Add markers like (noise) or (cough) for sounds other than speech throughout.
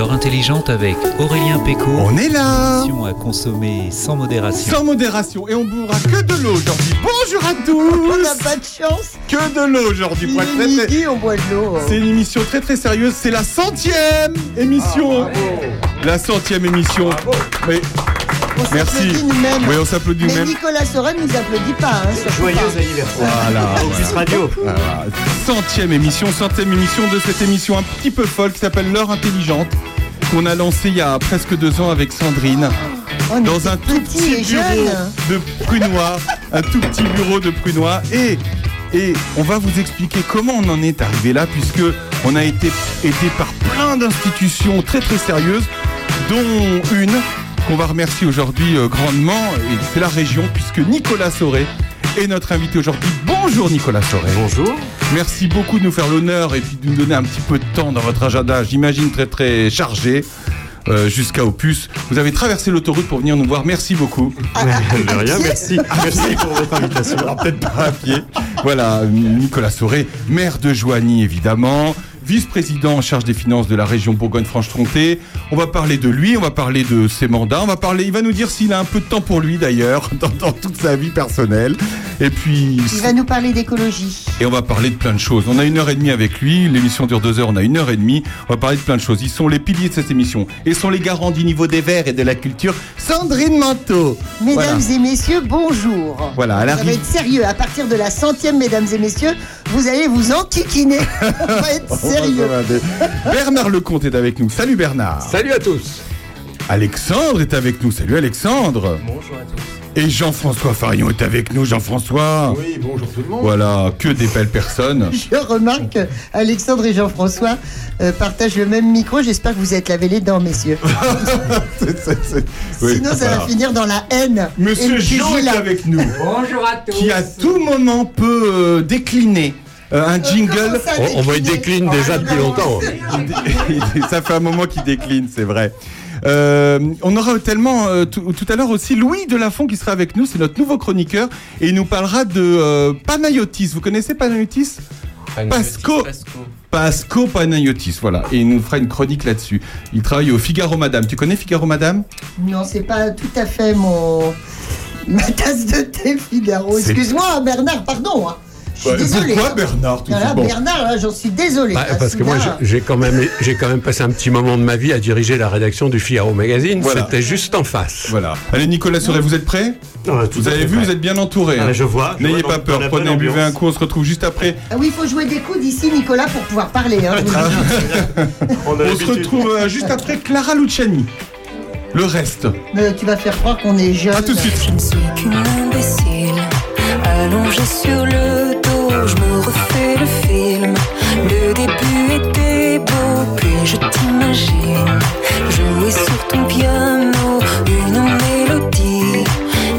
L'heure intelligente avec Aurélien Péco. On est là Émission à consommer sans modération. Sans modération. Et on boira que de l'eau aujourd'hui. Bonjour à tous (laughs) On n'a pas de chance. Que de l'eau aujourd'hui. Très, on boit de l'eau. C'est une émission très très sérieuse. C'est la centième émission. la centième émission. Mais, On merci. nous-mêmes. oui, on s'applaudit Mais nous-mêmes. Nicolas Soren nous applaudit pas. Hein, Joyeux anniversaire. Voilà. Opus Radio. Voilà. Centième émission, centième émission de cette émission un petit peu folle qui s'appelle L'heure intelligente, qu'on a lancée il y a presque deux ans avec Sandrine, On dans un tout petit et bureau de Prunois, un tout petit bureau de Prunois. Et, et on va vous expliquer comment on en est arrivé là, puisque on a été aidé par plein d'institutions très très sérieuses, dont une qu'on va remercier aujourd'hui euh, grandement, et c'est la région, puisque Nicolas Sauré est notre invité aujourd'hui. Bonjour Nicolas Sauré. Bonjour. Merci beaucoup de nous faire l'honneur et puis de nous donner un petit peu de temps dans votre agenda, j'imagine très très chargé. euh, jusqu'à Opus. Vous avez traversé l'autoroute pour venir nous voir. Merci beaucoup. De rien, merci. Merci pour votre invitation. Alors peut-être pas à pied. Voilà, Nicolas Sauré, maire de Joigny évidemment, vice-président en charge des finances de la région Bourgogne-Franche-Comté. On va parler de lui, on va parler de ses mandats, on va parler, il va nous dire s'il a un peu de temps pour lui d'ailleurs (laughs) dans, dans toute sa vie personnelle. Et puis Il va nous parler d'écologie. et on va parler de plein de choses. On a une heure et demie avec lui. L'émission dure deux heures. On a une heure et demie. On va parler de plein de choses. Ils sont les piliers de cette émission et sont les garants du niveau des verts et de la culture. Sandrine Manteau. Mesdames Voilà. et messieurs, bonjour. Voilà, elle Ça va arrive. être sérieux. À partir de la centième, mesdames et messieurs, vous allez vous enquiquiner. (laughs) On va être (laughs) sérieux. Bernard Lecomte est avec nous. Salut Bernard. Salut à tous. Alexandre est avec nous. Salut Alexandre. Bonjour à tous. Et Jean-François Farion est avec nous. Jean-François. Oui, bonjour tout le monde. Voilà, que des belles personnes. (laughs) Je remarque que Alexandre et Jean-François euh, partagent le même micro. J'espère que vous êtes lavé les dents, messieurs. (laughs) Oui, Sinon, ça voilà. va finir dans la haine. Monsieur Jean est avec nous. Bonjour à tous. Qui à tout moment peut euh, décliner un jingle. Comment ça On, y décliner décline déjà depuis longtemps. (laughs) (laughs) ça fait un moment qu'il décline, c'est vrai. Euh, on aura tellement euh, tout, tout à l'heure aussi Louis Delafont qui sera avec nous, c'est notre nouveau chroniqueur et il nous parlera de euh, Panayotis. Vous connaissez Panayotis? Pasco. Pasco Panayotis, voilà. Et il nous fera une chronique là-dessus. Il travaille au Figaro Madame. Tu connais Figaro Madame? Non, c'est pas tout à fait mon (laughs) ma tasse de thé Figaro. Excuse-moi, Bernard, pardon. hein. Je suis Ouais. Pourquoi hein. Bernard tout Voilà, Bon. Bernard, là, j'en suis désolée. Bah, parce que moi, j'ai quand même, j'ai quand même passé un petit moment de ma vie à diriger la rédaction du Figaro Magazine. Voilà. C'était juste en face. Voilà. Allez Nicolas Sauret, vous êtes prêts Vous avez vu, vous êtes bien entouré. hein. Ah, je vois. N'ayez pas peur, prenez, buvez un coup, on se retrouve juste après. Ah oui, il faut jouer des coudes ici, Nicolas, pour pouvoir parler. hein, dis. On, a On se retrouve euh, juste après Clara Luciani. Le reste. Mais tu vas faire croire qu'on est jeune. À tout de suite. Allongée sur le dos, je me refais le film. Le début était beau, puis je t'imagine jouer sur ton piano une mélodie,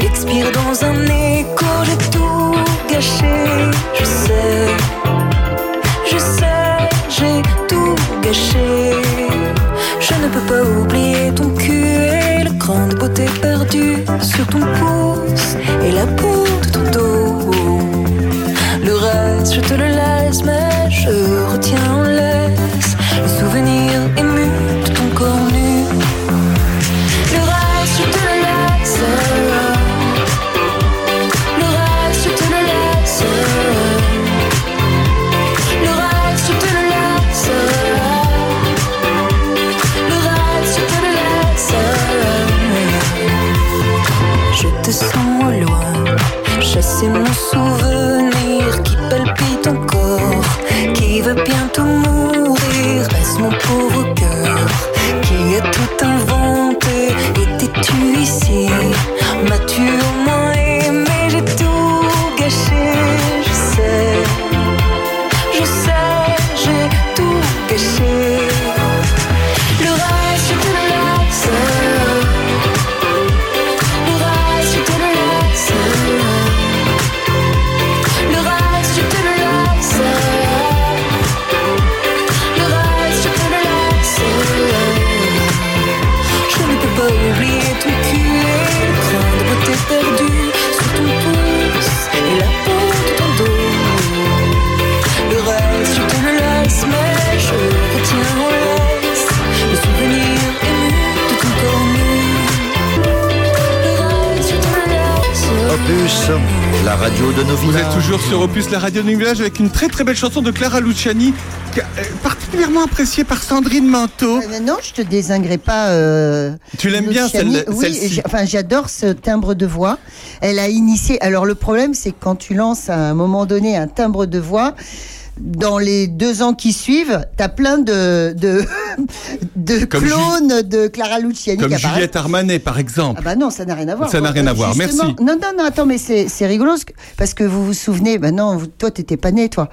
expire dans un écho, j'ai tout gâché, je sais, je sais, j'ai tout gâché. Je ne peux pas oublier ton cul et le grain de beauté perdu sur ton pouce et la peau de ton dos. Je te le laisse, mais je retiens de nos Vous êtes toujours sur Opus, la radio du village, avec une très très belle chanson de Clara Luciani, euh, particulièrement appréciée par Sandrine Manteau. Euh, non, je te désinguerai pas. euh, Tu l'aimes bien Oui, celle-ci j'- enfin, j'adore ce timbre de voix. Elle a initié. Alors, le problème, c'est que quand tu lances à un moment donné un timbre de voix, dans les deux ans qui suivent, t'as plein de de, de Comme clones de Clara Luciani Comme qui. Juliette Armanet, par exemple. Ah bah non, ça n'a rien à voir. Ça n'a rien à voir, Justement- merci. Non, non, non, attends, mais c'est c'est rigolo parce que vous vous souvenez, bah non, vous- toi t'étais pas né, toi.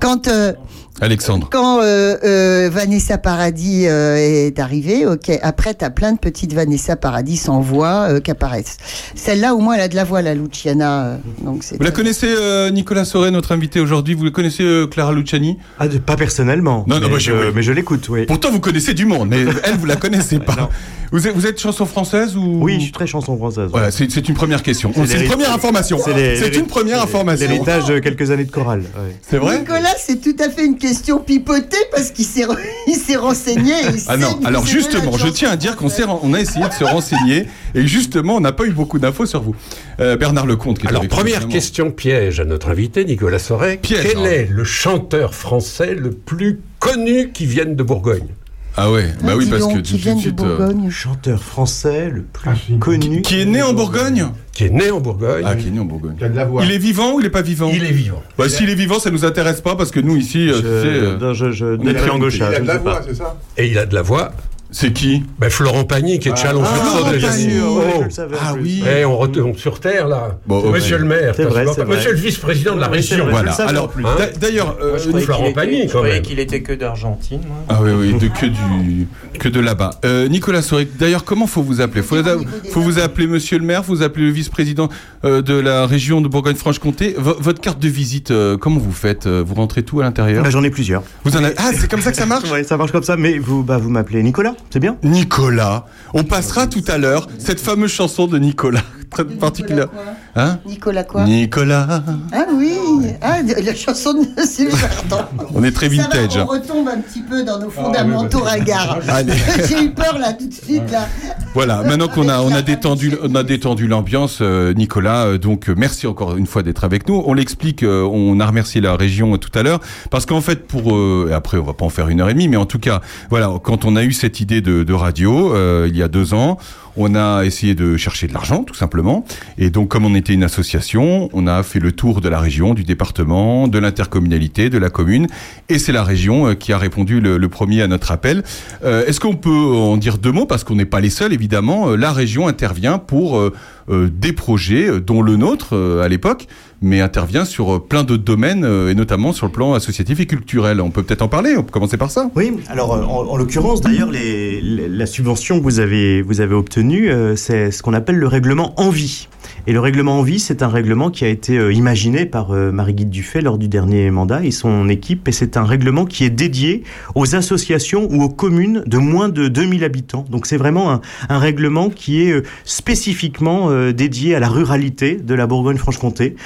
Quand euh, Alexandre. quand euh, euh, Vanessa Paradis euh, est arrivée, ok, après t'as plein de petites Vanessa Paradis sans voix euh, qui apparaissent. Celle-là, au moins, elle a de la voix, la Luciana. euh, donc c'est Vous la connaissez, euh, Nicolas Sauret, notre invité aujourd'hui? Vous la connaissez, euh, Clara Luciani? Ah, de- pas personnellement. Non, non, mais, je- je, oui. mais je l'écoute, oui. Pourtant, vous connaissez du monde, mais elle, vous la connaissez (laughs) pas. Vous êtes, vous êtes chanson française ou? Oui, je suis très chanson française. Voilà, c'est c'est une première question. C'est une première information. c'est une première information. L'héritage de quelques années de chorale. ouais. C'est vrai? Nicolas, c'est tout à fait une question pipotée parce qu'il s'est re- (laughs) il s'est renseigné. et il Ah non, alors justement, je tiens à dire qu'on on a essayé de se renseigner et justement, on n'a pas eu beaucoup d'infos sur vous. Euh, Bernard Lecomte, qui est Alors, première question piège à notre invité, Nicolas Sorek. Piège, Quel hein. est le chanteur français le plus connu qui vienne de Bourgogne? Ah ouais, bah Ah, oui, dis parce donc, que qui tout de euh, Bourgogne. Chanteur français le plus connu. qui est né en Bourgogne Qui est né en Bourgogne. Ah, qui est né en Bourgogne. Qui a de la voix. Il est vivant ou il est pas vivant? Il est vivant. Bah, s'il est vivant, ça nous intéresse pas parce que nous ici, euh, Je, tu sais, euh, non, je, je est gauche. Il a je de ne la voix, c'est ça? Et il a de la voix. C'est qui Ben, Florent Pagny, qui est de Chalon sur Ah, Saône, les Pagny, amis. ouais, Oh. Ah oui. Eh, on retourne sur Terre, là. Bon, Monsieur le maire, vrai. Monsieur le vice-président de la Oui, région. vrai. Voilà. Alors. Hein d'ailleurs, euh, Moi, je croyais Florent qu'il Pagny, était, je quand croyais même. qu'il était que d'Argentine, moi. Ah oui, oui, de que du que de là-bas. Euh, Nicolas Sorek, d'ailleurs, comment faut vous appeler? Faut, faut vous appeler Monsieur le Maire, faut vous appeler le vice-président euh, de la région de Bourgogne-Franche-Comté. Votre carte de visite, euh, comment vous faites? Vous rentrez tout à l'intérieur? Bah, J'en ai plusieurs. Vous en avez Ah, c'est comme ça que ça marche? (laughs) Ouais, ça marche comme ça, mais vous, bah, vous m'appelez Nicolas, c'est bien Nicolas. On passera tout à l'heure cette fameuse chanson de Nicolas, très particulière. Hein Nicolas quoi Nicolas. Ah oui, ah, la chanson de Sylvie Vartan. (laughs) On est très Ça va, vintage. on retombe un petit peu dans nos fondamentaux ringards. (laughs) Allez. (laughs) J'ai eu peur là tout de suite là. Voilà, maintenant qu'on a, on a détendu, on a détendu l'ambiance, euh, Nicolas, euh, donc euh, merci encore une fois d'être avec nous. On l'explique, on a remercié la région tout à l'heure, parce qu'en fait, pour, et après on va pas en faire une heure et demie, mais en tout cas, voilà, quand on a eu cette idée de, de radio euh, il y a deux ans, on a essayé de chercher de l'argent, tout simplement. Et donc, comme on était une association, on a fait le tour de la région, du département, de l'intercommunalité, de la commune. Et c'est la région euh, qui a répondu le, premier à notre appel. Euh, Est-ce qu'on peut en dire deux mots? Parce qu'on n'est pas les seuls, évidemment. Euh, La région intervient pour des projets, dont le nôtre à l'époque, mais intervient sur plein d'autres domaines, et notamment sur le plan associatif et culturel. On peut peut-être en parler On peut commencer par ça Oui, alors en, en l'occurrence, d'ailleurs, la subvention que vous avez, vous avez obtenue, c'est ce qu'on appelle le règlement Envie. Et le règlement Envie, c'est un règlement qui a été euh, imaginé par euh, Marie-Guide Dufay lors du dernier mandat et son équipe. Et c'est un règlement qui est dédié aux associations ou aux communes de moins de 2000 habitants. Donc c'est vraiment un, un règlement qui est euh, spécifiquement dédié à la ruralité de la Bourgogne-Franche-Comté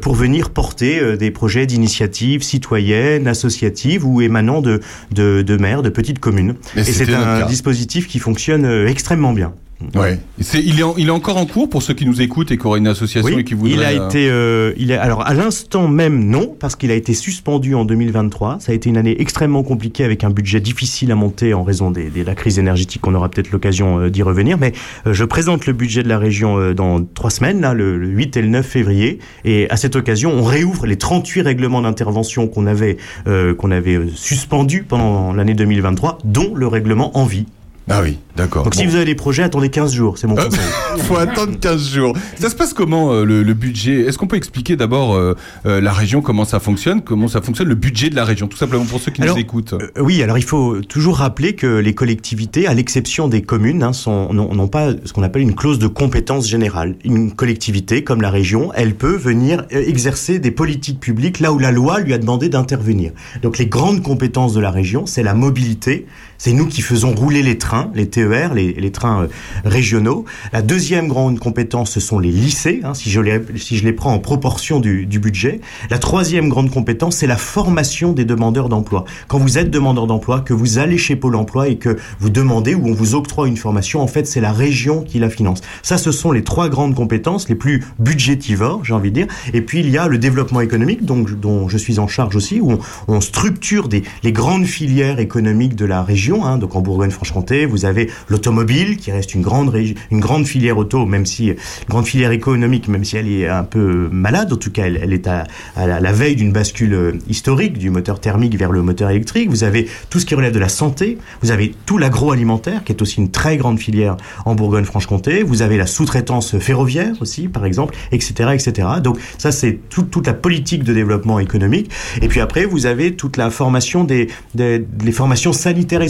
pour venir porter des projets d'initiative citoyenne, associative ou émanant de, de, de maires, de petites communes. Et c'est un dispositif qui fonctionne extrêmement bien. Ouais. Il, est en- il est encore en cours pour ceux qui nous écoutent et qui auraient une association Oui, et qui voudraient. il a euh, été, euh, il alors à l'instant même non, parce qu'il a été suspendu en 2023. Ça a été une année extrêmement compliquée avec un budget difficile à monter en raison de la crise énergétique. On aura peut-être l'occasion euh, d'y revenir, mais euh, je présente le budget de la région dans trois semaines, là, le, le 8 et le 9 février, et à cette occasion, on réouvre les 38 règlements d'intervention qu'on avait, qu'on avait suspendus pendant l'année 2023, dont le règlement en vie. Ah oui, d'accord. Donc si vous avez des projets, attendez 15 jours, c'est mon Euh, conseil. (laughs) faut attendre 15 jours. Ça se passe comment euh, le, le budget? Est-ce qu'on peut expliquer d'abord euh, euh, la région comment ça fonctionne, comment ça fonctionne le budget de la région, tout simplement pour ceux qui Alors, nous écoutent. Oui, alors il faut toujours rappeler que les collectivités, à l'exception des communes, hein, n'ont pas ce qu'on appelle une clause de compétence générale. Une collectivité, comme la région, elle peut venir exercer des politiques publiques là où la loi lui a demandé d'intervenir. Donc les grandes compétences de la région, c'est la mobilité, c'est nous qui faisons rouler les trains les TER, les, trains euh, régionaux. La deuxième grande compétence, ce sont les lycées, hein, si, je les, si je les prends en proportion du, budget. La troisième grande compétence, c'est la formation des demandeurs d'emploi. Quand vous êtes demandeur d'emploi, que vous allez chez Pôle emploi et que vous demandez ou on vous octroie une formation, en fait, c'est la région qui la finance. Ça, ce sont les trois grandes compétences, les plus budgétivores, j'ai envie de dire. Et puis, il y a le développement économique, dont je suis en charge aussi, où on, structure les grandes filières économiques de la région. Hein. Donc, en Bourgogne-Franche-Comté, vous avez l'automobile, qui reste une grande, une grande filière auto, même si, grande filière économique, même si elle est un peu malade. En tout cas, elle, est à, la, veille d'une bascule euh, historique du moteur thermique vers le moteur électrique. Vous avez tout ce qui relève de la santé. Vous avez tout l'agroalimentaire, qui est aussi une très grande filière en Bourgogne-Franche-Comté. Vous avez la sous-traitance ferroviaire aussi, par exemple, etc., etc. Donc ça, c'est tout- toute la politique de développement économique. Et puis après, vous avez toute la formation des, des les formations sanitaires et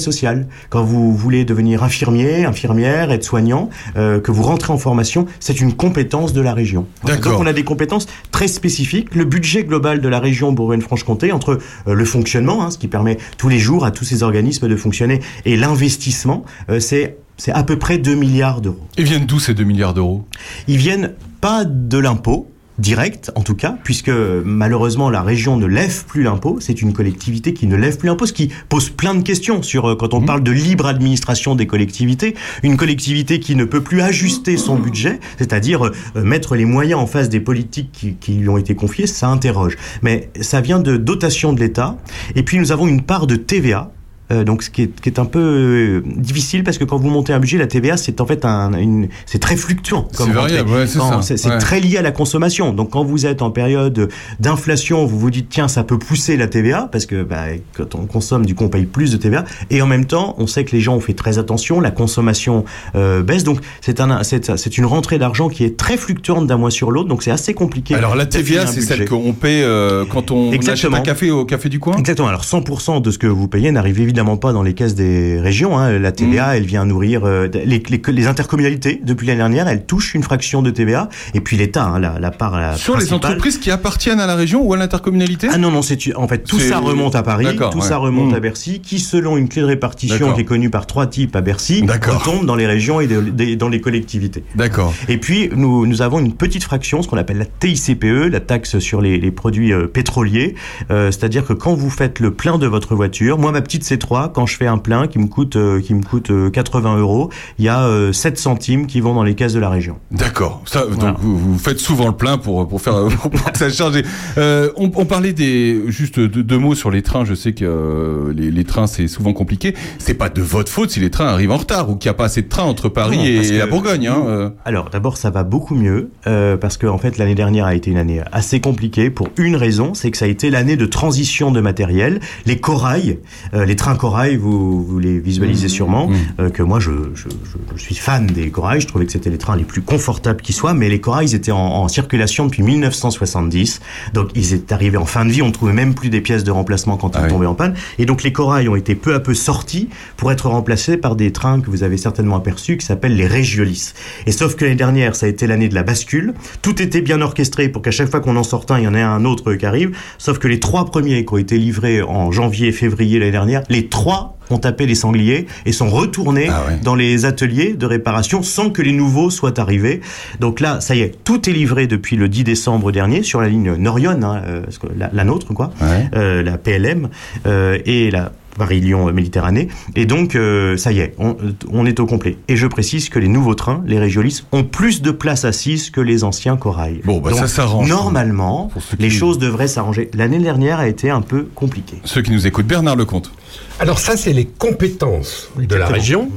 Quand vous voulez devenir infirmier, infirmière, être soignant, euh, que vous rentrez en formation, c'est une compétence de la région. D'accord. Donc on a des compétences très spécifiques. Le budget global de la région Bourgogne-Franche-Comté, entre euh, le fonctionnement, hein, ce qui permet tous les jours à tous ces organismes de fonctionner, et l'investissement, euh, c'est c'est à peu près 2 milliards d'euros. Ils viennent d'où ces 2 milliards d'euros? Ils viennent pas de l'impôt direct en tout cas puisque malheureusement la région ne lève plus l'impôt. C'est une collectivité qui ne lève plus l'impôt ce qui pose plein de questions sur euh, quand on parle de libre administration des collectivités. Une collectivité qui ne peut plus ajuster son budget c'est-à-dire euh, mettre les moyens en face des politiques qui, qui lui ont été confiés ça interroge. Mais ça vient de dotation de l'État. Et puis nous avons une part de TVA euh, donc ce qui est, qui est un peu euh, difficile parce que quand vous montez un budget, la TVA c'est en fait un, une, c'est très fluctuant. C'est variable, ouais, c'est ça. C'est Ouais. très lié à la consommation. Donc quand vous êtes en période d'inflation, vous vous dites tiens ça peut pousser la TVA parce que bah, quand on consomme du coup on paye plus de TVA et en même temps on sait que les gens ont fait très attention, la consommation euh, baisse donc c'est un c'est c'est une rentrée d'argent qui est très fluctuante d'un mois sur l'autre donc c'est assez compliqué. Alors la TVA, c'est celle qu'on paie quand on achète Exactement. un café au café du coin? Exactement. Alors 100% de ce que vous payez n'arrive évidemment pas dans les caisses des régions. hein. La TVA, Mm. elle vient nourrir euh, les, les, les intercommunalités. Depuis l'année dernière, elles touchent une fraction de TVA. Et puis l'État, hein, la, la part la Sur les entreprises qui appartiennent à la région ou à l'intercommunalité Ah non non c'est en fait tout C'est- ça remonte à Paris, tout ouais. ça remonte Mm. à Bercy, qui selon une clé de répartition qui est connue par trois types à Bercy, tombe dans les régions et de- dans les collectivités. D'accord. Et puis, nous, nous avons une petite fraction, ce qu'on appelle la TICPE, la taxe sur les, les produits euh, pétroliers. Euh, C'est-à-dire que quand vous faites le plein de votre voiture, moi, ma petite C3, quand je fais un plein qui me coûte, euh, qui me coûte euh, 80 euros, il y a euh, 7 centimes qui vont dans les caisses de la région. D'accord. Ça, Voilà. donc vous, vous faites souvent le plein pour pour faire (laughs) pour que ça change. Euh, on, on parlait des juste deux, deux mots sur les trains. Je sais que euh, les, les trains c'est souvent compliqué. C'est pas de votre faute si les trains arrivent en retard ou qu'il n'y a pas assez de trains entre Paris Non, et la Bourgogne. Hein, euh. Alors d'abord ça va beaucoup mieux euh, parce que en fait l'année dernière a été une année assez compliquée pour une raison, c'est que ça a été l'année de transition de matériel. Les corails, euh, les trains corail, vous, vous les visualisez sûrement, euh, que moi je, je, je- je suis fan des corails, je trouvais que c'était les trains les plus confortables qui soient, mais les corails ils étaient en, en circulation depuis 1970, donc ils étaient arrivés en fin de vie, on ne trouvait même plus des pièces de remplacement quand Ah ils oui. tombaient en panne, et donc les corails ont été peu à peu sortis pour être remplacés par des trains que vous avez certainement aperçus qui s'appellent les Régiolis. Et sauf que l'année dernière, ça a été l'année de la bascule. Tout était bien orchestré pour qu'à chaque fois qu'on en sorte un, il y en ait un autre qui arrive. Sauf que les trois premiers qui ont été livrés en janvier et février l'année dernière, les trois ont tapé les sangliers et sont retournés Ah ouais. dans les ateliers de réparation sans que les nouveaux soient arrivés. Donc là, ça y est, tout est livré depuis le 10 décembre dernier sur la ligne Norion, hein, euh, la, la nôtre, quoi, Ouais. euh, la PLM euh, et la Paris-Lyon Méditerranée. Et donc, ça y est, on, on est au complet. Et je précise que les nouveaux trains, les Régiolis, ont plus de places assises que les anciens corails. Bon, bah, Donc, ça s'arrange. Normalement, ceux qui- les choses devraient s'arranger. L'année dernière a été un peu compliquée. Ceux qui nous écoutent, Bernard Lecomte. Alors ça, c'est les compétences de la région.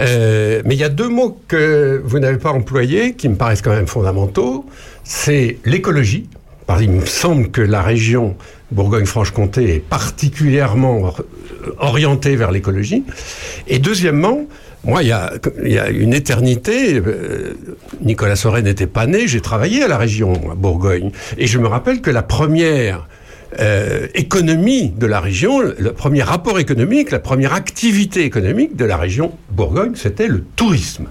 Euh, mais il y a deux mots que vous n'avez pas employés qui me paraissent quand même fondamentaux. C'est l'écologie. Parce qu'il me semble que la région Bourgogne-Franche-Comté est particulièrement or- orientée vers l'écologie. Et deuxièmement, moi, il y a, il y a une éternité, euh, Nicolas Soret n'était pas né, j'ai travaillé à la région, à Bourgogne. Et je me rappelle que la première euh, économie de la région, le premier rapport économique, la première activité économique de la région Bourgogne, c'était le tourisme,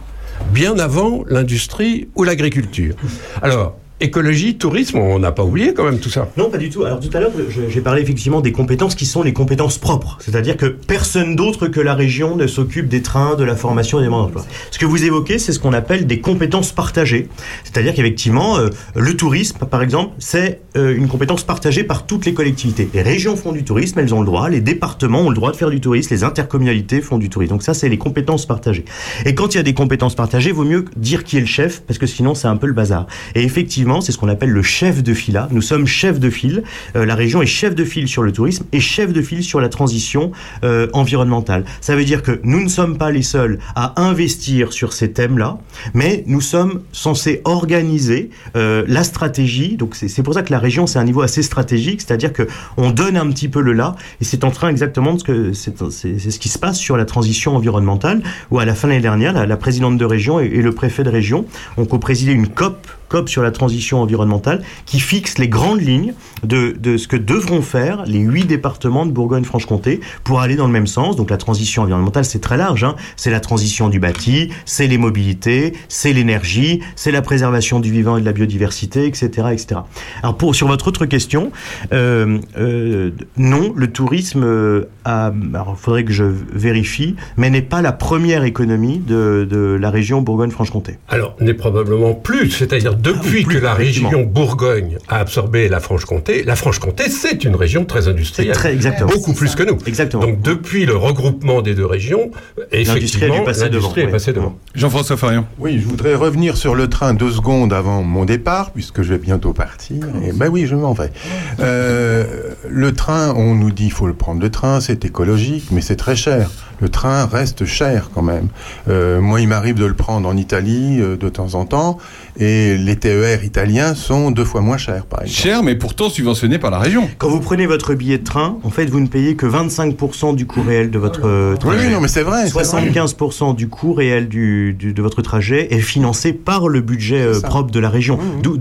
bien avant l'industrie ou l'agriculture. Alors, écologie, tourisme, on n'a pas oublié quand même tout ça. Non, pas du tout. Alors tout à l'heure, j'ai parlé effectivement des compétences qui sont les compétences propres. C'est-à-dire que personne d'autre que la région ne s'occupe des trains, de la formation et des mandats d'emploi. Ce que vous évoquez, c'est ce qu'on appelle des compétences partagées. C'est-à-dire qu'effectivement, euh, le tourisme, par exemple, c'est euh, une compétence partagée par toutes les collectivités. Les régions font du tourisme, elles ont le droit. Les départements ont le droit de faire du tourisme. Les intercommunalités font du tourisme. Donc ça, c'est les compétences partagées. Et quand il y a des compétences partagées, vaut mieux dire qui est le chef, parce que sinon, c'est un peu le bazar. Et effectivement, c'est ce qu'on appelle le chef de fila. Nous sommes chefs de file. Euh, la région est chef de file sur le tourisme et chef de file sur la transition euh, environnementale. Ça veut dire que nous ne sommes pas les seuls à investir sur ces thèmes-là, mais nous sommes censés organiser euh, la stratégie. Donc c'est pour ça que la région c'est un niveau assez stratégique, c'est-à-dire que on donne un petit peu le là, et c'est en train exactement de ce que c'est ce qui se passe sur la transition environnementale, où à la fin de l'année dernière, la, présidente de région et le préfet de région ont co-présidé une COP COP sur la transition environnementale qui fixe les grandes lignes de, de ce que devront faire les huit départements de Bourgogne-Franche-Comté pour aller dans le même sens. Donc la transition environnementale, c'est très large. Hein. C'est la transition du bâti, c'est les mobilités, c'est l'énergie, c'est la préservation du vivant et de la biodiversité, etc. etc. Alors pour, sur votre autre question, euh, euh, non, le tourisme, euh, il faudrait que je vérifie, mais n'est pas la première économie de, de la région Bourgogne-Franche-Comté. Alors, n'est probablement plus. C'est-à-dire, depuis plus, que la région Bourgogne a absorbé la Franche-Comté, la Franche-Comté, c'est une région très C'est industrielle. très exactement. Beaucoup plus que nous. Exactement. Donc, depuis le regroupement des deux régions, effectivement, l'industrie est passée devant. Jean-François Farion. Oui, je voudrais revenir sur le train deux secondes avant mon départ, puisque je vais bientôt partir. Et ben oui, je m'en vais. Euh, le train, on nous dit il faut le prendre le train, c'est écologique, mais c'est très cher. Le train reste cher quand même. Euh, moi, il m'arrive de le prendre en Italie euh, de temps en temps, et les TER italiens sont deux fois moins chers, par exemple. Cher, mais pourtant subventionné par la région. Quand vous prenez votre billet de train, en fait, vous ne payez que 25% du coût réel de votre euh, Oui, trajet. oui, non, mais c'est vrai. c'est vrai. 75% du coût réel du, du- de votre trajet est financé par le budget euh, propre de la région. D'où-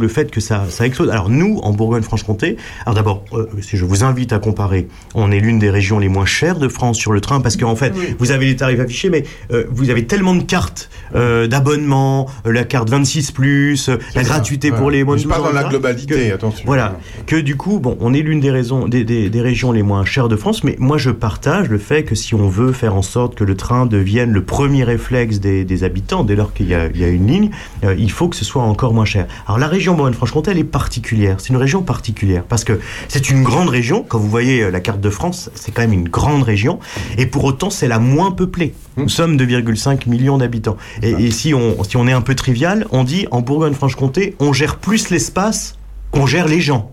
le fait que ça, ça explose. Alors nous, en Bourgogne-Franche-Comté, alors d'abord, euh, si je vous invite à comparer, on est l'une des régions les moins chères de France sur le train parce qu'en fait, vous avez les tarifs affichés, mais euh, vous avez tellement de cartes euh, d'abonnement, la carte 26 plus, euh, la gratuité Ouais. pour les moins de Je parle 12 ans, dans la etc., globalité, que- attention. Voilà, que du coup, bon, on est l'une des raisons, des, des- des régions les moins chères de France, mais moi je partage le fait que si on veut faire en sorte que le train devienne le premier réflexe des, des habitants, dès lors qu'il y, a- il y a une ligne, euh, il faut que ce soit encore moins cher. Alors la région Bourgogne-Franche-Comté, elle est particulière. C'est une région particulière parce que c'est une grande région. Quand vous voyez euh, la carte de France, c'est quand même une grande région, et pour autant c'est la moins peuplée. Nous sommes 2,5 millions d'habitants. Et, et si on si on est un peu trivial, on dit en Bourgogne-Franche-Comté, on gère plus l'espace qu'on gère les gens.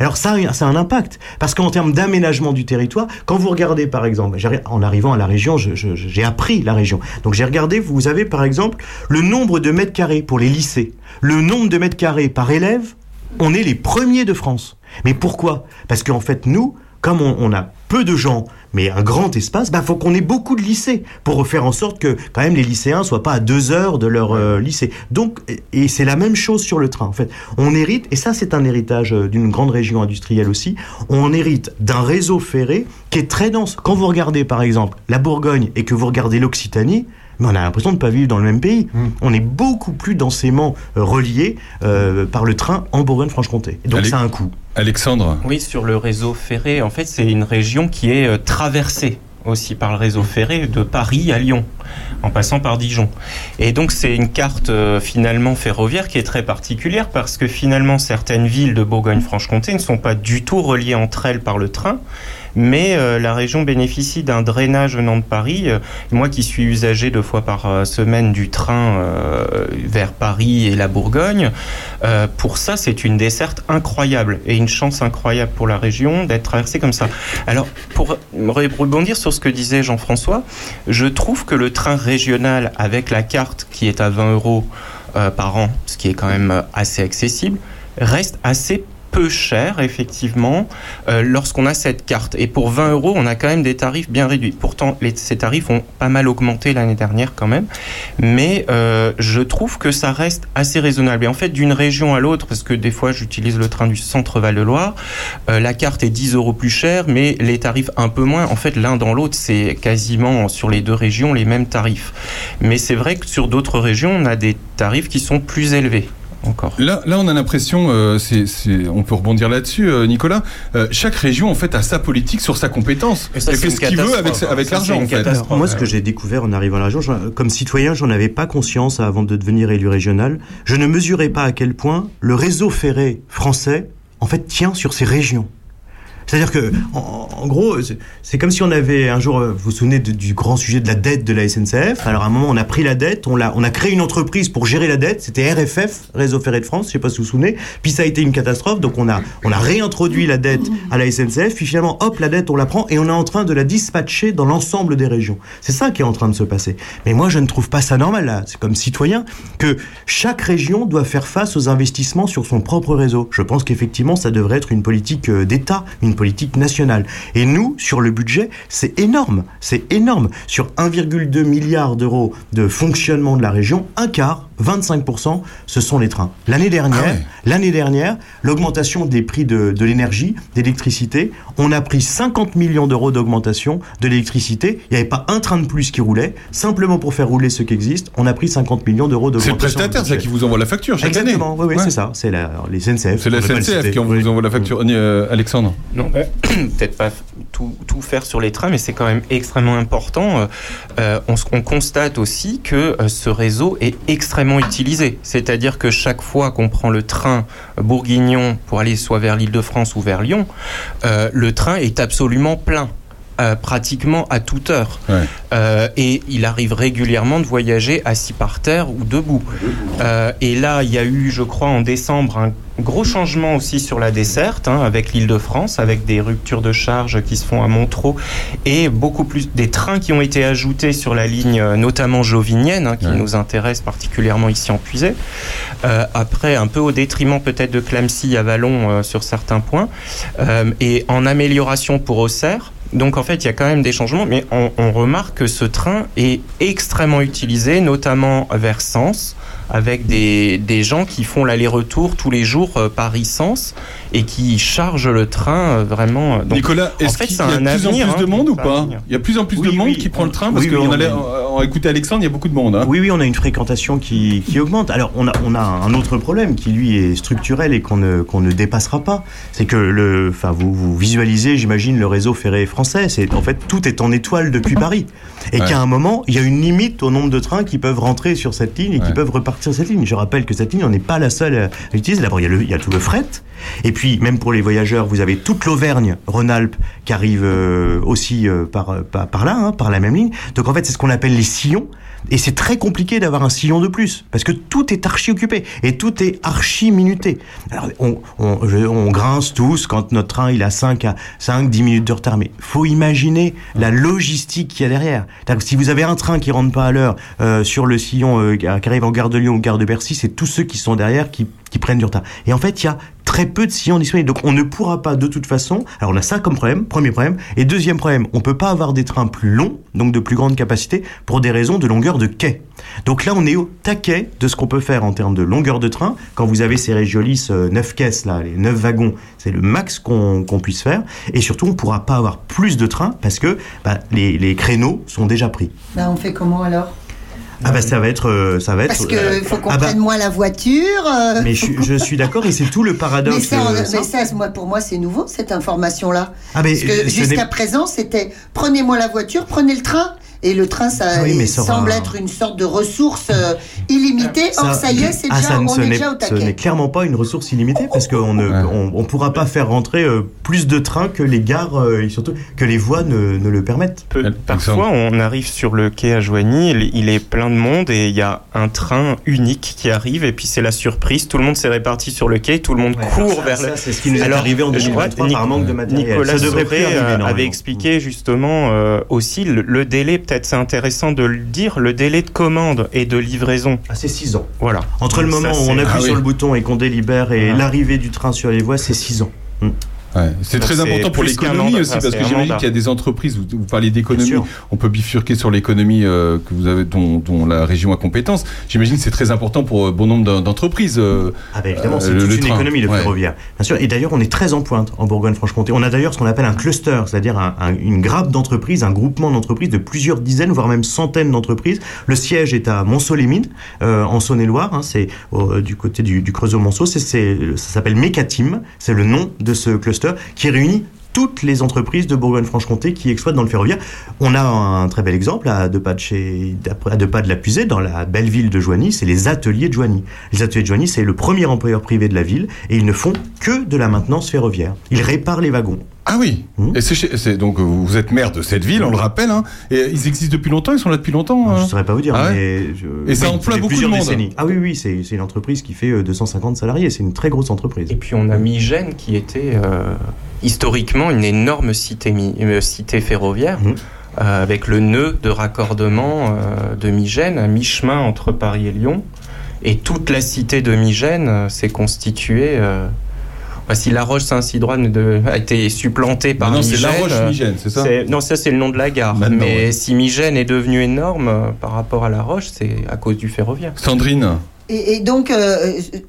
Alors ça, ça a un impact, parce qu'en termes d'aménagement du territoire, quand vous regardez par exemple, en arrivant à la région, j'ai appris la région. Donc j'ai regardé, vous avez par exemple le nombre de mètres carrés pour les lycées, le nombre de mètres carrés par élève, on est les premiers de France. Mais pourquoi? Parce qu'en fait, nous, comme on, on a peu de gens, mais un grand espace, bah faut qu'on ait beaucoup de lycées pour faire en sorte que quand même les lycéens soient pas à deux heures de leur euh, lycée. Donc, et- et c'est la même chose sur le train. En fait, on hérite, et ça c'est un héritage euh, d'une grande région industrielle aussi. On hérite d'un réseau ferré qui est très dense. Quand vous regardez par exemple la Bourgogne et que vous regardez l'Occitanie. Mais on a l'impression de ne pas vivre dans le même pays. On est beaucoup plus densément euh, reliés euh, par le train en Bourgogne-Franche-Comté. Donc Allez. ça a un coût. Alexandre. Oui, sur le réseau ferré, en fait, c'est une région qui est euh, traversée aussi par le réseau ferré de Paris à Lyon, en passant par Dijon. Et donc c'est une carte euh, finalement ferroviaire qui est très particulière parce que finalement certaines villes de Bourgogne-Franche-Comté ne sont pas du tout reliées entre elles par le train, mais euh, la région bénéficie d'un drainage venant de Paris. Euh, moi qui suis usager deux fois par euh, semaine du train vers Paris et la Bourgogne, pour ça c'est une desserte incroyable et une chance incroyable pour la région d'être traversée comme ça. Alors pour re- rebondir sur ce que disait Jean-François, je trouve que le train régional avec la carte qui est à 20 euros par an, ce qui est quand même assez accessible, reste assez peu cher, effectivement, euh, lorsqu'on a cette carte. Et pour 20 euros, on a quand même des tarifs bien réduits. Pourtant, les, ces tarifs ont pas mal augmenté l'année dernière quand même. Mais euh, je trouve que ça reste assez raisonnable. Et en fait, d'une région à l'autre, parce que des fois, j'utilise le train du centre Val-de-Loire, euh, la carte est 10 euros plus chère, mais les tarifs un peu moins. En fait, l'un dans l'autre, c'est quasiment sur les deux régions les mêmes tarifs. Mais c'est vrai que sur d'autres régions, on a des tarifs qui sont plus élevés. Encore. Là, là, on a l'impression, euh, c'est, on peut rebondir là-dessus, euh, Nicolas. euh, chaque région, en fait, a sa politique sur sa compétence. Et ça, Elle c'est fait ce qu'il veut avec, l'argent, en fait. Alors, moi, ce que j'ai découvert en arrivant à la région, comme citoyen, j'en avais pas conscience avant de devenir élu régional. Je ne mesurais pas à quel point le réseau ferré français, en fait, tient sur ces régions. C'est-à-dire que, en, gros, c'est- comme si on avait un jour, euh, vous vous souvenez du grand sujet de la dette de la SNCF. Alors à un moment, on a pris la dette, on a créé une entreprise pour gérer la dette. C'était RFF, Réseau Ferré de France. Je sais pas si vous vous souvenez. Puis ça a été une catastrophe. Donc on a, on a réintroduit la dette à la SNCF. Puis finalement, hop, la dette, on la prend et on est en train de la dispatcher dans l'ensemble des régions. C'est ça qui est en train de se passer. Mais moi, je ne trouve pas ça normal. Là, c'est comme citoyen que chaque région doit faire face aux investissements sur son propre réseau. Je pense qu'effectivement, ça devrait être une politique euh, d'État, politique nationale. Et nous, sur le budget, c'est énorme. C'est énorme. Sur 1,2 milliard d'euros de fonctionnement de la région, un quart, 25%, ce sont les trains. L'année dernière, Ah ouais. l'année dernière, l'augmentation des prix de, de l'énergie, d'électricité, on a pris 50 millions d'euros d'augmentation de l'électricité. Il n'y avait pas un train de plus qui roulait. Simplement pour faire rouler ce qui existe, on a pris 50 millions d'euros C'est d'augmentation. le prestataire, ça, qui vous envoie la facture chaque Exactement, année. oui, oui, Ouais. c'est ça. C'est la, les SNCF. C'est la SNCF qui vous Oui. envoie la facture. Euh, Alexandre Non, (coughs) peut-être pas tout, tout faire sur les trains, mais c'est quand même extrêmement important. Euh, euh, on, constate aussi que euh, ce réseau est extrêmement utilisé. C'est-à-dire que chaque fois qu'on prend le train bourguignon pour aller soit vers l'Île-de-France ou vers Lyon, le train est absolument plein. Euh, pratiquement à toute heure. Ouais. Euh, et il arrive régulièrement de voyager assis par terre ou debout. Euh, et là, il y a eu, je crois, en décembre, un gros changement aussi sur la desserte, hein, avec l'Île-de-France, avec des ruptures de charge qui se font à Montreux, et beaucoup plus des trains qui ont été ajoutés sur la ligne, notamment jovinienne, hein, qui Ouais. nous intéresse particulièrement ici en Puisée. Euh, après, un peu au détriment peut-être de Clamcy à Vallon sur certains points, et en amélioration pour Auxerre. Donc en fait, il y a quand même des changements, mais on, on remarque que ce train est extrêmement utilisé, notamment vers Sens, avec des, des gens qui font l'aller-retour tous les jours euh, Paris-Sens et qui chargent le train euh, vraiment. euh, donc, Nicolas, en est-ce fait, qu'il y a un de plus en plus de hein, monde ou pas. Il y a plus en plus de monde oui, qui prend le train parce oui, qu'on on allait a- on, on écoutait Alexandre, il y a beaucoup de monde. hein. Oui, oui, on a une fréquentation qui, qui augmente. Alors, on a, on a un autre problème qui, lui, est structurel et qu'on ne, qu'on ne dépassera pas. C'est que, le, enfin, vous, vous visualisez, j'imagine, le réseau ferré français. C'est, en fait, tout est en étoile depuis Paris. Et Ouais. qu'à un moment, il y a une limite au nombre de trains qui peuvent rentrer sur cette ligne et Ouais. qui peuvent repartir sur cette ligne. Je rappelle que cette ligne, on n'est pas la seule à l'utiliser. D'abord, il y, a le- il y a tout le fret. Et puis, même pour les voyageurs, vous avez toute l'Auvergne-Rhône-Alpes qui arrive euh, aussi euh, par, par, par là, hein, par la même ligne. Donc, en fait, c'est ce qu'on appelle les sillons. Et c'est très compliqué d'avoir un sillon de plus, parce que tout est archi occupé et tout est archi minuté. Alors, on, grince tous quand notre train il a 5 à 5, 10 minutes de retard, mais faut imaginer la logistique qu'il y a derrière. Si vous avez un train qui rentre pas à l'heure euh, sur le sillon euh, qui arrive en gare de Lyon ou gare de Bercy, c'est tous ceux qui sont derrière qui, qui prennent du retard. Et en fait, il y a très peu de sillons disponibles. Donc on ne pourra pas de toute façon. Alors on a ça comme problème, premier problème. Et deuxième problème, on peut pas avoir des trains plus longs, donc de plus grande capacité, pour des raisons de longueur de quai. Donc là, on est au taquet de ce qu'on peut faire en termes de longueur de train. Quand vous avez ces Régiolis euh, 9 caisses, là, les 9 wagons, c'est le max qu'on puisse faire. Et surtout, on pourra pas avoir plus de trains parce que bah, les, les créneaux sont déjà pris. Bah, on fait comment alors? Ah bah ça va être, euh, ça va être. Parce qu'il euh, faut qu'on ah bah, prenne moins la voiture. euh, mais je, suis- je suis d'accord et c'est tout le mais paradoxe. ça, mais ça, moi, pour moi, c'est nouveau cette information-là. Ah mais Parce que jusqu'à présent, c'était prenez-moi la voiture, prenez le train. Et le train, ça oui, mais ça semble aura- être une sorte de ressource euh, illimitée. Or, ça y est, c'est ah, déjà, on ce est n'est- déjà au Ce n'est taquet. clairement pas une ressource illimitée parce qu'on ne Ouais. on, on pourra pas faire rentrer euh, plus de trains que les gares euh, et surtout que les voies ne, ne le permettent. Peu-. Parfois, on arrive sur le quai à Joigny, il, il est plein de monde et il y a un train unique qui arrive et puis c'est la surprise. Tout le monde s'est réparti sur le quai, tout le monde court vers le. c'est ce qui nous est Alors, arrivé en je crois 2023 que par manque de matériel. Nicolas ça devrait arriver avait expliqué justement euh, aussi le, le délai, peut-être c'est intéressant de le dire, le délai de commande et de livraison. Ah, c'est 6 ans. Voilà. Entre le Ça, moment où on appuie Ah sur le bouton et qu'on délibère et l'arrivée du train sur les voies, c'est 6 ans. Ouais, C'est très important pour l'économie aussi, enfin, parce que j'imagine qu'il y a des entreprises, vous, vous parlez d'économie, on peut bifurquer sur l'économie euh, que vous avez, dont, dont la région a compétence. J'imagine que c'est très important pour euh, bon nombre d'en- d'entreprises. euh, Ah ben évidemment, Euh, c'est le- toute une train. économie le Ouais. ferroviaire. Bien sûr. Et d'ailleurs, on est très en pointe en Bourgogne-Franche-Comté. On a d'ailleurs ce qu'on appelle un cluster, c'est-à-dire un- un- une grappe d'entreprises, un groupement d'entreprises de plusieurs dizaines, voire même centaines d'entreprises. Le siège est à Monceau-les-Mines, euh, en Saône-et-Loire. hein, c'est euh, du côté du, du Creusot-Monceau. Ça s'appelle Mecatim. C'est le nom de ce cluster qui réunit toutes les entreprises de Bourgogne-Franche-Comté qui exploitent dans le ferroviaire. On a un très bel exemple à deux pas de chez, de la Pusée, dans la belle ville de Joigny, c'est les ateliers de Joigny. Les ateliers de Joigny, c'est le premier employeur privé de la ville et ils ne font que de la maintenance ferroviaire. Ils réparent les wagons. Ah oui. Mhm. Et c'est, chez- c'est- donc euh, vous êtes maire de cette ville, on le rappelle. Hein, et ils existent depuis longtemps. Ils sont là depuis longtemps. Je hein ne saurais pas vous dire, Ah ouais mais je- Et ça oui, emploie depuis beaucoup de monde. décennies. Ah oui, oui, c'est c'est une entreprise qui fait euh, 250 salariés. C'est une très grosse entreprise. Et puis on a Migène qui était euh, historiquement une énorme cité, euh, cité ferroviaire. Euh, avec le nœud de raccordement euh, de Migène à mi-chemin entre Paris et Lyon. Et toute la cité de Migène euh, s'est constituée. Bah, si La Roche-Saint-Sidroine de- a été supplantée par Maintenant, c'est Migène, La euh, Roche-Migène, c'est ça c'est- Non, ça c'est le nom de la gare. Maintenant, Mais ouais. si Migène est devenu énorme euh, par rapport à La Roche, c'est à cause du ferroviaire. Sandrine. Et, et donc, euh,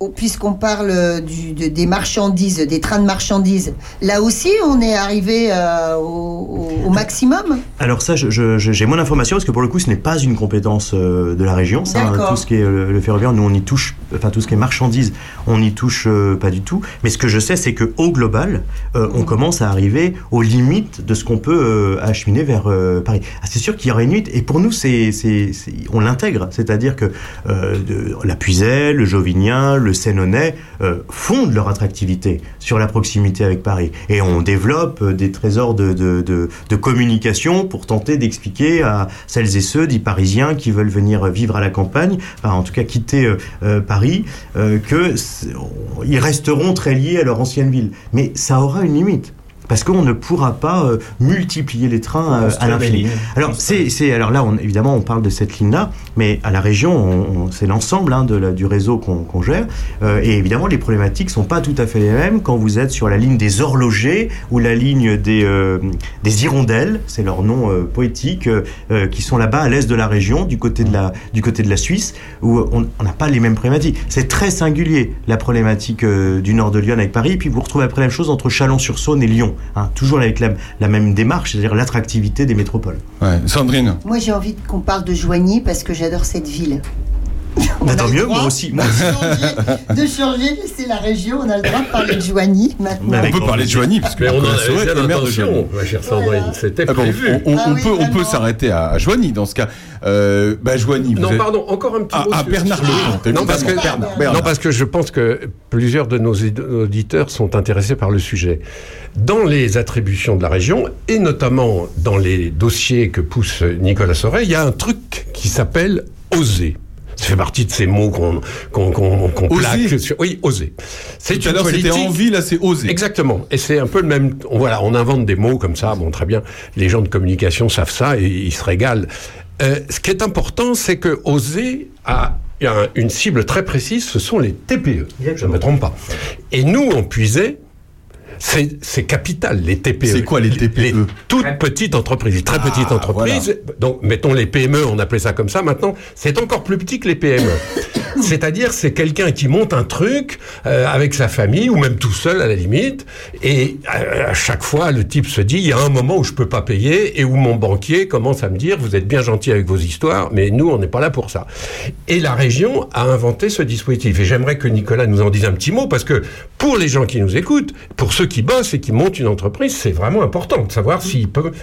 euh, puisqu'on parle du, de- des marchandises, des trains de marchandises, là aussi, on est arrivé euh, au, maximum? Alors ça, je- je- je- j'ai moins d'informations parce que pour le coup, ce n'est pas une compétence de la région. Ça, hein, tout ce qui est le ferroviaire, nous on y touche, enfin tout ce qui est marchandises, on n'y touche euh, pas du tout. Mais ce que je sais, c'est que au global, euh, on commence à arriver aux limites de ce qu'on peut euh, acheminer vers Paris. Ah, c'est sûr qu'il y aura une limite, et pour nous, c'est, on l'intègre, c'est-à-dire que la Puiselle, le Jovinien, le Sénonais fondent leur attractivité sur la proximité avec Paris, et on développe des trésors de, communication pour tenter d'expliquer à celles et ceux dits parisiens qui veulent venir vivre à la campagne, enfin, en tout cas quitter euh, Paris, euh, que c'est- on- ils resteront très liés à leur ancienne ville. Mais ça aura une limite. Parce qu'on ne pourra pas euh, multiplier les trains euh, à l'infini. Alors c'est, c'est alors là on, évidemment on parle de cette ligne-là, mais à la région on- on- c'est l'ensemble hein, de la- du réseau qu'on, qu'on gère. Euh, et évidemment les problématiques sont pas tout à fait les mêmes quand vous êtes sur la ligne des horlogers ou la ligne des euh, des hirondelles, c'est leur nom euh, poétique, euh, qui sont là-bas à l'est de la région, du côté de la du côté de la Suisse, où on on n'a pas les mêmes problématiques. C'est très singulier la problématique euh, du nord de Lyon avec Paris, et puis vous retrouvez après la même chose entre Chalon-sur-Saône et Lyon, hein, toujours avec la, la même démarche, c'est-à-dire l'attractivité des métropoles. Ouais. Sandrine. Moi, j'ai envie qu'on parle de Joigny parce que j'adore cette ville. On a tant mieux, moi aussi, moi de changer, c'est la région, on a le droit de parler de Joigny maintenant. Mais On peut parler de. Joigny, parce que Mais on bien est maire de Joigny. Voilà. C'était Ah bon, prévu. on, on- Ah on oui, peut, on peut vraiment. s'arrêter à, à Joigny dans ce cas. Euh, bah, Joigny, vous Non, êtes- pardon, encore un petit mot. ah, sur- Bernard Lecomte, Non, parce que. Bernard, Bernard. non, parce que je pense que plusieurs de nos aud- auditeurs sont intéressés par le sujet. Dans les attributions de la région, et notamment dans les dossiers que pousse Nicolas Sauret, il y a un truc qui s'appelle oser. Ça fait partie de ces mots qu'on qu'on qu'on Oser plaque sur. Oui, oser. C'est Tout à une l'heure, c'était envie, là, c'est osé. Exactement. Et c'est un peu le même. Voilà, on invente des mots comme ça. Bon, très bien. Les gens de communication savent ça et ils se régalent. Euh, ce qui est important, c'est que oser a un- une cible très précise. Ce sont les TPE. Je ne me trompe pas. Et nous, on puisait. C'est c'est capital, les TPE. C'est quoi, les TPE? Les toutes petites entreprises, les très Ah, petites entreprises. Donc, mettons les PME, on appelait ça comme ça. Maintenant, c'est encore plus petit que les PME. (laughs) C'est-à-dire, c'est quelqu'un qui monte un truc euh, avec sa famille ou même tout seul à la limite. Et euh, à chaque fois, le type se dit, il y a un moment où je peux pas payer et où mon banquier commence à me dire, vous êtes bien gentil avec vos histoires, mais nous, on n'est pas là pour ça. Et la région a inventé ce dispositif. Et j'aimerais que Nicolas nous en dise un petit mot parce que pour les gens qui nous écoutent, pour ceux qui bossent et qui montent une entreprise, c'est vraiment important de savoir s'ils peuvent,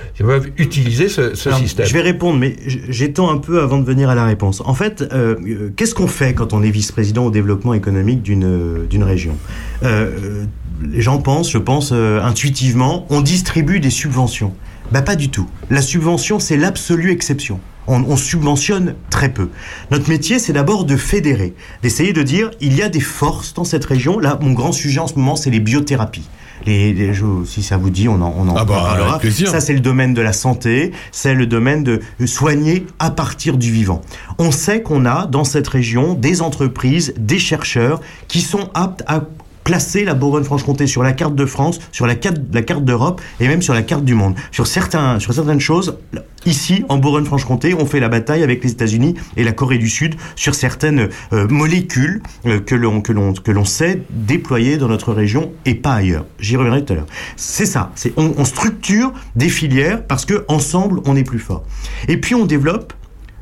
utiliser ce, ce Alors, système. Je vais répondre, mais j'étends un peu avant de venir à la réponse. En fait, euh, qu'est-ce qu'on fait quand on est vice-président au développement économique d'une euh, région euh, Les gens pensent, je pense euh, intuitivement, on distribue des subventions. Bah pas du tout. La subvention, c'est l'absolue exception. On, on subventionne très peu. Notre métier, c'est d'abord de fédérer, d'essayer de dire, il y a des forces dans cette région. Là, mon grand sujet en ce moment, c'est les biothérapies. Les, les- je- si ça vous dit, on en, on en Ah bah, parlera. Ça, c'est le domaine de la santé, c'est le domaine de soigner à partir du vivant. On sait qu'on a dans cette région des entreprises, des chercheurs qui sont aptes à placer la Bourgogne-Franche-Comté sur la carte de France, sur la carte, d'Europe et même sur la carte du monde. Sur, certains, sur certaines choses, ici, en Bourgogne-Franche-Comté, on fait la bataille avec les États-Unis et la Corée du Sud sur certaines euh, molécules euh, que l'on que l'on que l'on sait déployer dans notre région et pas ailleurs. J'y reviendrai tout à l'heure. C'est ça. C'est on, on structure des filières parce que ensemble on est plus fort. Et puis on développe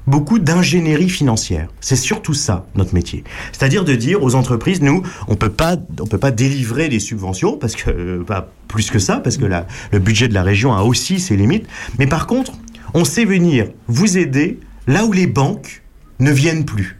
beaucoup d'ingénierie financière. C'est surtout ça notre métier. C'est-à-dire de dire aux entreprises, nous, on peut pas, on peut pas délivrer des subventions parce que euh, pas plus que ça, parce que le budget de la région a aussi ses limites. Mais par contre, on sait venir vous aider là où les banques ne viennent plus.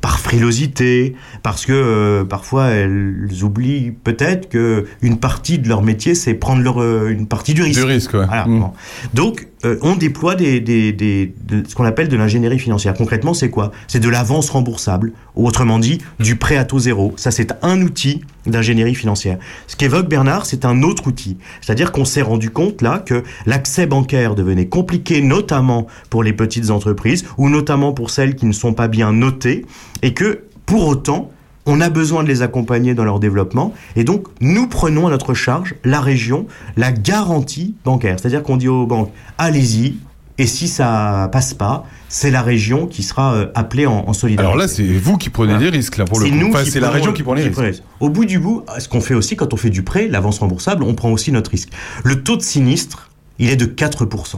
Par frilosité, parce que euh, parfois elles oublient peut-être que une partie de leur métier, c'est prendre leur, euh, une partie du risque. Du risque, ouais. Voilà, Mm. bon. Donc, euh, on déploie des, des, des- de- ce qu'on appelle de l'ingénierie financière. Concrètement, c'est quoi? C'est de l'avance remboursable, ou autrement dit, du prêt à taux zéro. Ça, c'est un outil d'ingénierie financière. Ce qu'évoque Bernard, c'est un autre outil. C'est-à-dire qu'on s'est rendu compte là que l'accès bancaire devenait compliqué, notamment pour les petites entreprises, ou notamment pour celles qui ne sont pas bien notées, et que, pour autant, on a besoin de les accompagner dans leur développement et donc nous prenons à notre charge la région la garantie bancaire. C'est-à-dire qu'on dit aux banques allez-y et si ça passe pas, c'est la région qui sera euh, appelée en, en solidarité. Alors là, c'est vous qui prenez des risques, là, pour le coup. nous Enfin, qui c'est la région qui prend les risques. Au bout du bout, ce qu'on fait aussi quand on fait du prêt, l'avance remboursable, on prend aussi notre risque. Le taux de sinistre, il est de 4%.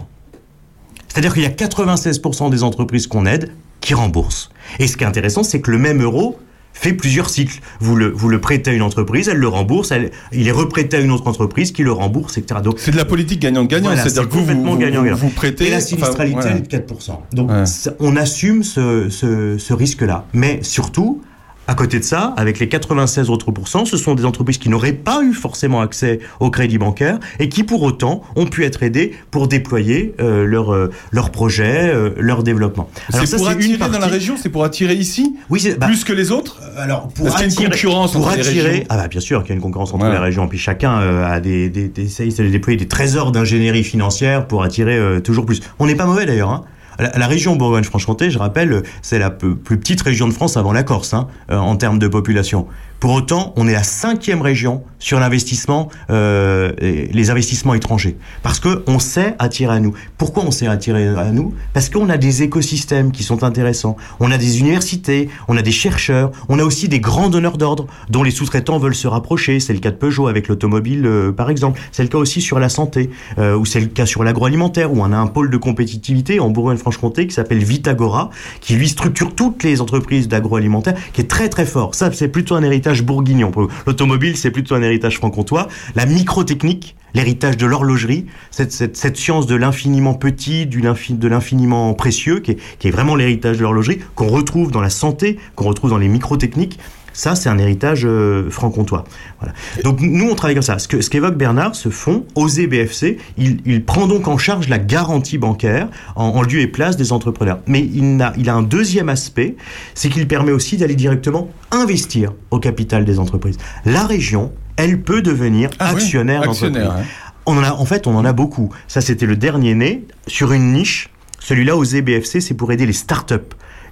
C'est-à-dire qu'il y a 96% des entreprises qu'on aide qui remboursent. Et ce qui est intéressant, c'est que le même euro fait plusieurs cycles. Vous le, vous le prêtez à une entreprise, elle le rembourse, elle- il est reprêté à une autre entreprise qui le rembourse, etc. Donc, C'est de la politique gagnant-gagnant, voilà, c'est-à-dire c'est que vous, vous, vous, gagnant-gagnant. vous prêtez. et la sinistralité est de 4%. Donc Ouais. on assume ce, ce, ce risque-là. Mais surtout, à côté de ça, avec les 96 autres pourcents, ce sont des entreprises qui n'auraient pas eu forcément accès au crédit bancaire et qui pour autant ont pu être aidées pour déployer euh, leur, euh, leur projet, euh, leur développement. C'est ça, pour une attirer dans la région, c'est pour attirer ici Oui, c'est- bah, plus que les autres alors pour qu'il y a une attirer, concurrence pour entre les attirer, régions. ah bah bien sûr qu'il y a une concurrence entre Ouais. les régions. Puis chacun euh, a des, des, des essaye de déployer des trésors d'ingénierie financière pour attirer euh, toujours plus. On n'est pas mauvais d'ailleurs. Hein. La, région Bourgogne-Franche-Comté, je rappelle, c'est la plus petite région de France avant la Corse hein, euh, en termes de population. Pour autant, on est la cinquième région sur l'investissement, euh, les investissements étrangers, parce que on sait attirer à nous. Pourquoi on sait attirer à nous? Parce qu'on a des écosystèmes qui sont intéressants. On a des universités, on a des chercheurs, on a aussi des grands donneurs d'ordre dont les sous-traitants veulent se rapprocher. C'est le cas de Peugeot avec l'automobile, euh, par exemple. C'est le cas aussi sur la santé, euh, ou c'est le cas sur l'agroalimentaire, où on a un pôle de compétitivité en Bourgogne-Franche-Comté qui s'appelle Vitagora, qui lui structure toutes les entreprises d'agroalimentaire, qui est très très fort. Ça, c'est plutôt un héritage bourguignon. L'automobile, c'est plutôt un héritage franc-comtois. La microtechnique, l'héritage de l'horlogerie, cette, cette, cette science de l'infiniment petit, de l'infiniment précieux, qui est, qui est vraiment l'héritage de l'horlogerie, qu'on retrouve dans la santé, qu'on retrouve dans les microtechniques. Ça, c'est un héritage euh, franc-comtois. Voilà. Donc nous, on travaille comme ça. Ce que ce qu'évoque Bernard, ce fonds, OSE BFC, il, il prend donc en charge la garantie bancaire en, en lieu et place des entrepreneurs. Mais il a, il a un deuxième aspect, c'est qu'il permet aussi d'aller directement investir au capital des entreprises. La région, elle peut devenir Ah oui, actionnaire, d'entreprise. hein. On en a, en fait, on en a beaucoup. Ça, c'était le dernier né sur une niche. Celui-là, aux BFC, c'est pour aider les startups.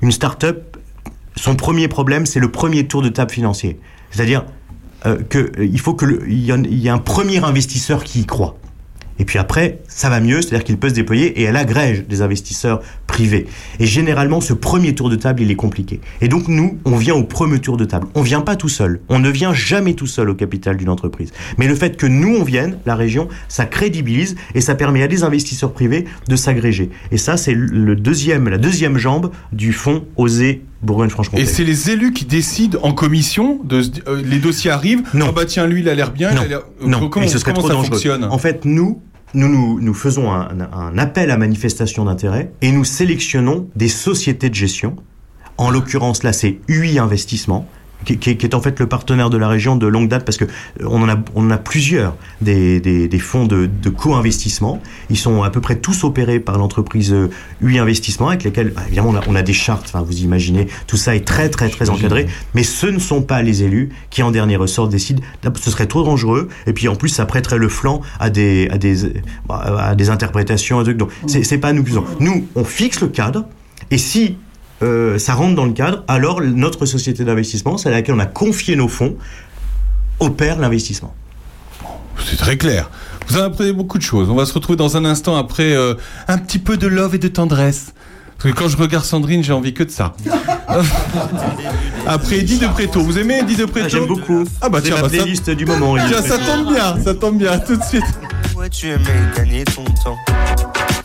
Une startup, son premier problème, c'est le premier tour de table financier. C'est-à-dire euh, que euh, faut que le- il y, ait un premier investisseur qui y croit. Et puis après, ça va mieux, c'est-à-dire qu'il peut se déployer et elle agrège des investisseurs privés. Et généralement, ce premier tour de table, il est compliqué. Et donc, nous, on vient au premier tour de table. On vient pas tout seul. On ne vient jamais tout seul au capital d'une entreprise. Mais le fait que nous, on vienne, la région, ça crédibilise et ça permet à des investisseurs privés de s'agréger. Et ça, c'est le deuxième, la deuxième jambe du fonds Oser Bourgogne-Franche-Comté. Et c'est les élus qui décident en commission, de, euh, les dossiers arrivent, Non. ah bah tiens, lui, il a l'air bien. il Non, a l'air- non, comment, et ce serait comment trop ça dangereux. fonctionne? En fait, nous, nous, nous, nous faisons un, un appel à manifestation d'intérêt et nous sélectionnons des sociétés de gestion. En l'occurrence, là, c'est UI Investissement, qui, qui est- qui est en fait le partenaire de la région de longue date parce que euh, on en a, on en a plusieurs des, des, des fonds de, de co-investissement. Ils sont à peu près tous opérés par l'entreprise euh, UI Investissement avec lesquels, bah, évidemment, on a, on a des chartes. Enfin, vous imaginez, tout ça est très, très, très encadré. Mais ce ne sont pas les élus qui, en dernier ressort, décident. Ce serait trop dangereux. Et puis, en plus, ça prêterait le flanc à des, à des, bah, à des interprétations, à des trucs. Donc, c'est c'est pas nous plus. Nous, on fixe le cadre. Et si euh, ça rentre dans le cadre, alors notre société d'investissement, c'est à laquelle on a confié nos fonds, opère l'investissement. C'est très clair. Vous en apprenez beaucoup de choses. On va se retrouver dans un instant après euh, un petit peu de love et de tendresse. Parce que quand je regarde Sandrine, j'ai envie que de ça. (laughs) après Eddie de Préto. Vous aimez Eddie de Préto Ah, J'aime beaucoup. Ah bah tiens, ma bah, ça, playlist du moment. Tiens, ça tombe bien, ça tombe bien, tout de suite. Ouais, tu aimais gagner ton temps?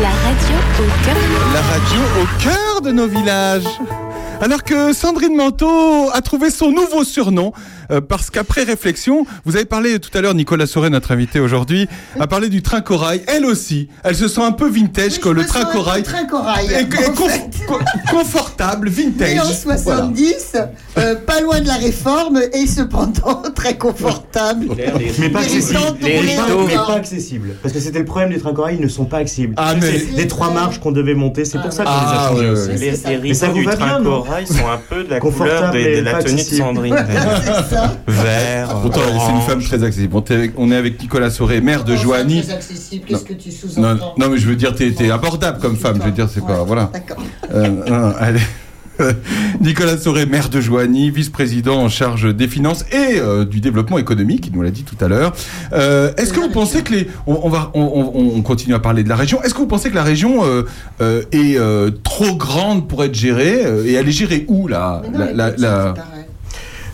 la radio au cœur La radio au cœur de nos villages. Alors que Sandrine Manteau a trouvé son nouveau surnom, euh, parce qu'après réflexion, vous avez parlé tout à l'heure, Nicolas Sauret, notre invité aujourd'hui, a parlé du train corail. Elle aussi, elle se sent un peu vintage, que le me train corail train corail. conf- co- vintage. Et en Voilà. 70, euh, pas loin de la réforme et cependant (laughs) très confortable. Mais pas accessible. Les. Mais pas. Parce que c'était le problème des trains corail, ils ne sont pas accessibles. Ah, mais- C'est Les trois marches qu'on devait monter, c'est pour ça qu'on Ah, les a changés aussi. Les, ça. les ça vous du va train corail sont un peu de la couleur de, de la tenue de. Sandrine. (laughs) Vert, Pourtant, c'est une femme très accessible. On est avec, on est avec Nicolas Sauret, maire de Joanie. très accessible, Qu'est-ce que tu Non, sous-entends non, mais je veux dire, t'es abordable comme femme. Je veux dire, c'est quoi, voilà. D'accord. Euh, non, allez. (laughs) Nicolas Sauret, maire de Joigny, vice-président en charge des finances et euh, du développement économique, il nous l'a dit tout à l'heure. Euh, Est-ce que vous pensez que les, on, on va, on, on- on continue à parler de la région. Est-ce que vous pensez que la région euh, euh, est euh, trop grande pour être gérée et elle est gérée où là non.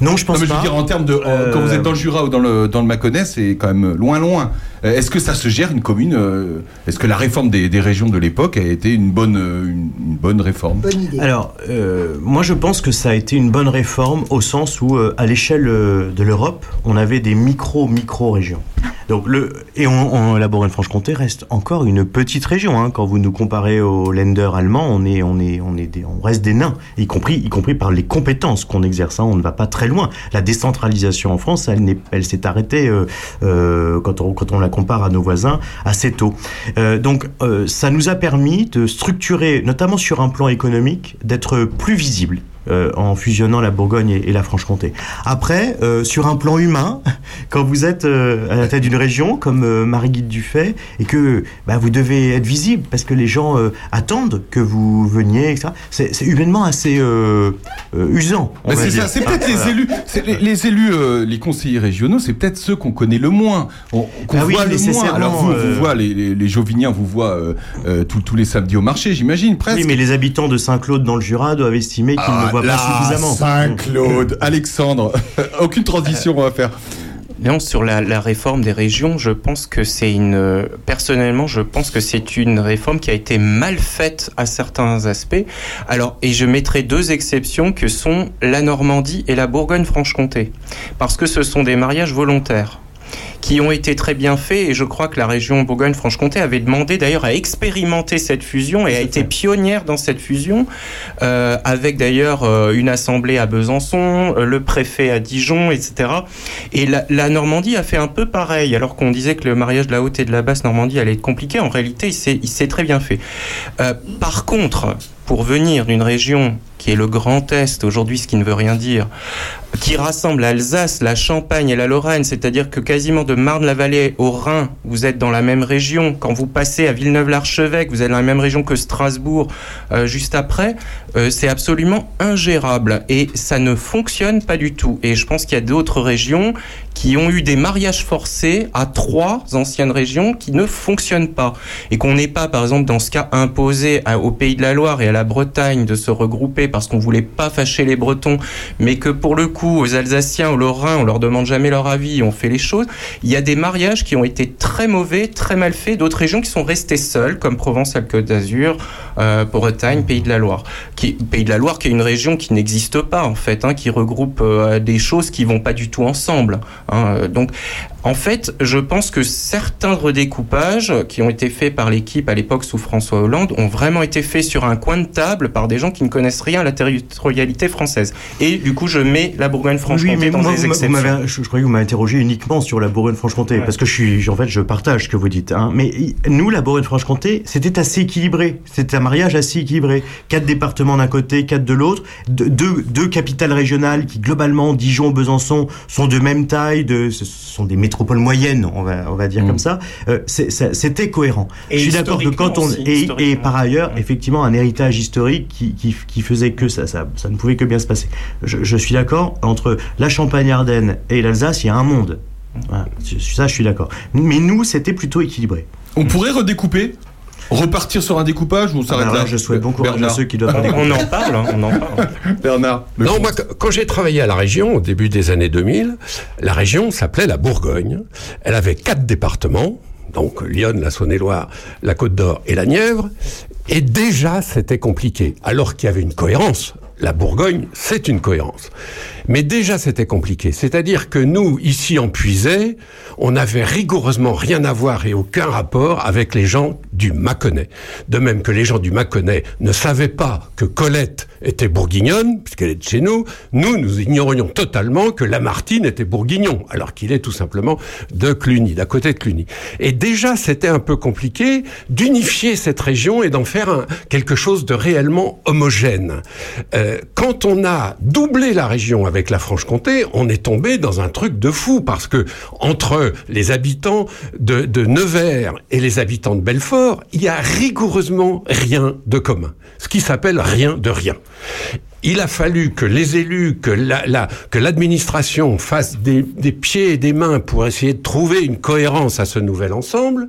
Non, je Non, pense mais je veux pas. dire en termes de Euh, quand vous êtes dans le Jura ou dans le dans le Mâconnais, c'est quand même loin loin. Euh, Est-ce que ça se gère une commune euh, Est-ce que la réforme des, des régions de l'époque a été une bonne euh, une, une bonne réforme Bonne idée. Alors, euh, moi je pense que ça a été une bonne réforme au sens où, euh, à l'échelle de l'Europe, on avait des micro-micro-régions. Donc le, et on, on, la Bourgogne-Franche-Comté reste encore une petite région. Hein. Quand vous nous comparez aux Länder allemands, on est, on est, on est, des, on reste des nains, y compris, y compris par les compétences qu'on exerce. Hein. On ne va pas très loin. La décentralisation en France, elle, n'est- elle s'est arrêtée euh, euh, quand, on, quand on la compare à nos voisins assez tôt. Euh, donc, euh, ça nous a permis de structurer, notamment sur un plan économique, d'être plus visible. Euh, en fusionnant la Bourgogne et, et la Franche-Comté. Après, euh, sur un plan humain, (laughs) quand vous êtes euh, à la tête d'une région comme Marie-Guide Dufay et que bah, vous devez être visible parce que les gens attendent que vous veniez, etc. C'est humainement assez usant. va c'est ça, c'est peut-être les élus, les, les élus, les conseillers régionaux, c'est peut-être ceux qu'on connaît le moins, on- qu'on Ah oui, voit le moins. Alors vous, vous voit les, les, les Joviniens, vous voient tous- tous les samedis au marché, j'imagine presque. Oui, mais les habitants de Saint-Claude dans le Jura doivent estimer qu'ils Ah, ne voient là, pas suffisamment. Saint-Claude, (laughs) Alexandre, aucune transition on va faire. Non, sur la, la réforme des régions, je pense que c'est une. Personnellement, je pense que c'est une réforme qui a été mal faite à certains aspects. Alors, et je mettrai deux exceptions que sont la Normandie et la Bourgogne-Franche-Comté, parce que ce sont des mariages volontaires qui ont été très bien faits et je crois que la région Bourgogne-Franche-Comté avait demandé d'ailleurs à expérimenter cette fusion et a été pionnière dans cette fusion euh, avec d'ailleurs euh, une assemblée à Besançon, euh, le préfet à Dijon, etc. Et la, la Normandie a fait un peu pareil alors qu'on disait que le mariage de la haute et de la basse Normandie allait être compliqué. En réalité, il s'est- très bien fait. Par contre, pour venir d'une région qui est le Grand Est aujourd'hui, ce qui ne veut rien dire, qui rassemble l'Alsace, la Champagne et la Lorraine, c'est-à-dire que quasiment de Marne-la-Vallée au Rhin, vous êtes dans la même région. Quand vous passez à Villeneuve-l'Archevêque, vous êtes dans la même région que Strasbourg euh, juste après. Euh, c'est absolument ingérable et ça ne fonctionne pas du tout. Et je pense qu'il y a d'autres régions qui ont eu des mariages forcés à trois anciennes régions qui ne fonctionnent pas et qu'on n'est pas, par exemple, dans ce cas imposé au Pays de la Loire et à la Bretagne de se regrouper parce qu'on voulait pas fâcher les Bretons, mais que pour le coup, aux Alsaciens, aux Lorrains, on leur demande jamais leur avis, on fait les choses. Il y a des mariages qui ont été très mauvais, très mal faits, d'autres régions qui sont restées seules, comme Provence-Alpes-Côte d'Azur, euh, Bretagne, Pays de la Loire. Pays de la Loire, qui est une région qui n'existe pas en fait, hein, qui regroupe euh, des choses qui vont pas du tout ensemble. Hein. Euh, Donc, en fait, je pense que certains redécoupages qui ont été faits par l'équipe à l'époque sous François Hollande ont vraiment été faits sur un coin de table par des gens qui ne connaissent rien à la territorialité française. Et du coup, je mets la Bourgogne-Franche-Comté Oui, dans moi, vous exceptions. je, je croyais que vous m'avez interrogé uniquement sur la Bourgogne-Franche-Comté, Ouais. parce que je suis, en fait, je partage ce que vous dites. Hein. Mais nous, la Bourgogne-Franche-Comté, c'était assez équilibré. C'était un mariage assez équilibré. Quatre départements d'un côté, quatre de l'autre. Deux, deux capitales régionales qui, globalement, Dijon, Besançon, sont de même taille. De, ce sont des métropoles moyennes, on va, on va dire comme ça. Euh, c'est- c'était cohérent. Et je suis d'accord que quand on aussi, et, par ailleurs, effectivement, un héritage historique qui, qui, qui faisait que ça, ça, ça ne pouvait que bien se passer. Je, je suis d'accord, entre la Champagne-Ardenne et l'Alsace, il y a un monde. Voilà, sur ça, je suis d'accord. Mais nous, c'était plutôt équilibré. On pourrait redécouper Repartir sur un découpage ou on s'arrête Alors là, là je souhaite bon courage à Bernard. ceux qui doivent. On en parle, hein, on en parle. Bernard. le Non, moi, qu- quand j'ai travaillé à la région, au début des années 2000, la région s'appelait la Bourgogne. Elle avait quatre départements, donc Lyon, la Saône-et-Loire, la Côte d'Or et la Nièvre. Et déjà, c'était compliqué, alors qu'il y avait une cohérence. La Bourgogne, c'est une cohérence. Mais déjà, c'était compliqué. C'est-à-dire que nous, ici en Puisay, on n'avait rigoureusement rien à voir et aucun rapport avec les gens du Mâconnais. De même que les gens du Mâconnais ne savaient pas que Colette était bourguignonne, puisqu'elle est de chez nous, nous, nous ignorions totalement que Lamartine était bourguignon, alors qu'il est tout simplement de Cluny, d'à côté de Cluny. Et déjà, c'était un peu compliqué d'unifier cette région et d'en faire un- quelque chose de réellement homogène. Euh, quand on a doublé la région avec la Franche-Comté, on est tombé dans un truc de fou, parce que entre les habitants de, Nevers et les habitants de Belfort, il y a rigoureusement rien de commun. Ce qui s'appelle rien de rien. Il a fallu que les élus, que la, la- que l'administration fasse des pieds et des mains pour essayer de trouver une cohérence à ce nouvel ensemble,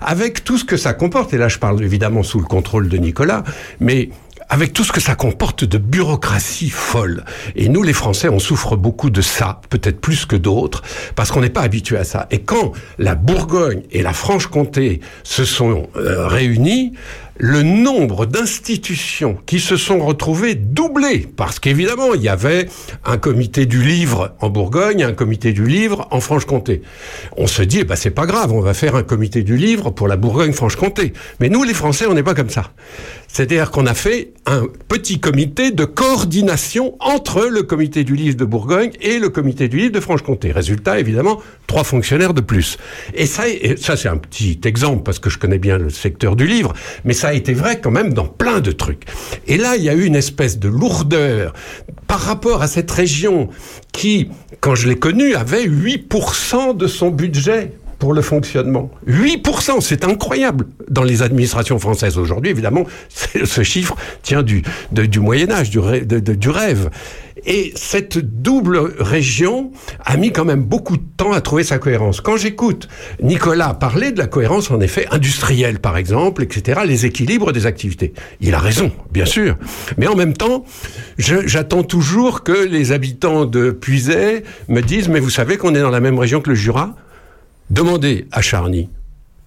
avec tout ce que ça comporte. Et là, je parle évidemment sous le contrôle de Nicolas, mais avec tout ce que ça comporte de bureaucratie folle. Et nous, les Français, on souffre beaucoup de ça, peut-être plus que d'autres, parce qu'on n'est pas habitué à ça. Et quand la Bourgogne et la Franche-Comté se sont euh, réunis, le nombre d'institutions qui se sont retrouvées doublé, parce qu'évidemment, il y avait un comité du livre en Bourgogne, un comité du livre en Franche-Comté. On se dit, eh ben, c'est pas grave, on va faire un comité du livre pour la Bourgogne-Franche-Comté. Mais nous, les Français, on n'est pas comme ça. C'est-à-dire qu'on a fait un petit comité de coordination entre le comité du livre de Bourgogne et le comité du livre de Franche-Comté. Résultat, évidemment, trois fonctionnaires de plus. Et ça, ça c'est un petit exemple parce que je connais bien le secteur du livre, mais ça a été vrai quand même dans plein de trucs. Et là, il y a eu une espèce de lourdeur par rapport à cette région qui, quand je l'ai connue, avait 8% de son budget pour le fonctionnement. 8%, c'est incroyable dans les administrations françaises aujourd'hui. Évidemment, (laughs) ce chiffre tient du, Moyen Âge, du, du rêve. Et cette double région a mis quand même beaucoup de temps à trouver sa cohérence. Quand j'écoute Nicolas parler de la cohérence, en effet, industrielle, par exemple, etc., les équilibres des activités, il a raison, bien sûr. Mais en même temps, j'attends toujours que les habitants de Puiset me disent, mais vous savez qu'on est dans la même région que le Jura? Demandez à Charny.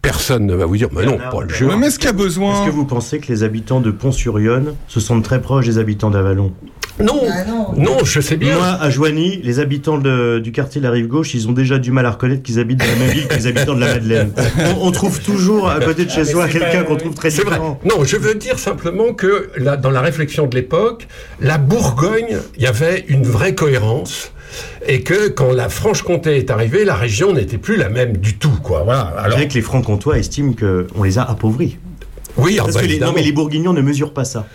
Personne ne va vous dire, mais non, pas le Jura. Mais est-ce qu'il y a besoin? Est-ce que vous pensez que les habitants de Pont-sur-Yonne se sentent très proches des habitants d'Avalon? Non, Ah non. non, je sais bien. Moi, à Joigny, les habitants de- du quartier de la Rive Gauche, ils ont déjà du mal à reconnaître qu'ils habitent dans la même ville que les habitants de la Madeleine. On, on trouve toujours à côté de chez soi quelqu'un qu'on trouve très vrai. différent. Non, je veux dire simplement que là, dans la réflexion de l'époque, la Bourgogne, il y avait une vraie cohérence. Et que quand la Franche-Comté est arrivée, la région n'était plus la même du tout, quoi. Voilà. Alors, que les Francs-Comtois estiment qu'on les a appauvris. oui, ah Parce bah, que les, non, mais les Bourguignons ne mesurent pas ça.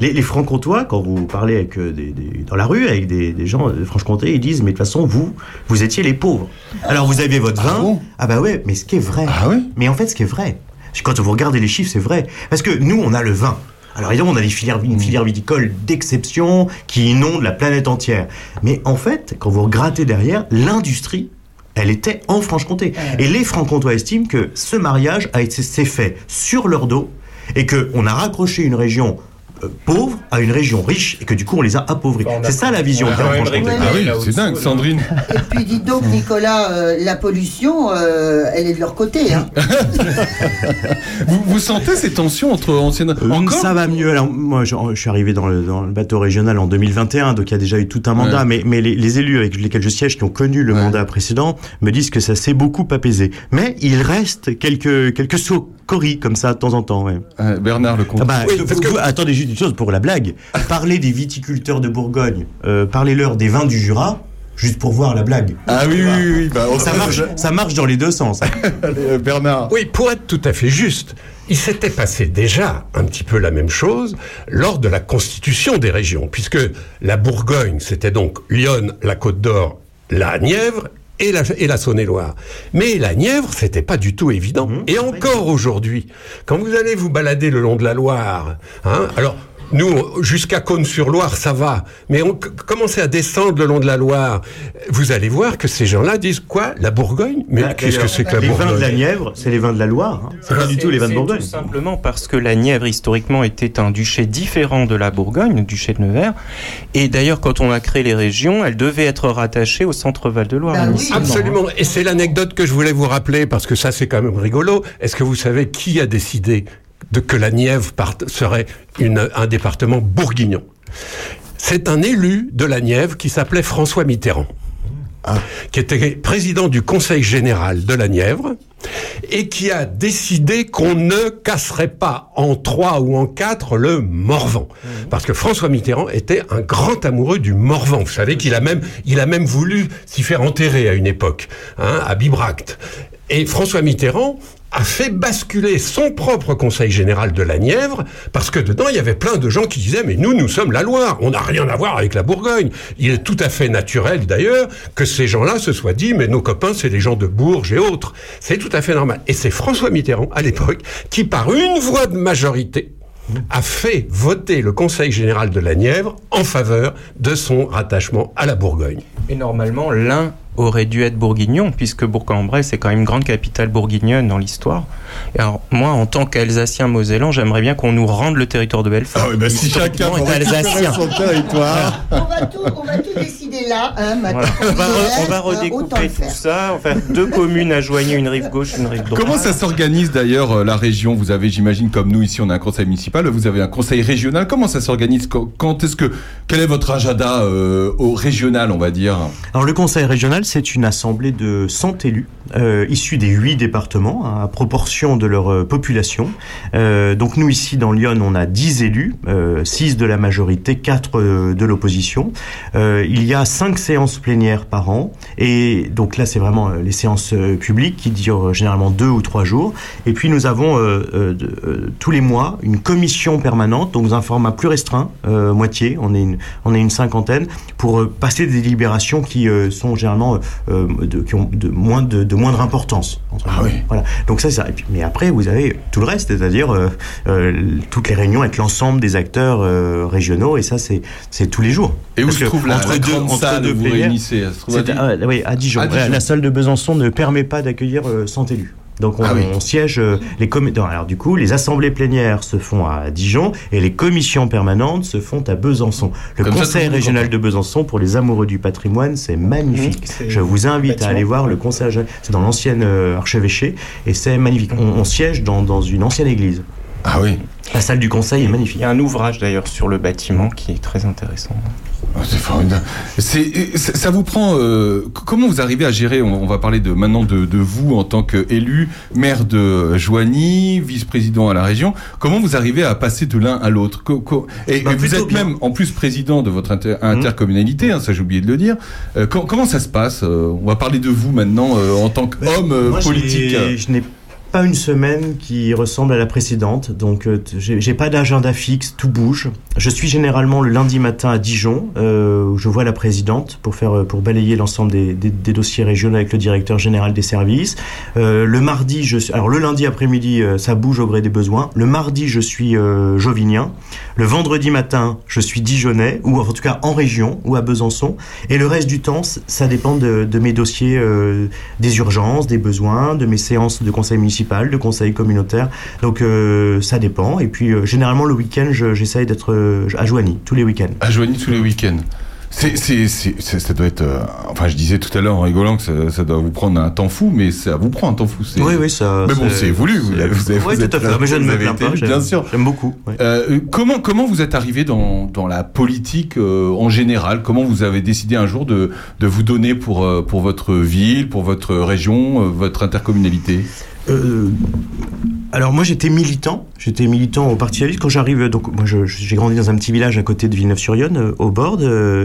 Les, les Francs-Comtois, quand vous parlez avec, euh, des, des- dans la rue avec des, des gens de Franche-Comté, ils disent Mais de toute façon, vous, vous étiez les pauvres. Alors vous aviez votre vin. bon? Ah bah ouais, mais ce qui est vrai. Ah Mais en fait, ce qui est vrai, quand vous regardez les chiffres, c'est vrai. Parce que nous, on a le vin. Alors évidemment, on a des filières, une filière viticole d'exception qui inonde la planète entière. Mais en fait, quand vous grattez derrière, l'industrie, elle était en Franche-Comté. Et les Francs-Comtois estiment que ce mariage a été s'est fait sur leur dos et que on a raccroché une région euh, pauvre à une région riche et que du coup on les a appauvris. A- C'est ça la vision on a de la quand même Franche-Comté. réglé. Ah oui, c'est dingue. Sandrine. Et puis dites donc, Nicolas, euh, la pollution, euh, elle est de leur côté. Hein. (laughs) Vous, vous sentez ces tensions entre anciennes. Euh, Encore ça va mieux. Alors moi, je, je suis arrivé dans le, dans le bateau régional en 2021, donc il y a déjà eu tout un mandat. Ouais. Mais, mais les, les élus avec lesquels je siège, qui ont connu le Ouais. mandat précédent, me disent que ça s'est beaucoup apaisé. Mais il reste quelques quelques scories comme ça de temps en temps. Ouais. Euh, Bernard le comte. Ah bah, Oui, vous- parce que- attendez juste une chose pour la blague. Parlez des viticulteurs de Bourgogne, euh, parlez-leur des vins du Jura, juste pour voir la blague. Ah oui, oui, oui, oui, bah, Ça marche, ça marche dans les deux sens. (laughs) Euh, Bernard. Oui, pour être tout à fait juste, il s'était passé déjà un petit peu la même chose lors de la constitution des régions, puisque la Bourgogne, c'était donc Lyon, la Côte d'Or, la Nièvre et la, et la Saône-et-Loire. Mais la Nièvre, c'était pas du tout évident. et encore aujourd'hui, quand vous allez vous balader le long de la Loire, hein, alors nous, jusqu'à Cône-sur-Loire, ça va. Mais on commencez à descendre le long de la Loire. Vous allez voir que ces gens-là disent quoi? La Bourgogne? Mais Ah, qu'est-ce que c'est que la Les Bourgogne vins de la Nièvre, c'est les vins de la Loire. hein. C'est pas du tout les vins de Bourgogne. Tout simplement parce que la Nièvre, historiquement, était un duché différent de la Bourgogne, le duché de Nevers. Et d'ailleurs, quand on a créé les régions, elles devaient être rattachées au centre Val-de-Loire. Bah oui. Absolument. Et c'est l'anecdote que je voulais vous rappeler parce que ça c'est quand même rigolo. Est-ce que vous savez qui a décidé de que la Nièvre serait une- un département bourguignon C'est un élu de la Nièvre qui s'appelait François Mitterrand. qui était président du Conseil général de la Nièvre et qui a décidé qu'on ne casserait pas en trois ou en quatre le Morvan. Parce que François Mitterrand était un grand amoureux du Morvan. Vous savez qu'il a même, il a même voulu s'y faire enterrer à une époque, hein, à Bibracte. Et François Mitterrand a fait basculer son propre conseil général de la Nièvre, parce que dedans, il y avait plein de gens qui disaient, mais nous, nous sommes la Loire, on n'a rien à voir avec la Bourgogne. Il est tout à fait naturel, d'ailleurs, que ces gens-là se soient dit, mais nos copains, c'est les gens de Bourges et autres. C'est tout à fait normal. Et c'est François Mitterrand, à l'époque, qui, par une voix de majorité, a fait voter le Conseil général de la Nièvre en faveur de son rattachement à la Bourgogne. Et normalement, l'un aurait dû être bourguignon, puisque Bourg-en-Bresse c'est quand même une grande capitale bourguignonne dans l'histoire. Et alors, moi, en tant qu'Alsacien mosellan, j'aimerais bien qu'on nous rende le territoire de Belfort. Ah oui, bah si chacun est alsacien. son territoire. On va tout, on va tout décider là, hein. Voilà. On va, on va redécouper tout ça, on va faire deux communes à joigner, une rive gauche, une rive droite. Comment ça s'organise d'ailleurs euh, la région? Vous avez, j'imagine, comme nous ici, on a un conseil municipal, vous avez un conseil régional. Comment ça s'organise? Quand, quand est-ce que quel est votre agenda euh, au régional, on va dire? Alors le conseil régional, c'est une assemblée de 100 élus euh, issus des huit départements, hein, à proportion de leur euh, population. Euh, donc nous ici dans Lyon, on a 10 élus, euh, 6 de la majorité, 4 euh, de l'opposition. Euh, il y a 5 séances plénières par an, et donc là c'est vraiment euh, les séances euh, publiques qui durent euh, généralement 2 ou 3 jours. Et puis nous avons euh, euh, euh, tous les mois une commission permanente, donc un format plus restreint, euh, moitié, on est une, on est une cinquantaine, pour euh, passer des délibérations qui euh, sont généralement euh, de, qui ont de moins de de moindre importance. entre Ah oui. Voilà. Donc ça, ça. Et puis- mais après, vous avez tout le reste, c'est-à-dire euh, euh, toutes les réunions avec l'ensemble des acteurs euh, régionaux, et ça, c'est c'est tous les jours. Et où Parce se trouve la, entre la deux- grande entre salle deux vous plénières, réunissez Elle se trouve à c'est Dijon à, oui, à Dijon. À Voilà, Dijon. la salle de Besançon ne permet pas d'accueillir euh, 100 élus. Donc on, Ah oui. on siège euh, les non, alors du coup les assemblées plénières se font à Dijon et les commissions permanentes se font à Besançon. Le Comme conseil régional de Besançon pour les amoureux du patrimoine, c'est magnifique. Mmh, c'est Je vous invite à aller voir le conseil régional. C'est dans l'ancienne euh, archevêché et c'est magnifique. On, on siège dans, dans une ancienne église. Ah oui. La salle du conseil est magnifique. Il y a un ouvrage d'ailleurs sur le bâtiment qui est très intéressant. Ah, C'est formidable. C'est, ça vous prend. euh, comment vous arrivez à gérer on, on va parler de maintenant de, de vous en tant qu'élu, maire de Joigny, vice-président à la région. Comment vous arrivez à passer de l'un à l'autre? Et, Bah, et vous êtes bien. Mmh. même en plus président de votre inter- intercommunalité, hein, ça j'ai oublié de le dire. Euh, com- comment ça se passe Euh, On va parler de vous maintenant euh, en tant qu'homme euh, Moi, j'ai- politique. Je n'ai pas une semaine qui ressemble à la précédente, donc euh, j'ai pas d'agenda fixe, tout bouge. Je suis généralement le lundi matin à Dijon, euh, où je vois la présidente pour faire euh, pour balayer l'ensemble des, dossiers régionaux avec le directeur général des services. Le mardi, je alors le lundi après-midi, ça bouge au gré des besoins. Le mardi, je suis jovinien. Le vendredi matin, je suis dijonnais, ou en tout cas en région, ou à Besançon. Et le reste du temps, ça dépend de, mes dossiers, des urgences, des besoins, de mes séances de conseil municipal, de conseil communautaire. Donc euh, ça dépend. Et puis euh, généralement le week-end, je- j'essaye d'être euh, à Joigny tous les week-ends. À Joigny tous les week-ends. C'est, c'est, c'est, c'est- ça doit être. euh, enfin, je disais tout à l'heure en rigolant que ça, ça doit vous prendre un temps fou, mais ça vous prend un temps fou. c'est- Oui, oui, ça. Mais bon, c'est voulu. Vous, avez- vous avez, Oui, vous tout à fait. Mais je ne me plains pas. Bien sûr. J'aime beaucoup. ouais. Euh, comment comment vous êtes arrivé dans, dans la politique euh, en général? Comment vous avez décidé un jour de, de vous donner pour pour votre ville, pour votre région, votre intercommunalité? Uh, alors moi j'étais militant, j'étais militant au Parti socialiste quand j'arrive. Donc moi j'ai grandi dans un petit village à côté de Villeneuve-sur-Yonne, euh, au bord.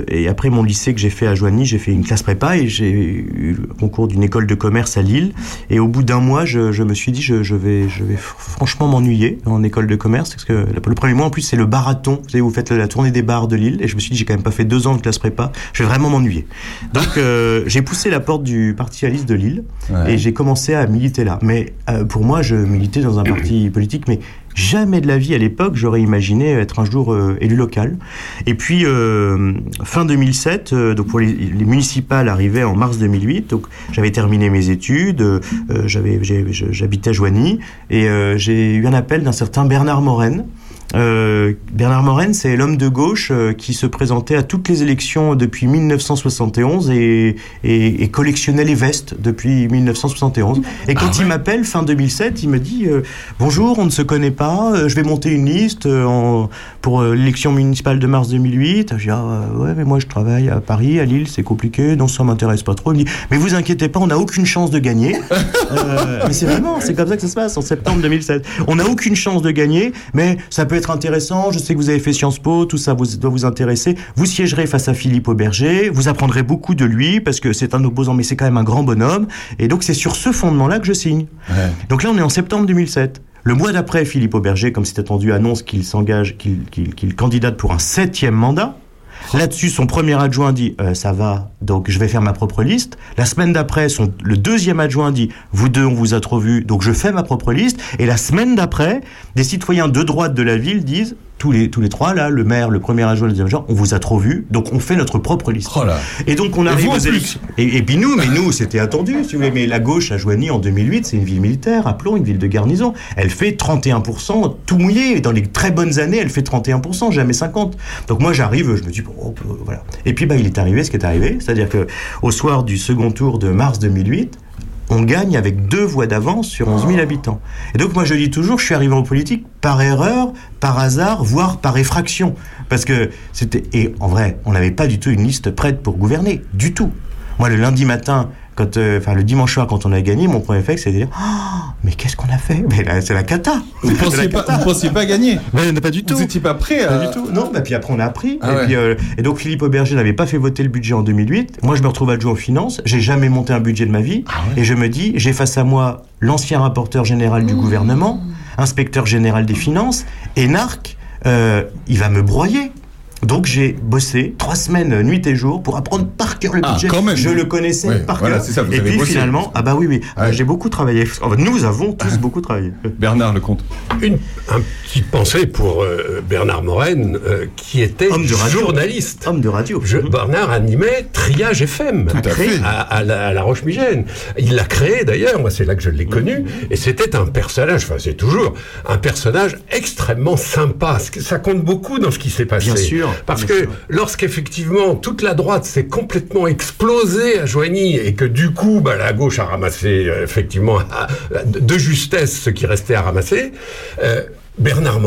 et après mon lycée que j'ai fait à Joigny, j'ai fait une classe prépa et j'ai eu le concours d'une école de commerce à Lille. Et au bout d'un mois, je, je me suis dit je, je vais je vais fr- franchement m'ennuyer en école de commerce parce que le, le premier mois en plus c'est le barathon. Vous savez vous faites la tournée des bars de Lille et je me suis dit j'ai quand même pas fait deux ans de classe prépa, je vais vraiment m'ennuyer. Donc euh, j'ai poussé la porte du Parti socialiste de Lille Ouais. et j'ai commencé à militer là. Mais euh, pour moi, je militais dans un (clears throat) parti politique, mais jamais de la vie à l'époque, j'aurais imaginé être un jour euh, élu local. Et puis, euh, fin 2007, euh, donc pour les, les municipales arrivaient en mars 2008, donc j'avais terminé mes études, j'avais, j'habitais à Joigny, et j'ai eu un appel d'un certain Bernard Moren, euh, Bernard Moren, c'est l'homme de gauche euh, qui se présentait à toutes les élections depuis 1971 et, et, et collectionnait les vestes depuis 1971. Et quand il m'appelle fin 2007, il me dit euh, bonjour, on ne se connaît pas, je vais monter une liste en- pour l'élection municipale de mars 2008. Je dis ah, ouais, mais moi je travaille à Paris, à Lille, c'est compliqué, non ça m'intéresse pas trop. Il me dit mais vous inquiétez pas, on n'a aucune chance de gagner. (laughs) Mais c'est vraiment, c'est comme ça que ça se passe en septembre 2007. On n'a aucune chance de gagner, mais ça peut être intéressant. Je sais que vous avez fait Sciences Po, tout ça vous, doit vous intéresser. Vous siégerez face à Philippe Auberger, vous apprendrez beaucoup de lui parce que c'est un opposant, mais c'est quand même un grand bonhomme. Et donc c'est sur ce fondement-là que je signe. Donc là, on est en septembre 2007. Le mois d'après, Philippe Auberger, comme c'est attendu, annonce qu'il s'engage, qu'il candidate pour un septième mandat. Là-dessus, son premier adjoint dit euh, ça va, donc je vais faire ma propre liste. La semaine d'après, le deuxième adjoint dit vous deux, on vous a trop vu, donc je fais ma propre liste. Et la semaine d'après, des citoyens de droite de la ville disent tous les tous les trois là, le maire, le premier adjoint, le deuxième adjoint, on vous a trop vu, donc on fait notre propre liste. Oh. Et donc on arrive aux élections. Et, et puis nous, mais nous, c'était attendu, si vous voulez. Mais la gauche à Joigny en 2008, c'est une ville militaire, appelons une ville de garnison. Elle fait 31%, tout mouillé. Et dans les très bonnes années, elle fait 31%, jamais 50. Donc moi, j'arrive, je me dis, bon, oh, euh, voilà. Et puis, bah, il est arrivé ce qui est arrivé. C'est-à-dire que au soir du second tour de mars 2008, on gagne avec deux voix d'avance sur 11 000 habitants. Et donc moi je dis toujours, je suis arrivé en politique par erreur, par hasard, voire par effraction. Parce que c'était... Et en vrai, on n'avait pas du tout une liste prête pour gouverner, du tout. Moi le lundi matin, quand, euh, enfin le dimanche soir quand on a gagné, mon premier réflexe c'est de dire, Ah, mais qu'est-ce qu'on a fait? Mais là, c'est la cata Vous la pensiez pas, pensiez pas gagner Mais pas du tout. Vous étiez pas prêt Pas à... du tout. Non, bah, puis après on a appris. Ah et, ouais. puis, euh, et donc Philippe Auberger n'avait pas fait voter le budget en 2008. Moi je me retrouve adjoint aux finances. J'ai jamais monté un budget de ma vie. Ah Et je me dis, j'ai face à moi l'ancien rapporteur général du gouvernement, inspecteur général des finances, et Narc, euh, il va me broyer. Donc j'ai bossé trois semaines, euh, nuit et jour, pour apprendre par cœur le Ah, budget. quand même. Je le connaissais Ouais, par voilà, cœur. c'est ça, vous et avez puis bossé. finalement, ah bah oui, oui, Ouais. j'ai beaucoup travaillé. Enfin, nous avons tous (laughs) beaucoup travaillé. Bernard Lecomte. Une un petite pensée pour euh, Bernard Moren, euh, qui était Homme de radio. journaliste. Homme de radio. Je- Bernard animait Triage FM Tout à fait. à, à la, à la Roche-Migène. Il l'a créé d'ailleurs, moi c'est là que je l'ai connu, et c'était un personnage, enfin c'est toujours un personnage extrêmement sympa. Ça compte beaucoup dans ce qui s'est passé. Bien sûr, Parce que lorsqu'effectivement toute la droite s'est complètement explosée à Joigny et que du coup bah, la gauche a ramassé euh, effectivement (laughs) de justesse ce qui restait à ramasser, euh, Bernard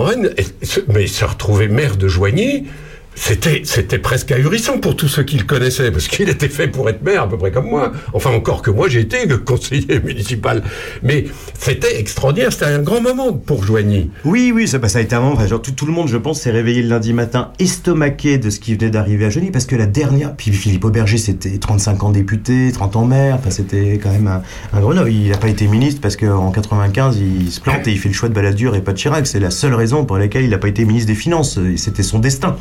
se- mais se retrouver maire de Joigny, c'était, c'était presque ahurissant pour tous ceux qui le connaissaient, parce qu'il était fait pour être maire, à peu près comme moi. Enfin, encore que moi, j'ai été le conseiller municipal. Mais c'était extraordinaire, c'était un grand moment pour Joigny. Oui, oui, ça, bah, ça a été un moment. Enfin, genre, tout, le monde, je pense, s'est réveillé le lundi matin estomaqué de ce qui venait d'arriver à Joigny, parce que la dernière. Puis Philippe Auberger, c'était 35 ans député, 30 ans maire. Enfin, c'était quand même un, un gros nom. Il n'a pas été ministre parce qu'en 95, il se plante et il fait le choix de Balladur et pas de Chirac. C'est la seule raison pour laquelle il n'a pas été ministre des Finances. C'était son destin.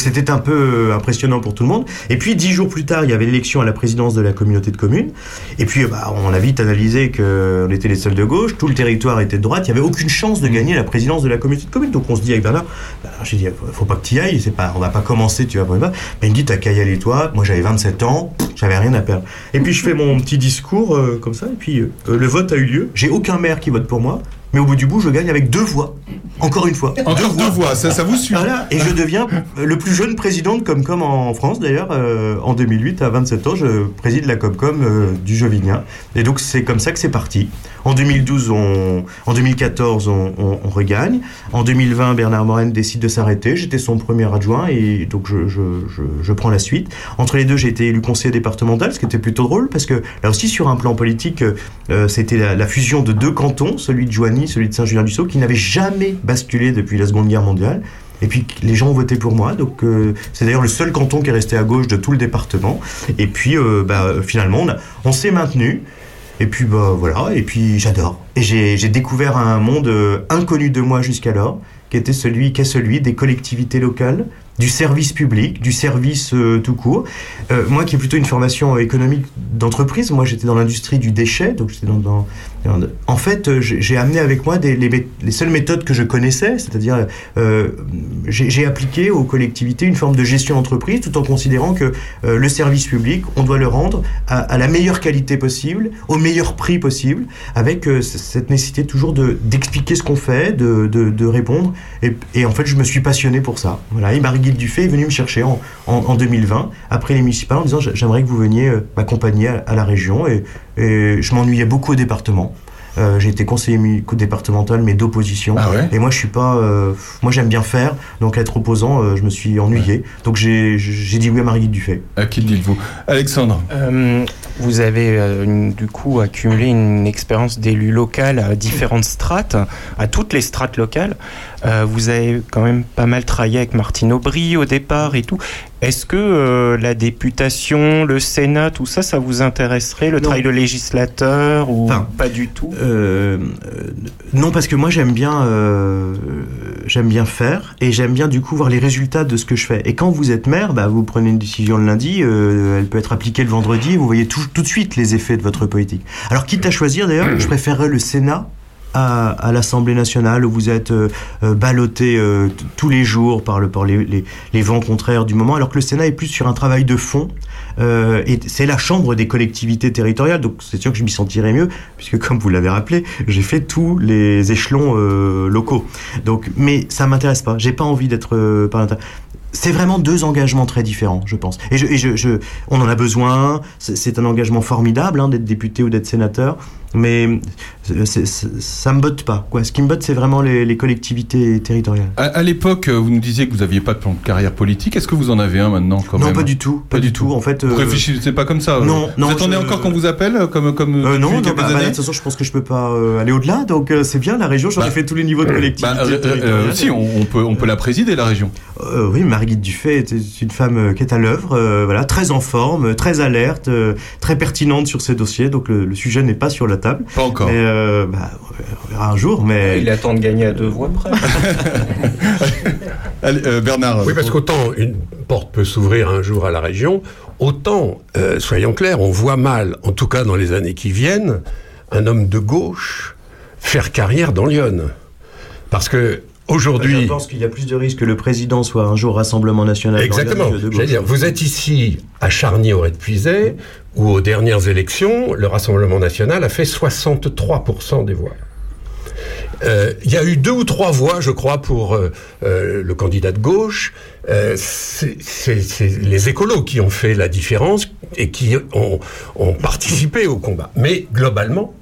C'était un peu euh, impressionnant pour tout le monde. Et puis dix jours plus tard, il y avait l'élection à la présidence de la communauté de communes. Et puis bah, on a vite analysé qu'on était les seuls de gauche, tout le territoire était de droite, il n'y avait aucune chance de gagner la présidence de la communauté de communes. Donc on se dit avec Bernard, bah, j'ai faut, pas que tu y ailles, pas, on va pas commencer, tu vas pas. Mais il me dit, t'as qu'à y aller toi. Moi j'avais 27 ans, j'avais rien à perdre. Et puis je fais mon petit discours euh, comme ça, et puis euh, le vote a eu lieu. J'ai aucun maire qui vote pour moi. Mais au bout du bout, je gagne avec deux voix. Encore une fois. Encore deux voix, ça, ça vous suit. Voilà, et je (laughs) deviens le plus jeune président de Comcom en France d'ailleurs. euh, en 2008, à 27 ans, je préside la Comcom euh, du Jovinien. Et donc c'est comme ça que c'est parti. En 2012, on, en 2014, on, on- on regagne. En 2020, Bernard Moren décide de s'arrêter. J'étais son premier adjoint et donc je, je, je, je prends la suite. Entre les deux, j'ai été élu conseiller départemental, ce qui était plutôt drôle parce que là aussi sur un plan politique, euh, c'était la, la fusion de deux cantons, celui de Joigny, celui de Saint-Julien-du-Sault, qui n'avait jamais basculé depuis la Seconde Guerre mondiale. Et puis les gens ont voté pour moi, donc euh, c'est d'ailleurs le seul canton qui est resté à gauche de tout le département. Et puis euh, bah, finalement, on, on s'est maintenu. Et puis bah voilà, et puis j'adore. Et j'ai j'ai découvert un monde euh, inconnu de moi jusqu'alors, qui était celui, qui est celui des collectivités locales, du service public, du service euh, tout court. Euh, moi qui ai plutôt une formation économique d'entreprise, moi j'étais dans l'industrie du déchet, donc j'étais dans, En fait, euh, j'ai amené avec moi les, les seules méthodes que je connaissais, c'est-à-dire j'ai appliqué aux collectivités une forme de gestion d'entreprise, tout en considérant que le service public, on doit le rendre à, la meilleure qualité possible, au meilleur prix possible, avec cette nécessité toujours de d'expliquer ce qu'on fait, de, de répondre. Et, et en fait, je me suis passionné pour ça. Voilà, et Marie-Guilde Dufay est venue me chercher en, en, en 2020, après les municipales, en disant J'a- j'aimerais que vous veniez euh, m'accompagner à, à la région. Et, et je m'ennuyais beaucoup au département. Euh, j'ai été conseiller départemental, mais d'opposition. Ah ouais? Et moi, je suis pas. euh, moi, j'aime bien faire. Donc, être opposant, euh, je me suis ennuyé. Donc, j'ai dit oui à Marie-Guilde Dufay. À qui le dites-vous? Alexandre Euh, vous avez euh, une- du coup accumulé une expérience d'élu local à différentes strates, à toutes les strates locales. Euh, vous avez quand même pas mal travaillé avec Martine Aubry au départ et tout. Est-ce que euh, la députation, le Sénat, tout ça, ça vous intéresserait, le Non. travail de législateur ou Enfin, pas du tout? Euh, non, parce que moi j'aime bien, j'aime bien faire et j'aime bien du coup voir les résultats de ce que je fais. Et quand vous êtes maire, bah, vous prenez une décision le lundi, elle peut être appliquée le vendredi, vous voyez tout, tout de suite les effets de votre politique. Alors quitte à choisir d'ailleurs, je préférerais le Sénat. À, l'Assemblée nationale où vous êtes euh, euh, ballotté euh, tous les jours par, le, par les, vents contraires du moment, alors que le Sénat est plus sur un travail de fond. Et c'est la chambre des collectivités territoriales, donc c'est sûr que je m'y sentirais mieux, puisque comme vous l'avez rappelé, j'ai fait tous les échelons locaux. Donc, mais ça m'intéresse pas. J'ai pas envie d'être. C'est vraiment deux engagements très différents, je pense. Et, on en a besoin. C'est c'est un engagement formidable hein, d'être député ou d'être sénateur, mais c'est- c'est- c'est- ça me botte pas. Quoi. Ce qui me botte, c'est vraiment les, les collectivités territoriales. À, à l'époque, euh, vous nous disiez que vous n'aviez pas de plan de carrière politique. Est-ce que vous en avez un maintenant quand non, même pas du tout. Pas, Pas du tout. En fait, Vous euh, réfléchissez pas comme ça euh, non, non, Vous attendez je- encore qu'on vous appelle euh, comme comme Euh, non, non bah, bah, de toute façon, je pense que je peux pas euh, aller au-delà, donc euh, c'est bien la région. J'en ai Bah, fait tous les niveaux de collectivité. Bah, euh, euh, territoriale. si, on, on peut on peut la présider la région. Euh, oui, Marguerite Dufay est une femme euh, qui est à l'œuvre, euh, voilà, très en forme, euh, très alerte, euh, très pertinente sur ces dossiers. Donc le, le sujet n'est pas sur la table. Pas encore. Mais euh, bah, on verra un jour. Mais Il attend de gagner à deux voix près. (laughs) Allez, euh, Bernard. Oui, parce qu'autant une porte peut s'ouvrir un jour à la région, autant, euh, soyons clairs, on voit mal, en tout cas dans les années qui viennent, un homme de gauche faire carrière dans Lyon. Parce que aujourd'hui, Je pense qu'il y a plus de risques que le président soit un jour Rassemblement National. Exactement. Dire, vous êtes ici à Charny au Puisay, où aux dernières élections, le Rassemblement national a fait 63% des voix. Euh, Il y a eu deux ou trois voix, je crois, pour euh, euh, le candidat de gauche. C'est les écolos qui ont fait la différence et qui ont, ont participé au combat. Mais globalement,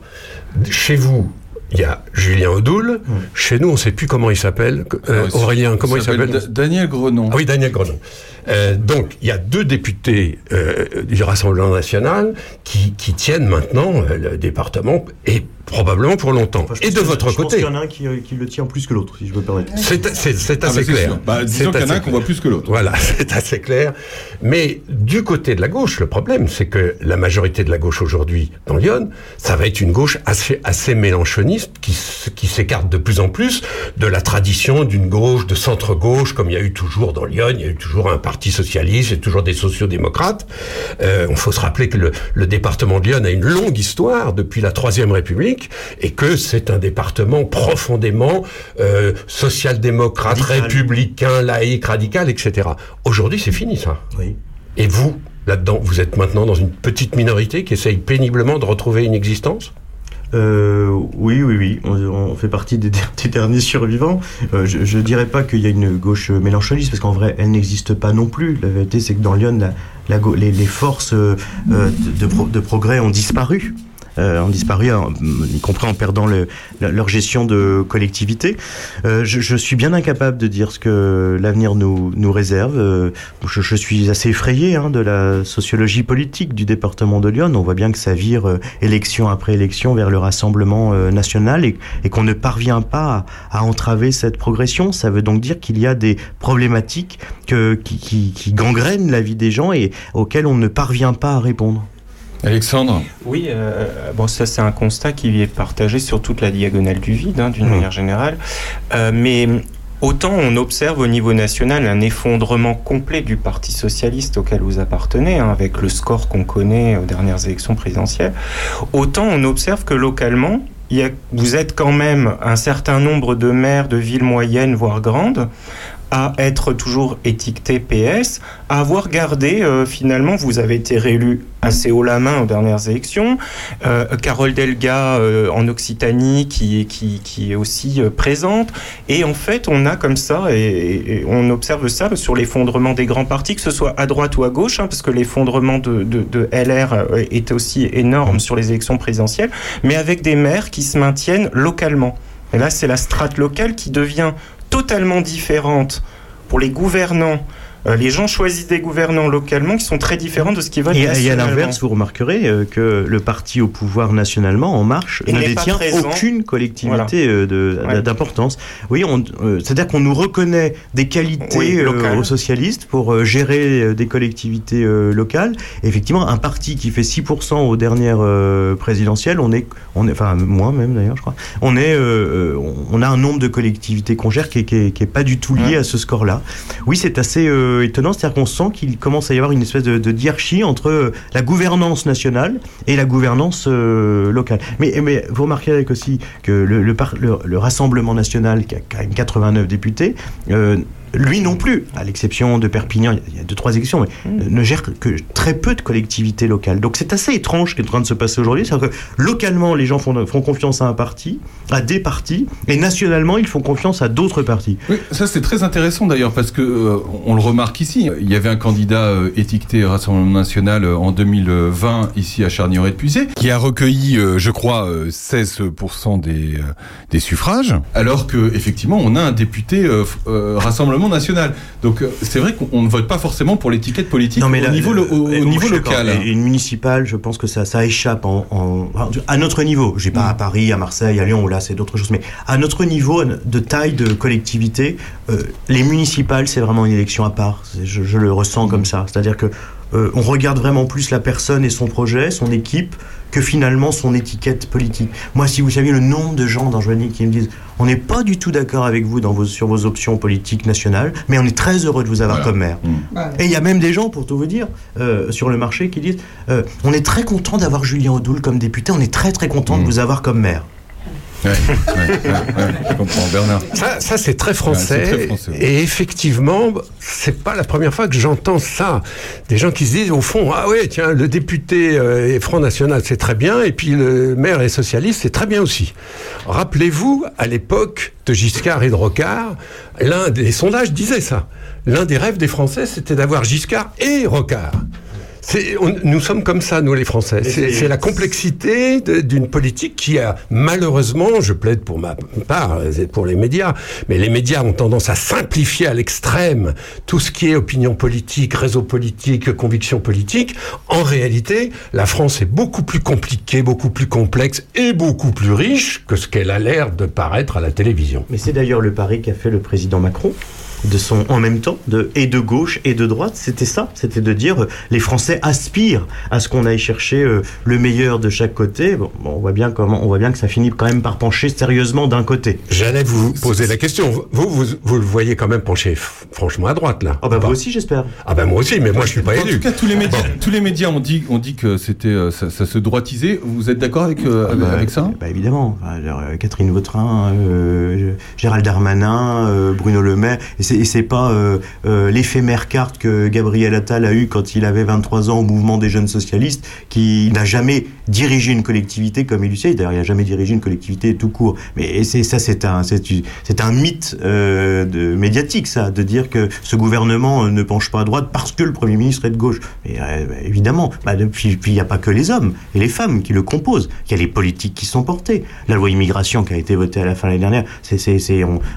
chez vous, il y a Julien Audoul. Chez nous, on ne sait plus comment il s'appelle. Euh, Alors, Aurélien, comment il s'appelle Da- Daniel Grenon. ah oui, Daniel Grenon. Euh, donc, il y a deux députés euh, du Rassemblement national qui, qui tiennent maintenant euh, le département et probablement pour longtemps. Enfin, et de que- votre je pense côté, qu'il y en a un qui, qui le tient plus que l'autre, si je me permets. c'est c'est- c'est Ah, bah, assez c'est clair. Bah, disons qu'il y en a un qu'on voit plus que l'autre. Voilà, (laughs) c'est assez clair. Mais du côté de la gauche, le problème, c'est que la majorité de la gauche aujourd'hui dans Lyon, ça va être une gauche assez, assez mélanchoniste qui s'écarte de plus en plus de la tradition d'une gauche, de centre-gauche, comme il y a eu toujours dans Lyon. Il y a eu toujours un parti socialiste, il y a toujours des sociodémocrates. Euh, il faut se rappeler que le, le département de Lyon a une longue histoire depuis la Troisième République et que c'est un département profondément euh, social-démocrate, Radical. républicain, laïque, radical, etc. Aujourd'hui, c'est fini ça. Oui. Et vous, là-dedans, vous êtes maintenant dans une petite minorité qui essaye péniblement de retrouver une existence? Euh, oui, oui, oui. On, fait partie (laughs) des, derniers survivants. Euh, je, je dirais pas qu'il y a une gauche mélanchoniste, parce qu'en vrai, elle n'existe pas non plus. La vérité, c'est que dans Lyon, les, forces euh, pro- de progrès ont disparu. Euh, ont disparu, y compris en perdant leur gestion de collectivité. Euh, je, suis bien incapable de dire ce que l'avenir nous, nous réserve. Euh, je, suis assez effrayé hein, de la sociologie politique du département de Lyon. On voit bien que ça vire élection après élection vers le Rassemblement national et, qu'on ne parvient pas à, entraver cette progression. Ça veut donc dire qu'il y a des problématiques que, qui, qui, qui gangrènent la vie des gens et auxquelles on ne parvient pas à répondre. Alexandre Oui, euh, bon, ça c'est un constat qui est partagé sur toute la diagonale du vide, hein, d'une Mmh. manière générale. Euh, mais autant on observe au niveau national un effondrement complet du Parti socialiste auquel vous appartenez, hein, avec le score qu'on connaît aux dernières élections présidentielles, autant on observe que localement, il y a, vous êtes quand même un certain nombre de maires de villes moyennes, voire grandes, à être toujours étiqueté PS, à avoir gardé euh, finalement, vous avez été réélu assez haut la main aux dernières élections. Euh, Carole Delga euh, en Occitanie qui qui, qui est aussi présente. Et en fait, on a comme ça, et, on observe ça sur l'effondrement des grands partis, que ce soit à droite ou à gauche, hein, parce que l'effondrement de, de, LR est aussi énorme sur les élections présidentielles, mais avec des maires qui se maintiennent localement. Et là, c'est la strate locale qui devient totalement différente pour les gouvernants. Euh, les gens choisissent des gouvernants localement qui sont très différents de ce qu'ils votent Et, et à nationalement. l'inverse, vous remarquerez euh, que le parti au pouvoir nationalement, En Marche, Et ne n'est détient aucune collectivité Voilà. euh, Ouais. d'importance. Oui, euh, c'est-à-dire qu'on nous reconnaît des qualités Oui, aux socialistes pour gérer des collectivités locales. Et effectivement, un parti qui fait 6% aux dernières présidentielles, on est, on est, enfin moins même d'ailleurs, je crois, on est, on a un nombre de collectivités qu'on gère qui est, qui est- qui est pas du tout lié Ouais. à ce score-là. Oui, c'est assez euh, étonnant, c'est-à-dire qu'on sent qu'il commence à y avoir une espèce de, diarchie entre euh, la gouvernance nationale et la gouvernance euh, locale. Mais, mais vous remarquerez aussi que le, le, Rassemblement national, qui a quand même 89 députés, lui non plus, à l'exception de Perpignan, il y a- deux, trois élections, mais euh, ne gère que très peu de collectivités locales. Donc c'est assez étrange ce qui est en train de se passer aujourd'hui. C'est-à-dire que localement, les gens font, font confiance à un parti, à des partis, et nationalement, ils font confiance à d'autres partis. Oui, ça c'est très intéressant d'ailleurs parce que euh, on le remarque ici. Il y avait un candidat euh, étiqueté Rassemblement National euh, en 2020 ici à Charnieret de Puisay qui a recueilli, euh, je crois, euh, 16% des, euh, des suffrages, alors que effectivement on a un député euh, euh, Rassemblement National. Donc euh, c'est vrai qu'on on ne vote pas forcément pour l'étiquette politique au, là, niveau, lo- au, euh, au niveau je local. Et une municipale, je pense que ça, ça échappe en, à notre niveau. J'ai Mm. pas à Paris, à Marseille, à Lyon, où là c'est d'autres choses, mais à notre niveau de taille de collectivité, euh, les municipales c'est vraiment une élection à part. Je, je le ressens Mm. comme ça. C'est-à-dire que euh, on regarde vraiment plus la personne et son projet, son équipe, que finalement son étiquette politique. Moi, si vous saviez le nombre de gens dans Joigny qui me disent on n'est pas du tout d'accord avec vous dans vos, sur vos options politiques nationales, mais on est très heureux de vous avoir Voilà. comme maire. Mm. Et il y a même des gens, pour tout vous dire, euh, sur le marché qui disent euh, on est très content d'avoir Julien Audoul comme député, on est très très content de Mm. vous avoir comme maire. Ouais, ouais, ouais, ouais, je comprends, Bernard. Ça, ça c'est très français. très. Et effectivement, c'est pas la première fois que j'entends ça. Des gens qui se disent, au fond, ah ouais, tiens, le député euh, est Front National, c'est très bien, et puis le maire est socialiste, c'est très bien aussi. Rappelez-vous, à l'époque de Giscard et de Rocard, l'un des sondages disait ça. L'un des rêves des Français, c'était d'avoir Giscard et Rocard. On- nous sommes comme ça, nous les Français. C'est la complexité d'une politique qui a malheureusement, je plaide pour ma part, c'est pour les médias, mais les médias ont tendance à simplifier à l'extrême tout ce qui est opinion politique, réseau politique, conviction politique. En réalité, la France est beaucoup plus compliquée, beaucoup plus complexe et beaucoup plus riche que ce qu'elle a l'air de paraître à la télévision. Mais c'est d'ailleurs le pari qu'a fait le président Macron de son en même temps de et de gauche et de droite c'était ça c'était de dire euh, les Français aspirent à ce qu'on aille chercher euh, le meilleur de chaque côté bon, bon, on voit bien comment on voit bien que ça finit quand même par pencher sérieusement d'un côté J'allais vous poser la question. Vous, vous, vous le voyez quand même pencher franchement à droite, là. ah bah Ou pas vous aussi j'espère Ah ben moi aussi, mais moi je suis pas En élu. tout cas, tous les médias, tous les médias ont dit, ont dit que c'était, euh, ça, ça se droitisait. Vous êtes d'accord avec, euh, Ah bah, avec ça? bah évidemment Enfin, euh, Catherine Vautrin euh, Gérald Darmanin euh, Bruno Le Maire et c'est c'est pas euh, euh, l'éphémère carte que Gabriel Attal a eu quand il avait 23 ans au mouvement des jeunes socialistes qui n'a jamais dirigé une collectivité comme il le sait. D'ailleurs il n'a jamais dirigé une collectivité tout court. Mais c'est ça c'est un mythe euh, médiatique ça de dire que ce gouvernement ne penche pas à droite parce que le premier ministre est de gauche. Mais évidemment bah, puis il n'y a pas que les hommes et les femmes qui le composent. Il y a les politiques qui sont portées. La loi immigration qui a été votée à la fin de l'année dernière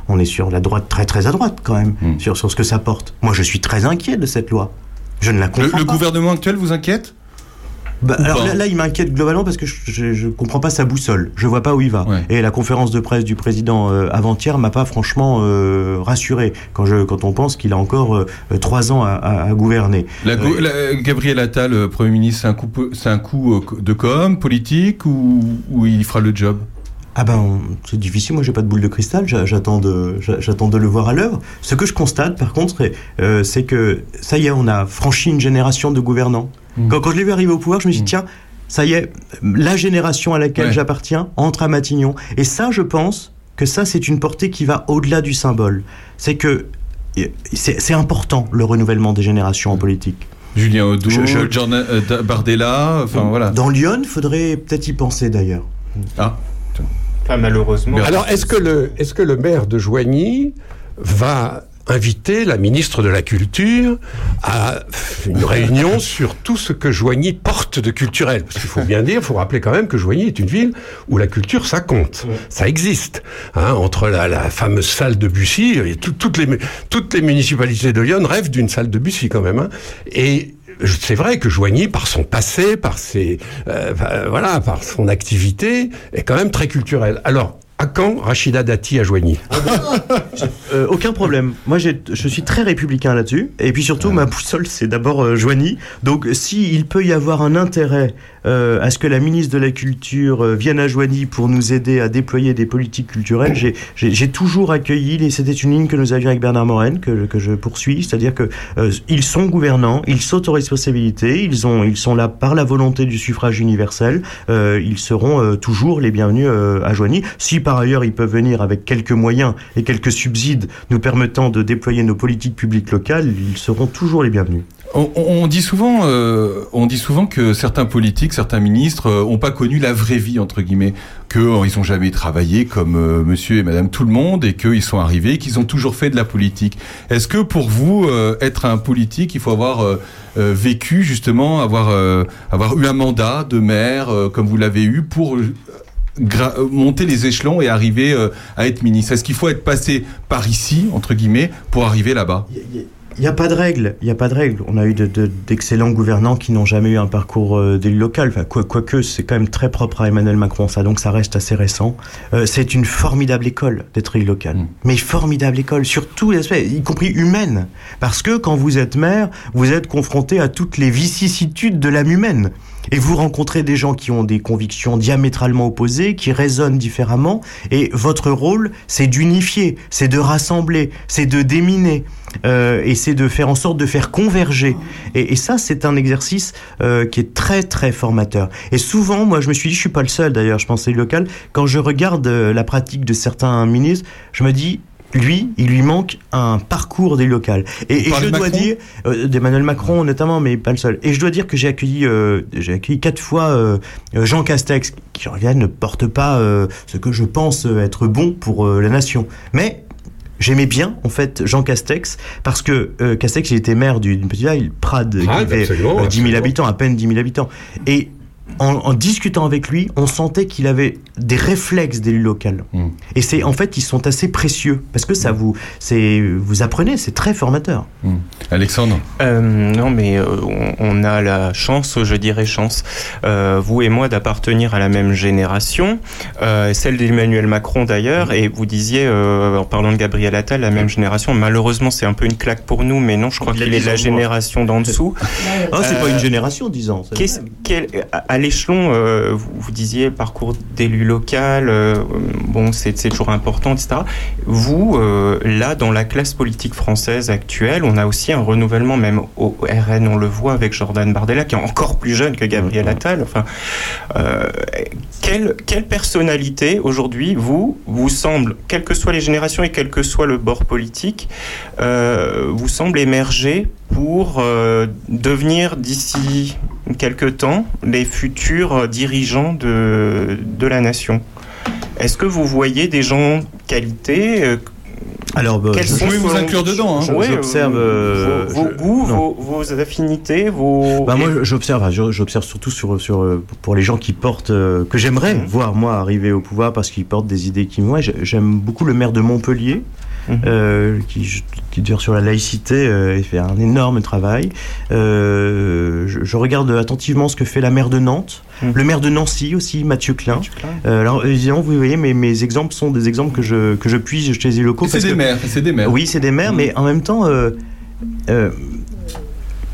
on est sur la droite très très à droite quand même Mm. sur sur ce que ça porte moi je suis très inquiet de cette loi je ne la Le, comprends le pas. gouvernement actuel vous inquiète? Bah, alors là, là, il m'inquiète globalement parce que je, je comprends pas sa boussole. Je vois pas où il va. Ouais. Et la conférence de presse du président euh, avant-hier m'a pas franchement euh, rassuré quand je quand on pense qu'il a encore euh, trois ans à, à- à gouverner. la, go- la- Gabriel Attal, Premier ministre, c'est un coup, peu- c'est un coup de com, politique, ou, ou il fera le job? Ah ben c'est difficile. Moi j'ai pas de boule de cristal. j'a- J'attends de j'a- j'attends de le voir à l'œuvre. Ce que je constate par contre, c'est, euh, c'est que ça y est, on a franchi une génération de gouvernants. Mm. Quand, quand je l'ai vu arriver au pouvoir, je me suis dit Mm. tiens. Ça y est, la génération à laquelle Ouais. j'appartiens entre à Matignon. Et ça, je pense que ça, c'est une portée qui va au-delà du symbole. C'est que c'est important le renouvellement des générations en politique. Julien Jordan- euh, Bardella, enfin voilà. Dans Lyon, faudrait peut-être y penser d'ailleurs. Ah, Pas malheureusement. Alors, est-ce que, le, est-ce que le maire de Joigny va inviter la ministre de la Culture à une réunion (laughs) sur tout ce que Joigny porte de culturel? Parce qu'il faut bien dire, il faut rappeler quand même que Joigny est une ville où la culture, ça compte, ça existe. Hein, entre la, la fameuse salle de Bussy, et tout- toutes, les, toutes les municipalités de Lyon rêvent d'une salle de Bussy quand même. hein. Et c'est vrai que Joigny, par son passé, par ses, euh, enfin, voilà, par son activité, est quand même très culturel. Alors, à quand Rachida Dati à Joigny? (laughs) Euh, aucun problème. Moi, je suis très républicain là-dessus. Et puis surtout, ma boussole, c'est d'abord euh, Joigny. Donc, si il peut y avoir un intérêt euh, à ce que la ministre de la Culture euh, vienne à Joigny pour nous aider à déployer des politiques culturelles, j'ai- toujours accueilli, et c'était une ligne que nous avions avec Bernard Morel, que, je poursuis, c'est-à-dire que euh, ils sont gouvernants, ils responsabilités, ils, ils sont là par la volonté du suffrage universel, euh, ils seront toujours les bienvenus à Joigny. Si par ailleurs ils peuvent venir avec quelques moyens et quelques subsides nous permettant de déployer nos politiques publiques locales, ils seront toujours les bienvenus. On, dit souvent, euh, on dit souvent que certains politiques, certains ministres, euh, ont pas connu la vraie vie entre guillemets, que euh, ils ont jamais travaillé comme euh, Monsieur et Madame tout le monde, et qu'ils sont arrivés, qu'ils ont toujours fait de la politique. Est-ce que pour vous, être un politique, il faut avoir vécu justement, avoir avoir eu un mandat de maire comme vous l'avez eu pour monter les échelons et arriver à être ministre? Est-ce qu'il faut être passé par ici entre guillemets pour arriver là-bas? Il n'y a pas de règle. Il y a pas de règle. On a eu de- de- d'excellents gouvernants qui n'ont jamais eu un parcours euh, d'élu local. Enfin, quoi- quoique, c'est quand même très propre à Emmanuel Macron, ça. Donc, ça reste assez récent. Euh, c'est une formidable école d'être élu local. Mais formidable école sur tous les aspects, y compris humaine. Parce que quand vous êtes maire, vous êtes confronté à toutes les vicissitudes de l'âme humaine. Et vous rencontrez des gens qui ont des convictions diamétralement opposées, qui raisonnent différemment, et votre rôle, c'est d'unifier, c'est de rassembler, c'est de déminer, euh, et c'est de faire en sorte de faire converger. Et, et ça, c'est un exercice euh, qui est très très formateur. Et souvent, moi, je me suis dit, je suis pas le seul d'ailleurs, je pensais local, quand je regarde euh, la pratique de certains ministres, je me dis, lui, il lui manque un parcours des locales. Et, je dois Macron dire, euh, d'Emmanuel Macron notamment, mais pas le seul. Et je dois dire que j'ai accueilli, euh, j'ai accueilli quatre fois euh, Jean Castex, qui en réalité ne porte pas ce que je pense être bon pour la nation. Mais J'aimais bien en fait Jean Castex parce que euh, Castex il était maire du- d'une petite ville, Prades, qui Prades, avait absolument, euh, 10 000 absolument. habitants, à peine 10 000 habitants. Et en, en discutant avec lui, on sentait qu'il avait des réflexes d'élu local. Mm. Et c'est en fait ils sont assez précieux parce que ça vous c'est vous apprenez, c'est très formateur. Alexandre Euh, non, mais euh, on, on a la chance, je dirais chance, euh, vous et moi, d'appartenir à la même génération, euh, celle d'Emmanuel Macron d'ailleurs, et vous disiez, euh, en parlant de Gabriel Attal, la même génération. Malheureusement, c'est un peu une claque pour nous, mais non, je crois qu'il est 10 de la génération d'en dessous. Ah, c'est pas une génération, 10 ans. c'est- Qu'est-ce- quel- à l'échelon, euh, vous, vous disiez parcours d'élu local, euh, bon, c'est toujours important, etc. Vous, euh, là, dans la classe politique française actuelle, on a aussi un renouvellement, même au RN, on le voit avec Jordan Bardella, qui est encore plus jeune que Gabriel Attal. Enfin, quelle, quelle personnalité aujourd'hui, vous, vous semble, quelles que soient les générations et quel que soit le bord politique, vous semble émerger pour euh, devenir d'ici quelques temps les futurs dirigeants de, de la nation Est-ce que vous voyez des gens qualité euh, Alors, bah, quels je- sont pouvez vous inclure dedans, hein. J'observe, euh, vos, vos je- goûts, vos, vos affinités, vos. Bah moi j'observe, j'observe surtout sur, sur euh, pour les gens qui portent euh, que j'aimerais Mhm. voir moi arriver au pouvoir parce qu'ils portent des idées qui moi j'ai- j'aime beaucoup le maire de Montpellier Mhm. euh, qui qui dure sur la laïcité euh, et fait un énorme travail. Euh, je, je regarde attentivement ce que fait la maire de Nantes, Mhm. le maire de Nancy aussi Mathieu Klein. Mathieu Klein. Euh, alors évidemment vous voyez mes, mes exemples sont des exemples que je que je puise chez les locaux C'est des que- maires, c'est des maires. oui, c'est des maires, Mm. mais en même temps,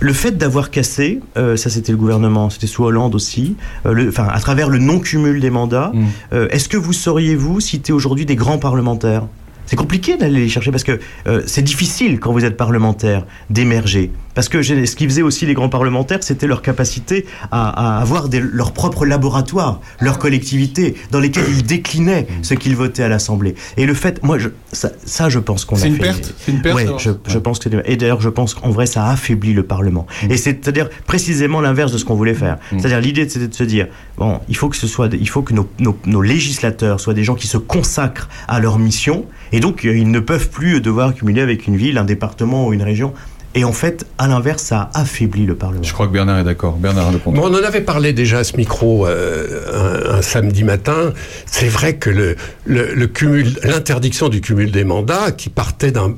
le fait d'avoir cassé, euh, ça c'était le gouvernement, c'était sous Hollande aussi, euh, le- enfin à travers le non-cumul des mandats, euh, est-ce que vous sauriez-vous citer aujourd'hui des grands parlementaires? C'est compliqué d'aller les chercher parce que euh, c'est difficile quand vous êtes parlementaire d'émerger. Parce que ce qui faisait aussi les grands parlementaires, c'était leur capacité à, à avoir des- leur propre laboratoire, leur collectivité, dans lesquelles ils déclinaient ce qu'ils votaient à l'Assemblée. Et le fait, moi, je, ça, ça, je pense qu'on a C'est une fait- perte C'est une perte Ouais, je, je pense que et d'ailleurs je pense qu'en vrai ça affaiblit le Parlement. Mm. Et c'est à dire précisément l'inverse de ce qu'on voulait faire. Mm. C'est-à-dire l'idée c'était de se dire bon, il faut que ce soit, il faut que nos, nos, nos législateurs soient des gens qui se consacrent à leur mission et donc euh, ils ne peuvent plus devoir cumuler avec une ville, un département ou une région. Et en fait, à l'inverse, ça affaiblit le Parlement. Je crois que Bernard est d'accord. Bernard. Bon, on en avait parlé déjà à ce micro euh, un, un samedi matin. C'est vrai que le, le, le cumul, l'interdiction du cumul des mandats, qui partait d'un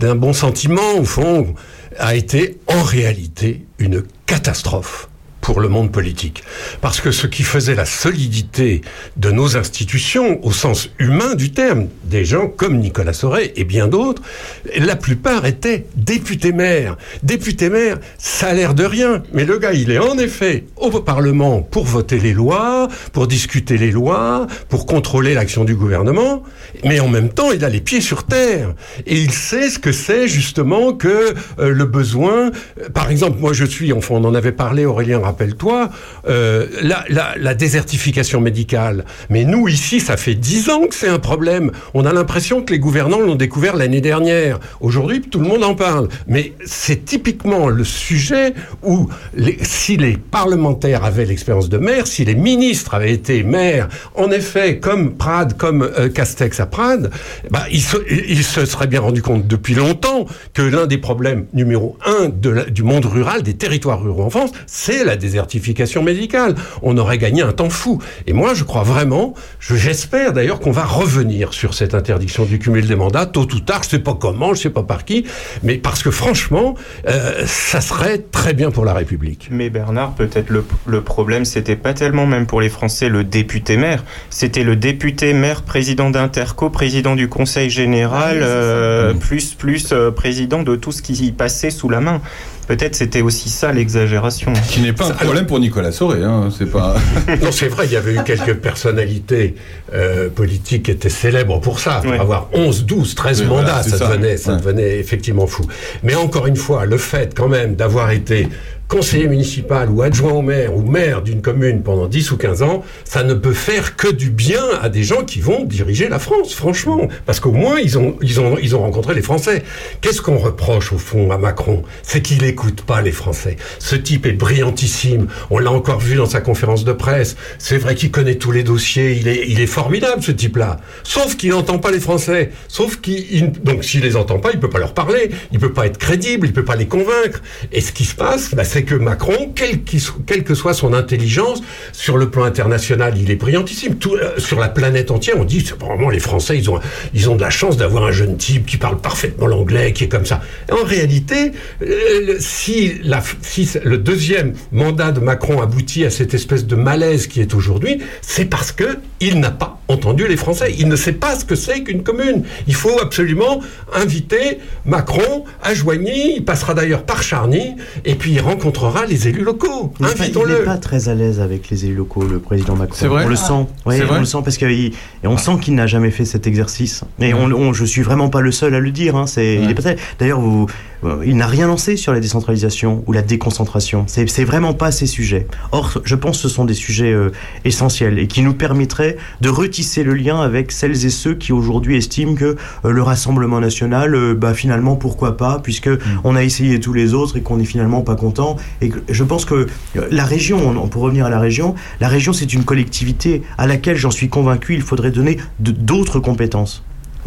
d'un bon sentiment au fond, a été en réalité une catastrophe pour le monde politique. Parce que ce qui faisait la solidité de nos institutions, au sens humain du terme, des gens comme Nicolas Sauret et bien d'autres, la plupart étaient députés maires. Députés maires, ça a l'air de rien, mais le gars, il est en effet au Parlement pour voter les lois, pour discuter les lois, pour contrôler l'action du gouvernement, mais en même temps, il a les pieds sur terre. Et il sait ce que c'est justement que euh, le besoin... Par exemple, moi je suis, enfin on en avait parlé, Aurélien, rappelle-toi, euh, la, désertification médicale. Mais nous, ici, ça fait dix ans que c'est un problème. On a l'impression que les gouvernants l'ont découvert l'année dernière. Aujourd'hui, tout le monde en parle. Mais c'est typiquement le sujet où, si les parlementaires avaient l'expérience de maire, si les ministres avaient été maires, en effet, comme Prades, comme euh, Castex à Prades, bah, ils, se, ils se seraient bien rendus compte depuis longtemps que l'un des problèmes numéro un du monde rural, des territoires ruraux en France, c'est la désertification médicale. On aurait gagné un temps fou. Et moi, je crois vraiment, je- j'espère d'ailleurs qu'on va revenir sur cette interdiction du cumul des mandats, tôt ou tard, je sais pas comment, je sais pas par qui, mais parce que franchement, euh, ça serait très bien pour la République. Mais Bernard, peut-être le, le problème, c'était pas tellement même pour les Français le député maire, c'était le député maire, président d'Interco, président du Conseil général, euh, plus plus euh, président de tout ce qui y passait sous la main. Peut-être c'était aussi ça l'exagération. Qui n'est pas un problème pour Nicolas Soré, hein, c'est pas. (laughs) non, c'est vrai, il y avait eu quelques personnalités euh, politiques qui étaient célèbres pour ça, pour Ouais. avoir 11, 12, 13 Oui, mandats, voilà, ça, ça. Devenait, ça Ouais. devenait effectivement fou. Mais encore une fois, le fait quand même d'avoir été conseiller municipal ou adjoint au maire ou maire d'une commune pendant 10 ou 15 ans, ça ne peut faire que du bien à des gens qui vont diriger la France, franchement. Parce qu'au moins, ils ont, ils, ont, ils ont rencontré les Français. Qu'est-ce qu'on reproche au fond à Macron? C'est qu'il n'écoute pas les Français. Ce type est brillantissime. On l'a encore vu dans sa conférence de presse. C'est vrai qu'il connaît tous les dossiers. Il est, il est formidable, ce type-là. Sauf qu'il n'entend pas les Français. Sauf qu'il, il- donc s'il les entend pas, il peut pas leur parler. Il peut pas être crédible. Il peut pas les convaincre. Et ce qui se passe, bah, c'est que Macron, quelle que soit son intelligence, sur le plan international, il est brillantissime. Euh, sur la planète entière, on dit, c'est les Français, ils ont, de la chance d'avoir un jeune type qui parle parfaitement l'anglais, qui est comme ça. En réalité, euh, si le deuxième mandat de Macron aboutit à cette espèce de malaise qui est aujourd'hui, c'est parce que il n'a pas entendu les Français. Il ne sait pas ce que c'est qu'une commune. Il faut absolument inviter Macron à Joigny. Il passera d'ailleurs par Charny et puis il rencontrera les élus locaux. Il n'est pas- il Invitons-le. n'est pas très à l'aise avec les élus locaux, le président Macron. C'est vrai On le Ah. sent. Ouais, C'est vrai on le sent parce que il- et on sent qu'il n'a jamais fait cet exercice. Et on, on- je suis vraiment pas le seul à le dire. Hein. C'est, il est pas très- D'ailleurs, vous- il n'a rien lancé sur la décentralisation ou la déconcentration. C'est, vraiment pas ces sujets. Or, je pense que ce sont des sujets euh, essentiels et qui nous permettraient de retisser le lien avec celles et ceux qui aujourd'hui estiment que euh, le Rassemblement national, euh, bah, finalement, pourquoi pas, puisque on a essayé tous les autres et qu'on est finalement pas content. Et que- je pense que euh, la région, on- pour revenir à la région, la région c'est une collectivité à laquelle j'en suis convaincu, il faudrait donner d'autres compétences.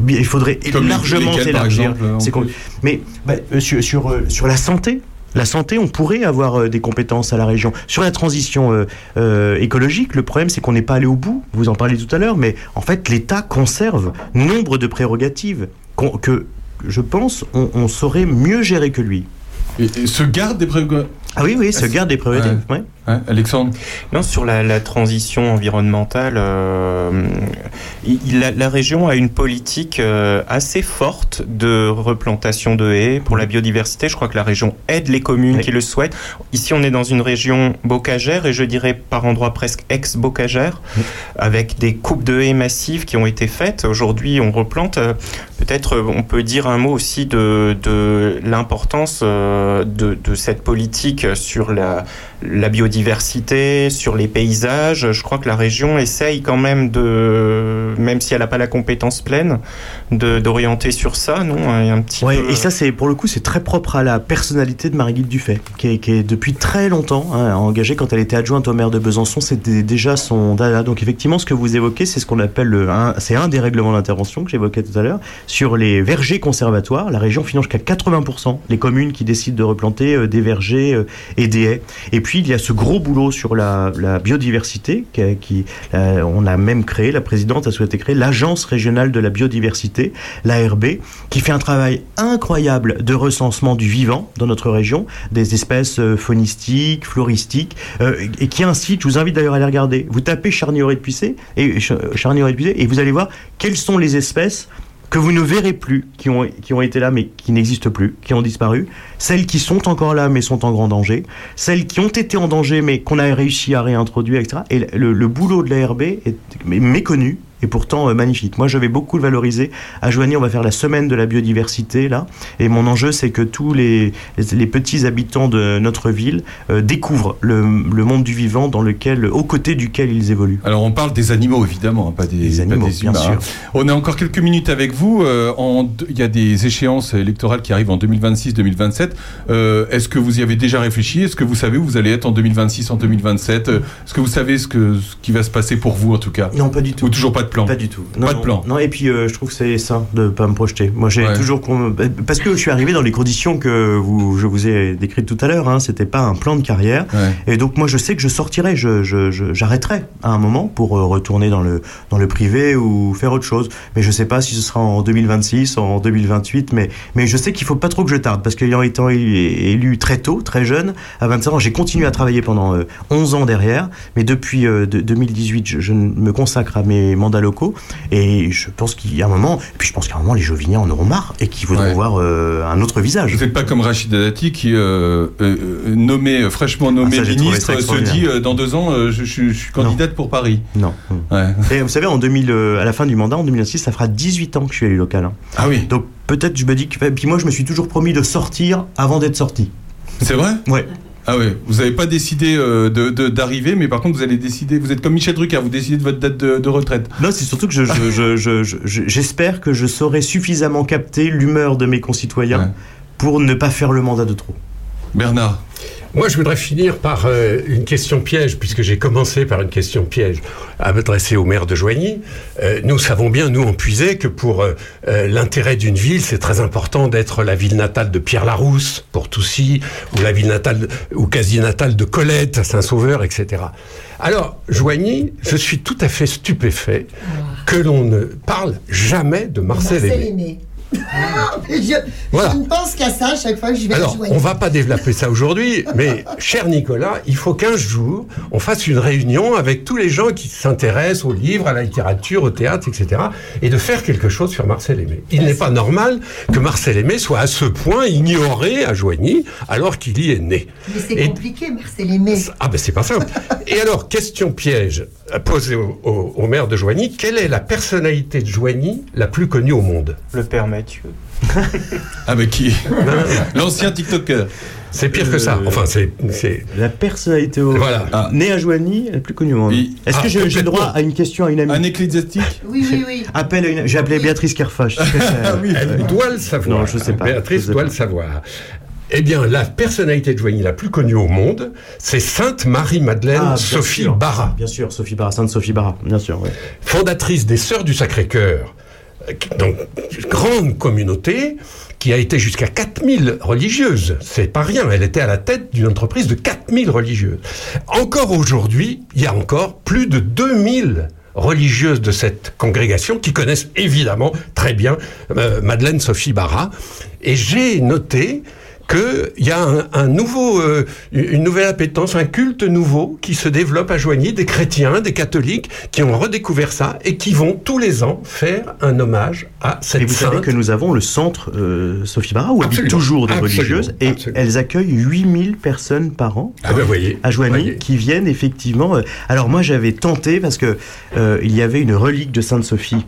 Il faudrait Comme largement élargir. plus Mais bah, euh, sur, sur, euh, sur la santé, la santé, on pourrait avoir euh, des compétences à la région. Sur la transition euh, euh, écologique, le problème c'est qu'on n'est pas allé au bout. Vous en parliez tout à l'heure, mais en fait l'État conserve nombre de prérogatives que je pense on, on saurait mieux gérer que lui. Et, et se garde des prérogatives. Ah oui, oui, se garde des ouais. Hein, Alexandre Non, sur la, la transition environnementale, euh, il- la, la région a une politique euh, assez forte de replantation de haies pour la biodiversité. Je crois que la région aide les communes qui le souhaitent. Ici, on est dans une région bocagère et je dirais par endroits presque ex-bocagère, avec des coupes de haies massives qui ont été faites. Aujourd'hui, on replante. Euh, Peut-être on peut dire un mot aussi de, de l'importance euh, de, de cette politique sur la, la biodiversité, sur les paysages. Je crois que la région essaye quand même de, même si elle n'a pas la compétence pleine, d'orienter sur ça, non? Un petit Ouais, peu- et ça, c'est pour le coup, c'est très propre à la personnalité de Marie-Guilde Dufay, qui est, qui est depuis très longtemps hein, engagée. Quand elle était adjointe au maire de Besançon, c'était déjà son dada. Donc effectivement, ce que vous évoquez, c'est ce qu'on appelle le, c'est un des règlements d'intervention que j'évoquais tout à l'heure sur les vergers conservatoires. La région finance jusqu'à 80% les communes qui décident de replanter euh, des vergers euh, et des. Et puis il y a ce gros boulot sur la, biodiversité qui, euh, on a même créé, la présidente a souhaité créer l'agence régionale de la biodiversité, l'ARB, qui fait un travail incroyable de recensement du vivant dans notre région, des espèces euh, faunistiques, floristiques, euh, et qui incite, je vous invite d'ailleurs à les regarder. Vous tapez charnier de Puissé et et vous allez voir quelles sont les espèces que vous ne verrez plus, qui ont, qui ont été là mais qui n'existent plus, qui ont disparu, celles qui sont encore là mais sont en grand danger, celles qui ont été en danger mais qu'on a réussi à réintroduire, etc. Et le, le boulot de l'ARB est méconnu et pourtant euh, magnifique. Moi, je vais beaucoup le valoriser. À Joigny, on va faire la semaine de la biodiversité là, et mon enjeu, c'est que tous les, les, petits habitants de notre ville euh, découvrent le, le monde du vivant dans lequel, aux côtés duquel ils évoluent. Alors on parle des animaux évidemment, hein, pas des, Des animaux, pas des bien humains. sûr. hein. On a encore quelques minutes avec vous. euh, en Il y a des échéances électorales qui arrivent en 2026-2027. Euh, Est-ce que vous y avez déjà réfléchi? Est-ce que vous savez où vous allez être en 2026, en 2027 Euh, Est-ce que vous savez ce, que, ce qui va se passer pour vous en tout cas? Non, pas du tout. Ou toujours pas de plan. Pas du tout. Non, Pas de plan. Non, et puis euh, je trouve que c'est sain de pas me projeter. Moi, j'ai Ouais. toujours parce que je suis arrivé dans les conditions que vous, je vous ai décrites tout à l'heure. Hein, C'était pas un plan de carrière. Ouais. Et donc moi, je sais que je sortirai, je, j'arrêterai à un moment pour euh, retourner dans le dans le privé ou faire autre chose. Mais je sais pas si ce sera en 2026, en 2028. Mais mais je sais qu'il faut pas trop que je tarde parce qu'ayant été élu, très tôt, très jeune, à 25 ans, j'ai continué à travailler pendant euh, 11 ans derrière. Mais depuis euh, de- 2018, je, je me consacre à mes mandats locaux et je pense qu'il y a un moment, et puis je pense qu'à un moment, les Joviniens en auront marre et qu'ils voudront Ouais. voir euh, un autre visage. Vous n'êtes pas comme Rachida Dati qui, euh, euh, nommé, fraîchement nommé Ah, ça, trouvé ministre, se dit dans deux ans, je, je- je suis candidate pour Paris. Non. Ouais. Et vous savez, en 2000, euh, à la fin du mandat, en 2006, ça fera 18 ans que je suis élu local. hein. Ah oui, Donc peut-être je me dis que. Puis moi, je me suis toujours promis de sortir avant d'être sorti. c'est vrai? Ouais. Ah oui, vous n'avez pas décidé euh, de- de- d'arriver, mais par contre vous allez décider, vous êtes comme Michel Drucker, vous décidez de votre date de, de retraite. Non, c'est surtout que je- je- je- je- je- je- j'espère que je saurai suffisamment capter l'humeur de mes concitoyens Ouais. pour ne pas faire le mandat de trop. Bernard, Moi, je voudrais finir par euh, une question piège, puisque j'ai commencé par une question piège à m'adresser au maire de Joigny. Euh, nous savons bien, nous, en Puisay, que pour euh, euh, l'intérêt d'une ville, c'est très important d'être la ville natale de Pierre Larousse, pour Toussy, ou la ville natale, ou quasi natale de Colette, à Saint-Sauveur, etc. Alors, Joigny, je suis tout à fait stupéfait que l'on ne parle jamais de Marcel, Marcel Aimé. Aimé. Je, Voilà. je ne pense qu'à ça à chaque fois que je vais Alors, rejoindre. on va pas développer ça aujourd'hui, mais cher Nicolas, il faut qu'un jour, on fasse une réunion avec tous les gens qui s'intéressent aux livres, à la littérature, au théâtre, etc., et de faire quelque chose sur Marcel Aimé. Il n'est pas normal que Marcel Aimé soit à ce point ignoré à Joigny, alors qu'il y est né. Mais c'est compliqué, Marcel Aimé. Ah ben c'est pas simple. Et alors, question piège posée au, au- au maire de Joigny, quelle est la personnalité de Joigny la plus connue au monde? Le père Mathieu. Ah mais qui (laughs) L'ancien TikToker. C'est pire que ça. Enfin, c'est... La personnalité au... Voilà. Ah. née à Joigny, la plus connue au monde. Oui. Est-ce Ah, que j'ai j'ai le droit à une question à une amie Un ecclésiastique Oui, oui, oui. Appel à une... J'ai appelé Béatrice Kerfa. je sais pas si elle- Ah oui. Elle doit le savoir. Non, je sais pas. Béatrice sais doit pas. le savoir. Eh bien, la personnalité de Joigny la plus connue au monde, c'est Sainte Marie-Madeleine Ah, Sophie sûr. Barra, Bien sûr, Sophie Barra, Sainte Sophie Barra, bien sûr. ouais. fondatrice des Sœurs du Sacré-Cœur. Donc, grande communauté qui a été jusqu'à 4000 religieuses. C'est pas rien. Elle était à la tête d'une entreprise de 4000 religieuses. Encore aujourd'hui, il y a encore plus de 2000 religieuses de cette congrégation qui connaissent évidemment très bien euh, Madeleine Sophie Barra. Et j'ai noté qu'il y a un, un nouveau, euh, une nouvelle appétence, un culte nouveau qui se développe à Joigny, des chrétiens, des catholiques qui ont redécouvert ça et qui vont tous les ans faire un hommage à cette Et vous savez sainte. que nous avons le centre euh, Sophie Barra où habitent toujours des religieuses et Absolument. elles accueillent 8000 personnes par an. Ah ben, voyez, à Joigny voyez. qui viennent effectivement. euh, alors moi j'avais tenté parce que il y avait une relique de Sainte Sophie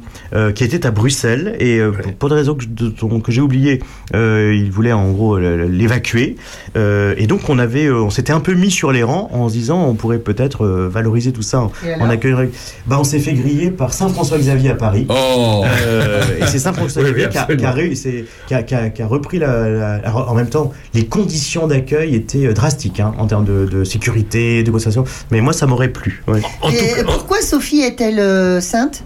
qui était à Bruxelles et pour, pour des raisons que, j'ai oublié, euh, ils voulaient en gros l'évacuer Euh, et donc on avait, euh, on s'était un peu mis sur les rangs en se disant on pourrait peut-être euh, valoriser tout ça en, accueillant. Bah on s'est fait griller par Saint François Xavier à Paris. Oh Euh, et c'est Saint François (laughs) Oui, oui, Xavier qui, a- repris la, En même temps, les conditions d'accueil étaient drastiques hein, en termes de, de sécurité, de négociation. Mais moi, ça m'aurait plu. pourquoi Sophie est-elle euh, sainte?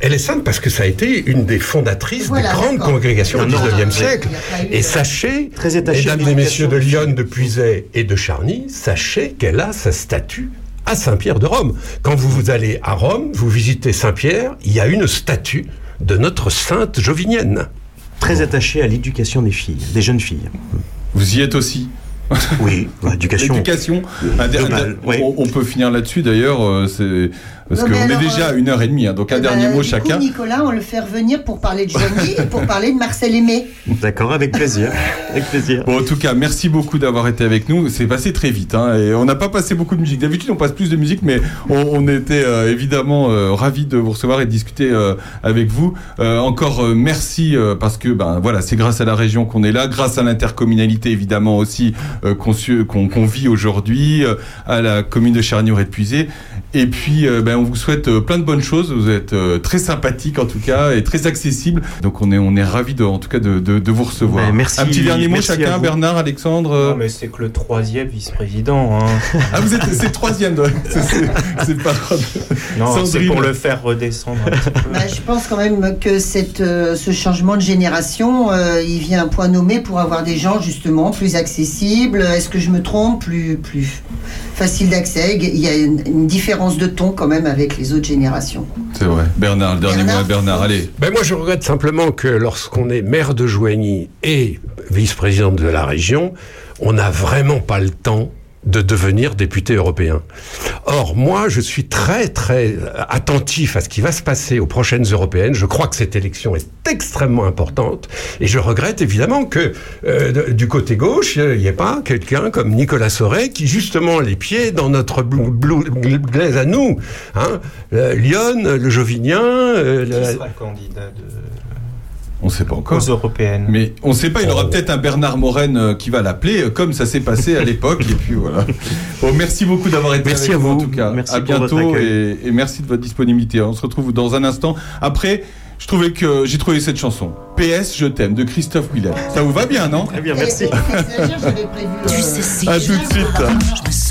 Elle est sainte parce que ça a été une des fondatrices Voilà, des grandes congrégations 19e ouais. siècle. Et de- sachez, mesdames et messieurs de. Lyon, de Puisaye et de Charny, sachez qu'elle a sa statue à Saint-Pierre de Rome. Quand vous, vous allez à Rome, vous visitez Saint-Pierre, il y a une statue de notre sainte jovinienne. Très attaché à l'éducation des filles, des jeunes filles. Vous y êtes aussi Oui, l'éducation. L'éducation. Oui. on, on peut finir là-dessus d'ailleurs, euh, c'est parce qu'on est déjà euh, à une heure et demie, hein, donc un Eh ben, dernier mot du chacun. Coup, Nicolas, on le fait revenir pour parler de Johnny et pour parler de Marcel Aimé. D'accord, avec plaisir. avec plaisir. Bon, en tout cas, merci beaucoup d'avoir été avec nous. C'est passé très vite, hein, et on n'a pas passé beaucoup de musique. D'habitude, on passe plus de musique, mais on, on était euh, évidemment euh, ravis de vous recevoir et de discuter euh, avec vous. Euh, encore euh, merci euh, parce que ben voilà, c'est grâce à la région qu'on est là, grâce à l'intercommunalité évidemment aussi euh, qu'on vit aujourd'hui, euh, à la commune de Charnier et puis, euh, ben, on vous souhaite euh, plein de bonnes choses. Vous êtes euh, très sympathique en tout cas et très accessible. Donc, on est, on est ravis de, en tout cas de, de, de vous recevoir. Ben, merci- Un petit dernier mot merci à chacun. Bernard, Alexandre. euh, Non, mais c'est que le troisième vice-président. Hein. (laughs) Ah, vous êtes, c'est le troisième. (laughs) C'est- pas. Non, c'est pour le faire redescendre un petit peu. Bah, je pense quand même que cette, ce changement de génération, euh, il vient un point nommé pour avoir des gens justement plus accessibles. Est-ce que je me trompe? Plus, plus facile d'accès. Il y a une, une différence de ton quand même avec les autres générations. C'est vrai. Bernard, le dernier mot à Bernard. Allez. Ben moi, je regrette simplement que lorsqu'on est maire de Joigny et vice-présidente de la région, on n'a vraiment pas le temps de devenir député européen. Or, moi, je suis très, très attentif à ce qui va se passer aux prochaines européennes. Je crois que cette élection est extrêmement importante. Et je regrette évidemment que euh, du côté gauche, il n'y ait pas quelqu'un comme Nicolas Sauret qui, justement, les pieds dans notre glaise à nous. Hein Euh, Lyon, le Jovinien... euh, sera candidat de... On sait pas encore. aux européennes Mais on sait pas, il aura peut-être un Bernard Morène euh, qui va l'appeler, euh, comme ça s'est passé à l'époque. Et puis voilà. (laughs) Bon, merci beaucoup d'avoir été Merci avec à nous, vous. en tout cas. Merci à pour votre bientôt et, et merci de votre disponibilité. On se retrouve dans un instant. Après, je trouvais que j'ai trouvé cette chanson. PS, je t'aime de Christophe Willem. Ça vous va bien, non? Très bien, merci. Tu sais si À tout de suite.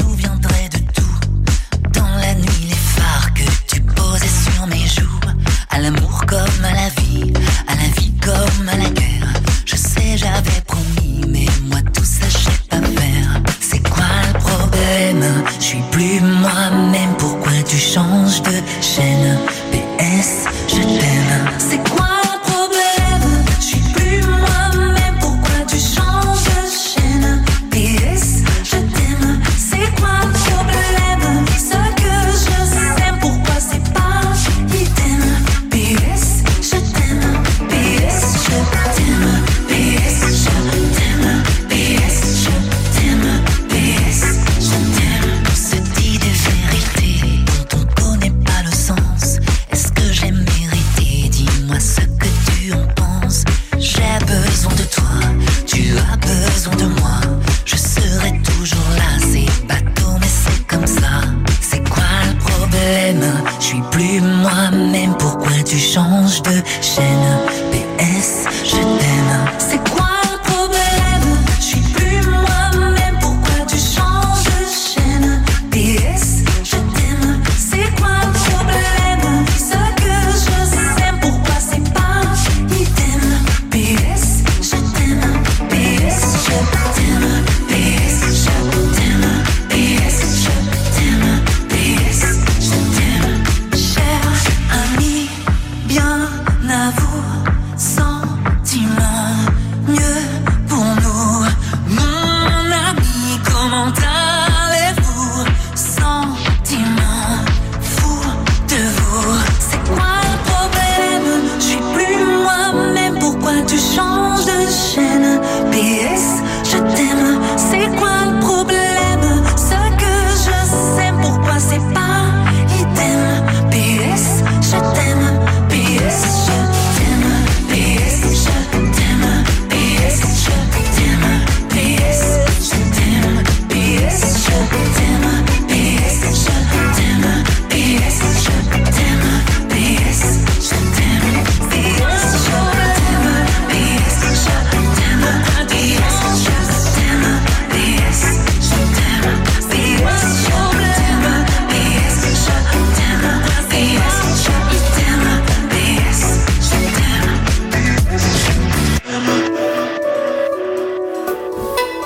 my name.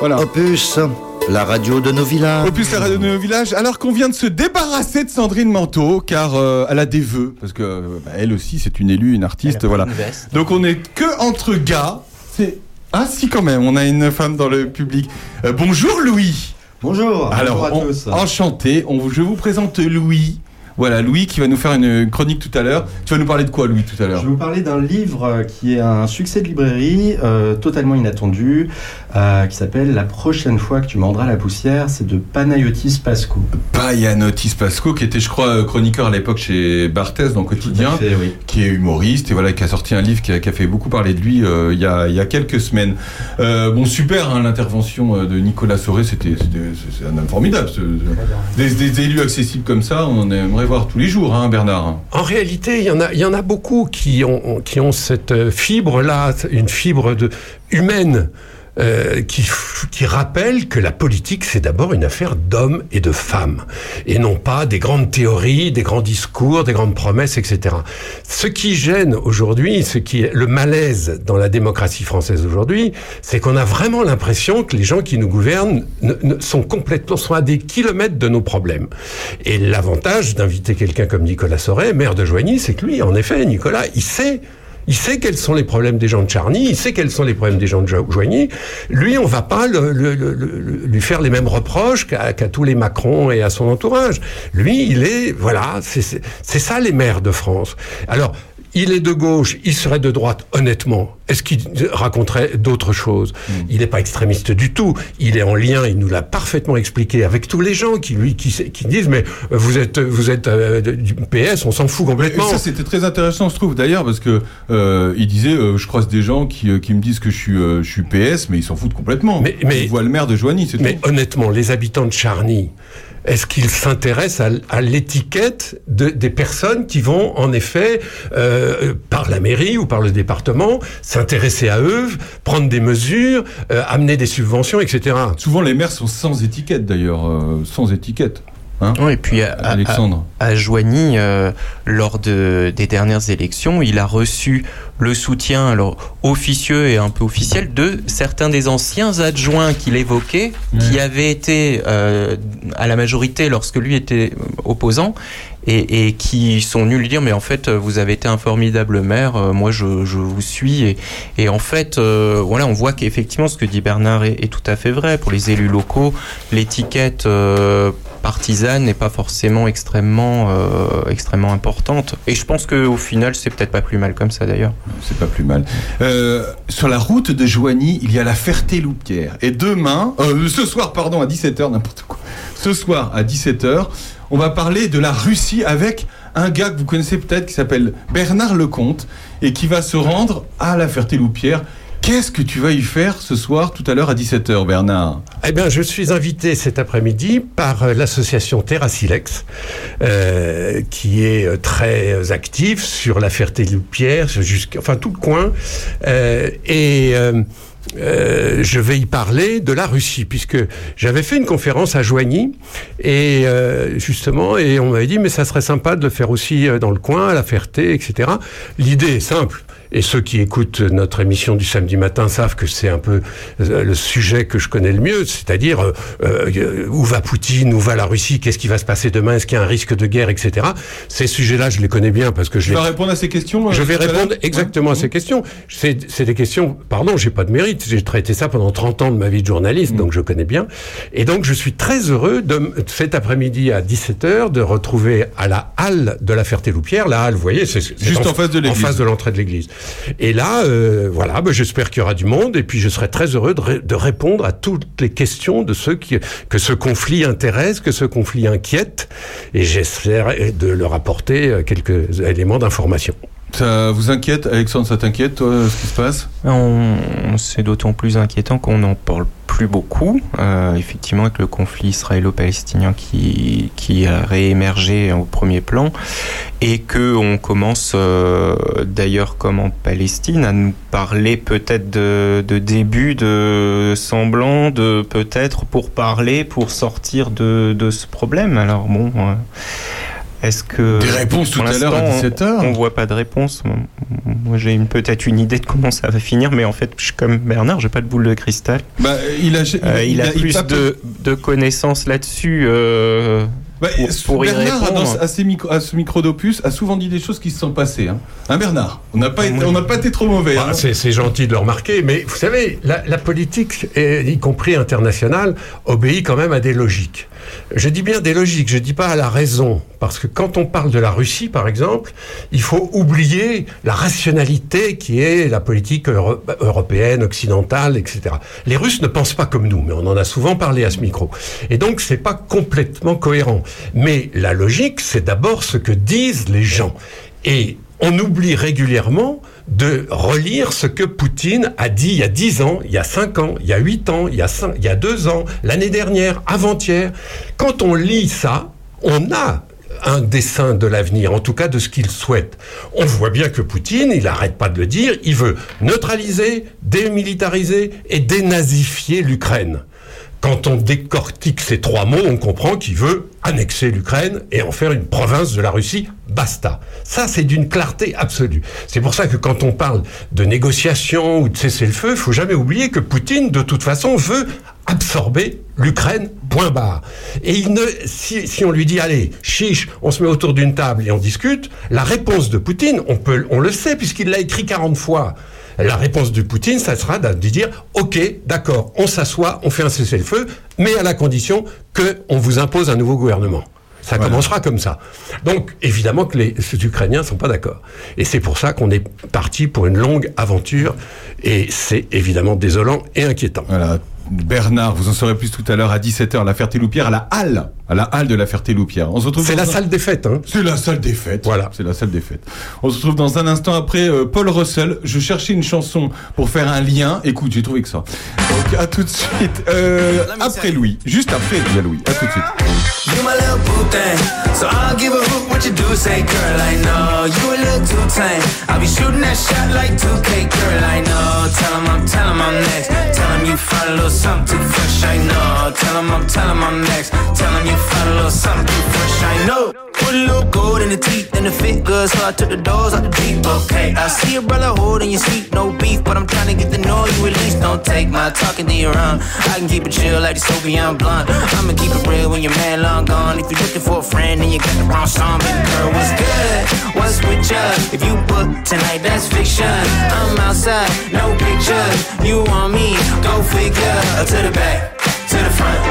Voilà. Opus, la radio de nos villages. Opus la radio de nos villages. Alors qu'on vient de se débarrasser de Sandrine Manteau, car euh, elle a des vœux, parce que euh, bah, elle aussi c'est une élue, une artiste, voilà. une. Donc on est que entre gars. C'est ah si quand même, on a une femme dans le public. Euh, bonjour Louis. Bonjour. Alors bonjour à on- tous. enchanté. On, je vous présente Louis. Voilà, Louis qui va nous faire une chronique tout à l'heure. Tu vas nous parler de quoi, Louis, tout à Je l'heure vais vous parler d'un livre euh, qui est un succès de librairie, euh, totalement inattendu, euh, qui s'appelle La prochaine fois que tu mordras la poussière. C'est de Panayotis Pasco. Payanotis Pasco, qui était, je crois, chroniqueur à l'époque chez Barthez dans Quotidien, fait, oui. qui est humoriste et voilà, qui a sorti un livre qui a, qui a fait beaucoup parler de lui euh, il, y a, il y a quelques semaines. Bon, super, hein, l'intervention de Nicolas Soré, c'était un homme formidable. ce- des, des élus accessibles comme ça, on en voir tous les jours, hein, Bernard. En réalité, il y en a, il y en a beaucoup qui ont, qui ont cette euh, fibre-là, une fibre de, humaine. Euh, qui, qui rappelle que la politique, c'est d'abord une affaire d'hommes et de femmes, et non pas des grandes théories, des grands discours, des grandes promesses, etc. Ce qui gêne aujourd'hui, ce qui est le malaise dans la démocratie française aujourd'hui, c'est qu'on a vraiment l'impression que les gens qui nous gouvernent ne- ne- sont complètement, sont à des kilomètres de nos problèmes. Et l'avantage d'inviter quelqu'un comme Nicolas Sauret, maire de Joigny, c'est que lui, en effet, Nicolas, il sait il sait quels sont les problèmes des gens de Charny, il sait quels sont les problèmes des gens de Jo- Joigny. Lui, on va pas le- le- le- lui faire les mêmes reproches qu'à tous les Macron et à son entourage. Lui, il est, voilà, c'est ça les maires de France. Alors, il est de gauche, il serait de droite, honnêtement. Est-ce qu'il raconterait d'autres choses Il n'est pas extrémiste du tout. Il est en lien, il nous l'a parfaitement expliqué avec tous les gens qui lui qui, qui disent mais vous êtes vous êtes euh, du PS, on s'en fout Et complètement. ça, c'était très intéressant, je trouve, d'ailleurs, parce que euh, il disait, euh, je croise des gens qui, qui me disent que je suis, je suis PS, mais ils s'en foutent complètement. Mais- mais- Ils voient le maire de Joigny, c'est Mais tout. honnêtement, les habitants de Charny, est-ce qu'ils s'intéressent à, l'étiquette de- des personnes qui vont, en effet, euh, par la mairie ou par le département, s'intéresser à eux, prendre des mesures, euh, amener des subventions, etc. Souvent, les maires sont sans étiquette, d'ailleurs, euh, sans étiquette. Hein et puis à, à- Alexandre. à, à Joigny, euh, lors de, des dernières élections, il a reçu le soutien alors officieux et un peu officiel de certains des anciens adjoints qu'il évoquait, qui avaient été euh, à la majorité lorsque lui était opposant. Et, qui sont venus lui dire mais en fait vous avez été un formidable maire euh, moi je, vous suis et, en fait euh, voilà on voit qu'effectivement ce que dit Bernard est, tout à fait vrai pour les élus locaux l'étiquette euh, partisane n'est pas forcément extrêmement euh, extrêmement importante et je pense que au final c'est peut-être pas plus mal comme ça d'ailleurs C'est pas plus mal. Euh, sur la route de Joigny, il y a la Ferté-Loupière. Et demain, euh, ce soir, pardon, à 17h, n'importe quoi. Ce soir, à 17h, on va parler de la Russie avec un gars que vous connaissez peut-être qui s'appelle Bernard Lecomte et qui va se rendre à la Ferté-Loupière. Qu'est-ce que tu vas y faire ce soir, tout à l'heure, à 17h, Bernard? Eh bien, je suis invité cet après-midi par euh, l'association Terrassilex, euh, qui est euh, très active sur la Ferté-Loupière, enfin tout le coin, et euh, je vais y parler de la Russie, puisque j'avais fait une conférence à Joigny, et euh, justement, et on m'avait dit, mais ça serait sympa de le faire aussi euh, dans le coin, à la Ferté, etc. L'idée est simple. Et ceux qui écoutent notre émission du samedi matin savent que c'est un peu euh, le sujet que je connais le mieux, c'est-à-dire euh, euh, où va Poutine, où va la Russie, qu'est-ce qui va se passer demain, est-ce qu'il y a un risque de guerre, etc. Ces sujets-là, je les connais bien parce que je Tu les vas répondre à ces questions euh, je vais à l'heure répondre exactement à ces questions. C'est des questions, pardon, j'ai pas de mérite. J'ai traité ça pendant 30 ans de ma vie de journaliste, donc je connais bien. Et donc, je suis très heureux de, cet après-midi à 17h de retrouver à la halle de la Ferté-Loupière. La halle, vous voyez, c'est Juste en face de En l'église. face de l'entrée de l'église. Et là, euh, voilà, ben, j'espère qu'il y aura du monde. Et puis, je serai très heureux de, de répondre à toutes les questions de ceux qui, que ce conflit intéresse, que ce conflit inquiète. Et j'espère de leur apporter euh, quelques éléments d'information. Ça vous inquiète, Alexandre, ça t'inquiète, toi, ce qui se passe? C'est d'autant plus inquiétant qu'on n'en parle plus beaucoup. Euh, effectivement, avec le conflit israélo-palestinien qui, qui a réémergé au premier plan, et que on commence, euh, d'ailleurs comme en Palestine, à nous parler peut-être de, début de semblant de peut-être pour parler, pour sortir de, de ce problème. Alors bon. euh, est-ce que Des réponses tout à l'heure à l'instant, 17h. On, voit pas de réponse. Moi, j'ai peut-être une idée de comment ça va finir, mais en fait, je suis comme Bernard, j'ai pas de boule de cristal. Bah, il a, il, Euh, il, a, plus de, de connaissances là-dessus. euh, Bah, pour, pour y Bernard, dans- à, ses micro- à ce micro d'opus, a souvent dit des choses qui se sont passées. Hein, Hein, Bernard? On n'a pas, été- on n'a pas été trop mauvais. Ah, hein. c'est gentil de le remarquer, mais vous savez, la, la politique, y compris internationale, obéit quand même à des logiques. Je dis bien des logiques, je dis pas à la raison. Parce que quand on parle de la Russie, par exemple, il faut oublier la rationalité qui est la politique euro- européenne, occidentale, etc. Les Russes ne pensent pas comme nous, mais on en a souvent parlé à ce micro. Et donc, c'est pas complètement cohérent. Mais la logique, c'est d'abord ce que disent les gens. Et on oublie régulièrement de relire ce que Poutine a dit il y a 10 ans, il y a 5 ans, il y a 8 ans, il y a, 5, il y a 2 ans, l'année dernière, avant-hier. Quand on lit ça, on a un dessin de l'avenir, en tout cas de ce qu'il souhaite. On voit bien que Poutine, il n'arrête pas de le dire, il veut neutraliser, démilitariser et dénazifier l'Ukraine. Quand on décortique ces trois mots, on comprend qu'il veut annexer l'Ukraine et en faire une province de la Russie. Basta. Ça, c'est d'une clarté absolue. C'est pour ça que quand on parle de négociations ou de cessez-le-feu, il faut jamais oublier que Poutine, de toute façon, veut absorber l'Ukraine, point barre. Et si, on lui dit, allez, chiche, on se met autour d'une table et on discute, la réponse de Poutine, on le sait puisqu'il l'a écrit 40 fois. La réponse de Poutine, ça sera de dire OK, d'accord, on s'assoit, on fait un cessez-le-feu, mais à la condition qu'on vous impose un nouveau gouvernement. Ça Voilà. commencera comme ça. Donc, évidemment que les, les Ukrainiens sont pas d'accord. Et c'est pour ça qu'on est parti pour une longue aventure. Et c'est évidemment désolant et inquiétant. Voilà. Bernard, vous en saurez plus tout à l'heure à 17h, la Ferté-Loupière, à la halle, à la halle de la Ferté-Loupière. On se retrouve C'est dans la un- salle des fêtes. Hein. C'est la salle des fêtes. Voilà. C'est la salle des fêtes. On se retrouve dans un instant après euh, Paul Russell. Je cherchais une chanson pour faire un lien. Écoute, j'ai trouvé que ça. Donc à tout de suite. Euh, après Louis. Juste après, il y a Louis. À tout de suite. You my little boo thing, so I'll give a hoot what you do. Say, girl, I know you a little too tame. I'll be shooting that shot like 2K, girl, I know. Tell 'em I'm, tell 'em I'm next. Tell 'em you find a little something fresh, I know. Put a little gold in the teeth and the fit good, so I took the doors out the deep. Okay, I see a brother holding your seat, no beef, but I'm trying to get to know you at least. Don't take my talking to your own. I can keep it chill like the Soviet blunt. I'ma keep it real when your man long gone. If you're looking for a friend and you got the wrong song, baby girl, what's good? What's with ya? If you book tonight, that's fiction. I'm outside, no pictures. You want me? Go figure. To the back, to the front.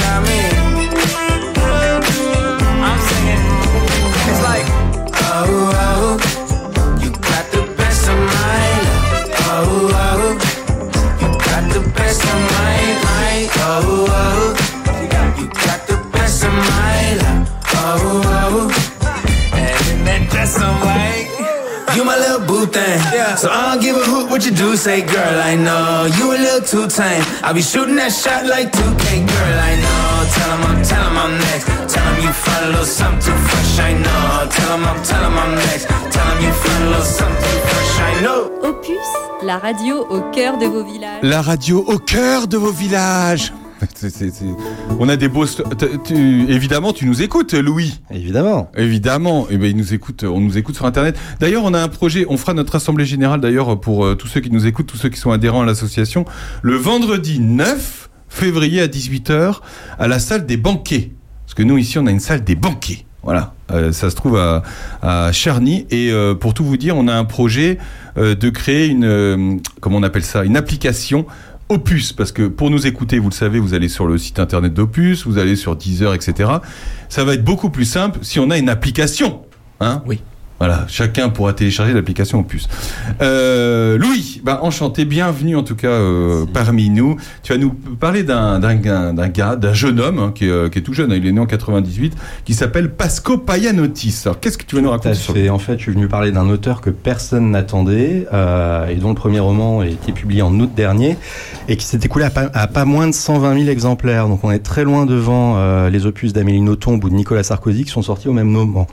just some like. You my little boo thing, so I don't give a hoot what you do. Say, girl, I know you a little too tame. I'll be shooting that shot like 2K, girl, I know. Tell 'em I'm, tell 'em I'm next. Tell 'em you find a little something too fresh, I know. Tell 'em I'm, tell 'em I'm next. Tell 'em you find a little something too fresh, I know. Opus, la radio au cœur de vos villages. La radio au cœur de vos villages. (laughs) On a des beaux. tu- Évidemment, tu nous écoutes, Louis. Évidemment. Évidemment. Et ben, il nous écoute. On nous écoute sur Internet. D'ailleurs, on a un projet. On fera notre assemblée générale d'ailleurs pour euh, tous ceux qui nous écoutent, tous ceux qui sont adhérents à l'association, le vendredi 9 février à 18h à la salle des banquets. Parce que nous ici, on a une salle des banquets. Voilà, Euh, ça se trouve à, à Charny et euh, pour tout vous dire, on a un projet euh, de créer une, comment on appelle ça, une application Opus, parce que pour nous écouter, vous le savez, vous allez sur le site internet d'Opus, vous allez sur Deezer, etc. Ça va être beaucoup plus simple si on a une application. Hein oui. Voilà, chacun pourra télécharger l'application Opus. Euh, Louis, bah, enchanté, bienvenue en tout cas euh, parmi nous. Tu vas nous parler d'un d'un gars, d'un gars, d'un jeune homme hein, qui, est, euh, qui est tout jeune, hein, il est né en 98, qui s'appelle Pasco Payanotis. Alors qu'est-ce que tu veux nous raconter sur lui? Fait. En fait, je suis venu parler d'un auteur que personne n'attendait euh, et dont le premier roman a été publié en août dernier et qui s'est écoulé à pas, à pas moins de 120 000 exemplaires. Donc on est très loin devant euh, les opus d'Amélie Nothomb ou de Nicolas Sarkozy qui sont sortis au même moment.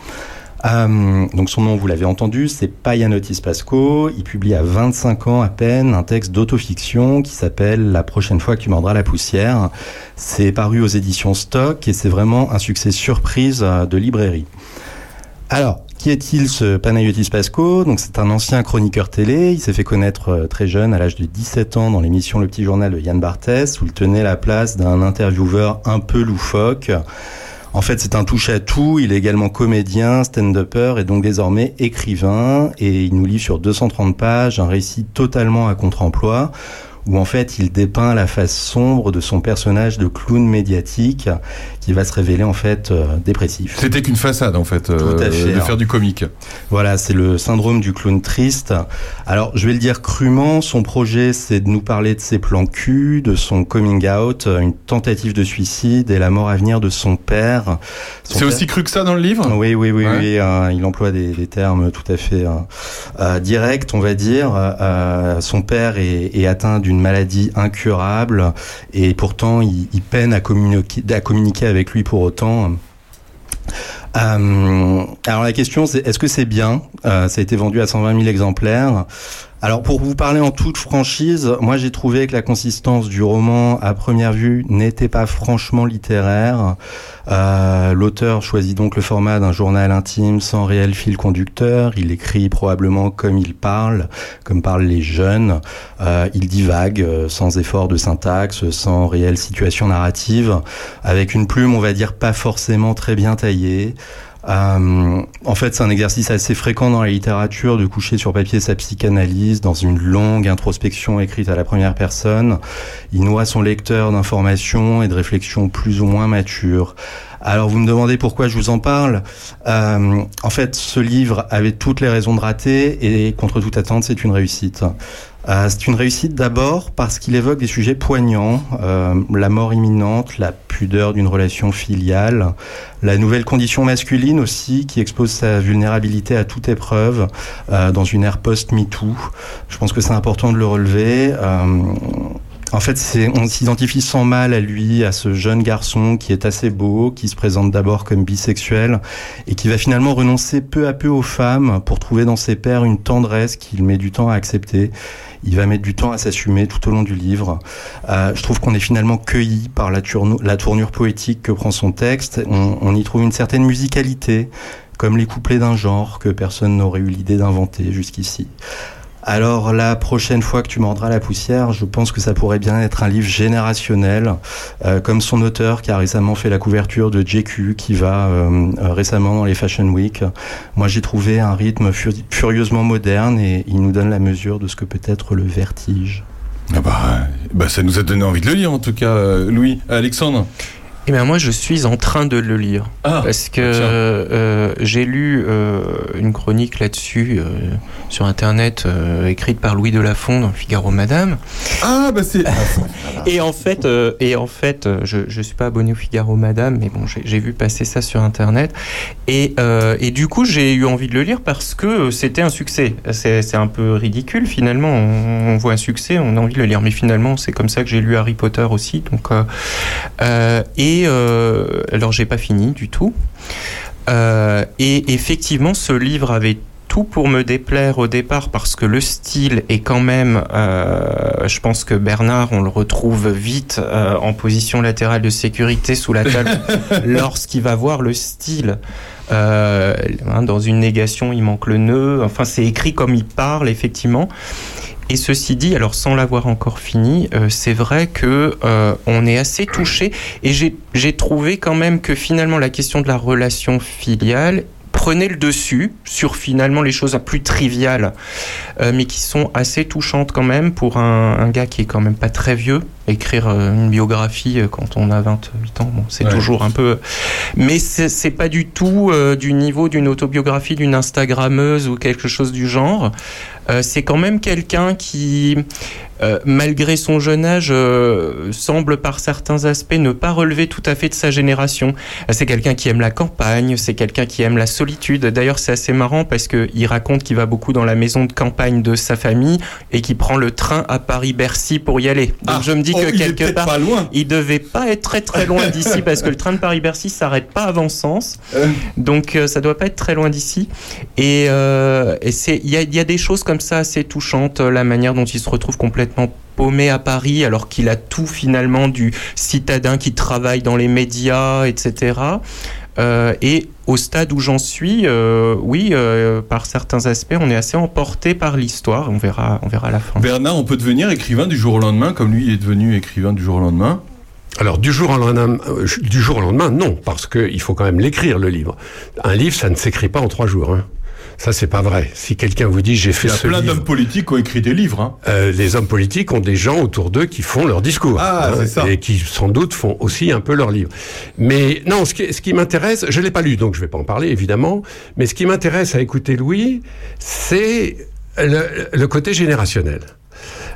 Euh, donc son nom, vous l'avez entendu, c'est Payanotis Pasco. Il publie à 25 ans à peine un texte d'autofiction qui s'appelle La prochaine fois que tu mordras la poussière. C'est paru aux éditions Stock et c'est vraiment un succès surprise euh, de librairie. Alors, qui est-il ce Panayotis Pasco? Donc c'est un ancien chroniqueur télé, il s'est fait connaître euh, très jeune, à l'âge de 17 ans, dans l'émission Le Petit Journal de Yann Barthès, où il tenait la place d'un intervieweur un peu loufoque. En fait, c'est un touche-à-tout, il est également comédien, stand-upper et donc désormais écrivain, et il nous livre sur 230 pages un récit totalement à contre-emploi, où en fait il dépeint la face sombre de son personnage de clown médiatique qui va se révéler en fait euh, dépressif. C'était qu'une façade en fait, euh, Tout à fait. de Alors, faire du comique. Voilà, c'est le syndrome du clown triste. Alors, je vais le dire crûment, son projet, c'est de nous parler de ses plans cul, de son coming out, une tentative de suicide et la mort à venir de son père. C'est père- aussi cru que ça dans le livre? Oui, oui, oui, Ouais. oui. euh, il emploie des, des termes tout à fait euh, euh, directs, on va dire. Euh, son père est, est atteint d'une maladie incurable et pourtant il, peine à communiquer, à communiquer avec lui pour autant. Euh, alors la question c'est est-ce que c'est bien? Euh, Ça a été vendu à 120 000 exemplaires. Alors pour vous parler en toute franchise, moi j'ai trouvé que la consistance du roman à première vue n'était pas franchement littéraire. Euh, L'auteur choisit donc le format d'un journal intime sans réel fil conducteur. Il écrit probablement comme il parle, comme parlent les jeunes. Euh, il divague euh, sans effort de syntaxe, sans réelle situation narrative, avec une plume, on va dire, pas forcément très bien taillée. Euh, en fait, c'est un exercice assez fréquent dans la littérature de coucher sur papier sa psychanalyse dans une longue introspection écrite à la première personne. Il noie son lecteur d'informations et de réflexions plus ou moins matures. Alors vous me demandez pourquoi je vous en parle. Euh, en fait, ce livre avait toutes les raisons de rater et contre toute attente, c'est une réussite. Euh, c'est une réussite d'abord parce qu'il évoque des sujets poignants, euh, la mort imminente, la pudeur d'une relation filiale, la nouvelle condition masculine aussi qui expose sa vulnérabilité à toute épreuve euh, dans une ère post-MeToo. Je pense que c'est important de le relever. En fait, on s'identifie sans mal à lui, à ce jeune garçon qui est assez beau, qui se présente d'abord comme bisexuel et qui va finalement renoncer peu à peu aux femmes pour trouver dans ses pairs une tendresse qu'il met du temps à accepter. Il va mettre du temps à s'assumer tout au long du livre. Euh, je trouve qu'on est finalement cueilli par la, tournure poétique que prend son texte. On y trouve une certaine musicalité, comme les couplets d'un genre que personne n'aurait eu l'idée d'inventer jusqu'ici. Alors la prochaine fois que tu mordras la poussière, je pense que ça pourrait bien être un livre générationnel, euh, comme son auteur qui a récemment fait la couverture de JQ, qui va euh, euh, récemment dans les Fashion Week. Moi j'ai trouvé un rythme fu- furieusement moderne et il nous donne la mesure de ce que peut être le vertige. Ah bah, bah, ça nous a donné envie de le lire en tout cas, Louis. Alexandre Eh bien, moi, je suis en train de le lire. Ah, parce que tiens. euh, j'ai lu euh, une chronique là-dessus euh, sur Internet, écrite par Louis Delafont dans Figaro Madame. Ah, bah c'est. Et en fait, et en fait je ne suis pas abonné au Figaro Madame, mais bon, j'ai vu passer ça sur Internet. Et, et du coup, j'ai eu envie de le lire parce que c'était un succès. C'est un peu ridicule finalement. On, on voit un succès, on a envie de le lire. Mais finalement, c'est comme ça que j'ai lu Harry Potter aussi. Donc, euh, et euh, alors, j'ai pas fini du tout. Euh, et effectivement, ce livre avait tout pour me déplaire au départ parce que le style est quand même, euh, je pense que Bernard, on le retrouve vite euh, en position latérale de sécurité sous la table (laughs) lorsqu'il va voir le style. Euh, hein, dans une négation, il manque le nœud. Enfin, c'est écrit comme il parle, effectivement. Et ceci dit, alors sans l'avoir encore fini, euh, c'est vrai que euh, on est assez touché. Et j'ai j'ai trouvé quand même que finalement la question de la relation filiale prenait le dessus sur finalement les choses plus triviales, euh, mais qui sont assez touchantes quand même pour un, un gars qui est quand même pas très vieux. Écrire euh, une biographie euh, quand on a 28 ans, bon, c'est Ouais. toujours un peu. Mais c'est c'est pas du tout euh, du niveau d'une autobiographie d'une Instagrammeuse ou quelque chose du genre. Euh, c'est quand même quelqu'un qui, euh, malgré son jeune âge, euh, semble par certains aspects ne pas relever tout à fait de sa génération. C'est quelqu'un qui aime la campagne, c'est quelqu'un qui aime la solitude. D'ailleurs, c'est assez marrant parce que il raconte qu'il va beaucoup dans la maison de campagne de sa famille et qu'il prend le train à Paris-Bercy pour y aller. Donc Ah, je me dis oh, que quelque part, pas loin. il devait pas être très très loin (laughs) d'ici parce que le train de Paris-Bercy s'arrête pas avant Sens. Euh. Donc euh, ça doit pas être très loin d'ici. Et, il y y a des choses comme ça assez touchantes, la manière dont il se retrouve complètement paumé à Paris alors qu'il a tout finalement du citadin qui travaille dans les médias, etc. Euh, et au stade où j'en suis, euh, oui, euh, par certains aspects, on est assez emporté par l'histoire. On verra, on verra à la fin. Bernard, on peut devenir écrivain du jour au lendemain, comme lui est devenu écrivain du jour au lendemain? Alors du jour au lendemain, du jour au lendemain, non, parce qu'il faut quand même l'écrire le livre. Un livre, ça ne s'écrit pas en trois jours. Hein. Ça, c'est pas vrai. Si quelqu'un vous dit j'ai fait Il y a ce plein d'hommes politiques qui ont écrit des livres. hein. euh, les hommes politiques ont des gens autour d'eux qui font leur discours. Ah, hein, c'est ça. Et qui, sans doute, font aussi un peu leur livre. Mais non, ce qui, ce qui m'intéresse, je l'ai pas lu, donc je vais pas en parler, évidemment. Mais ce qui m'intéresse à écouter Louis, c'est le, le côté générationnel.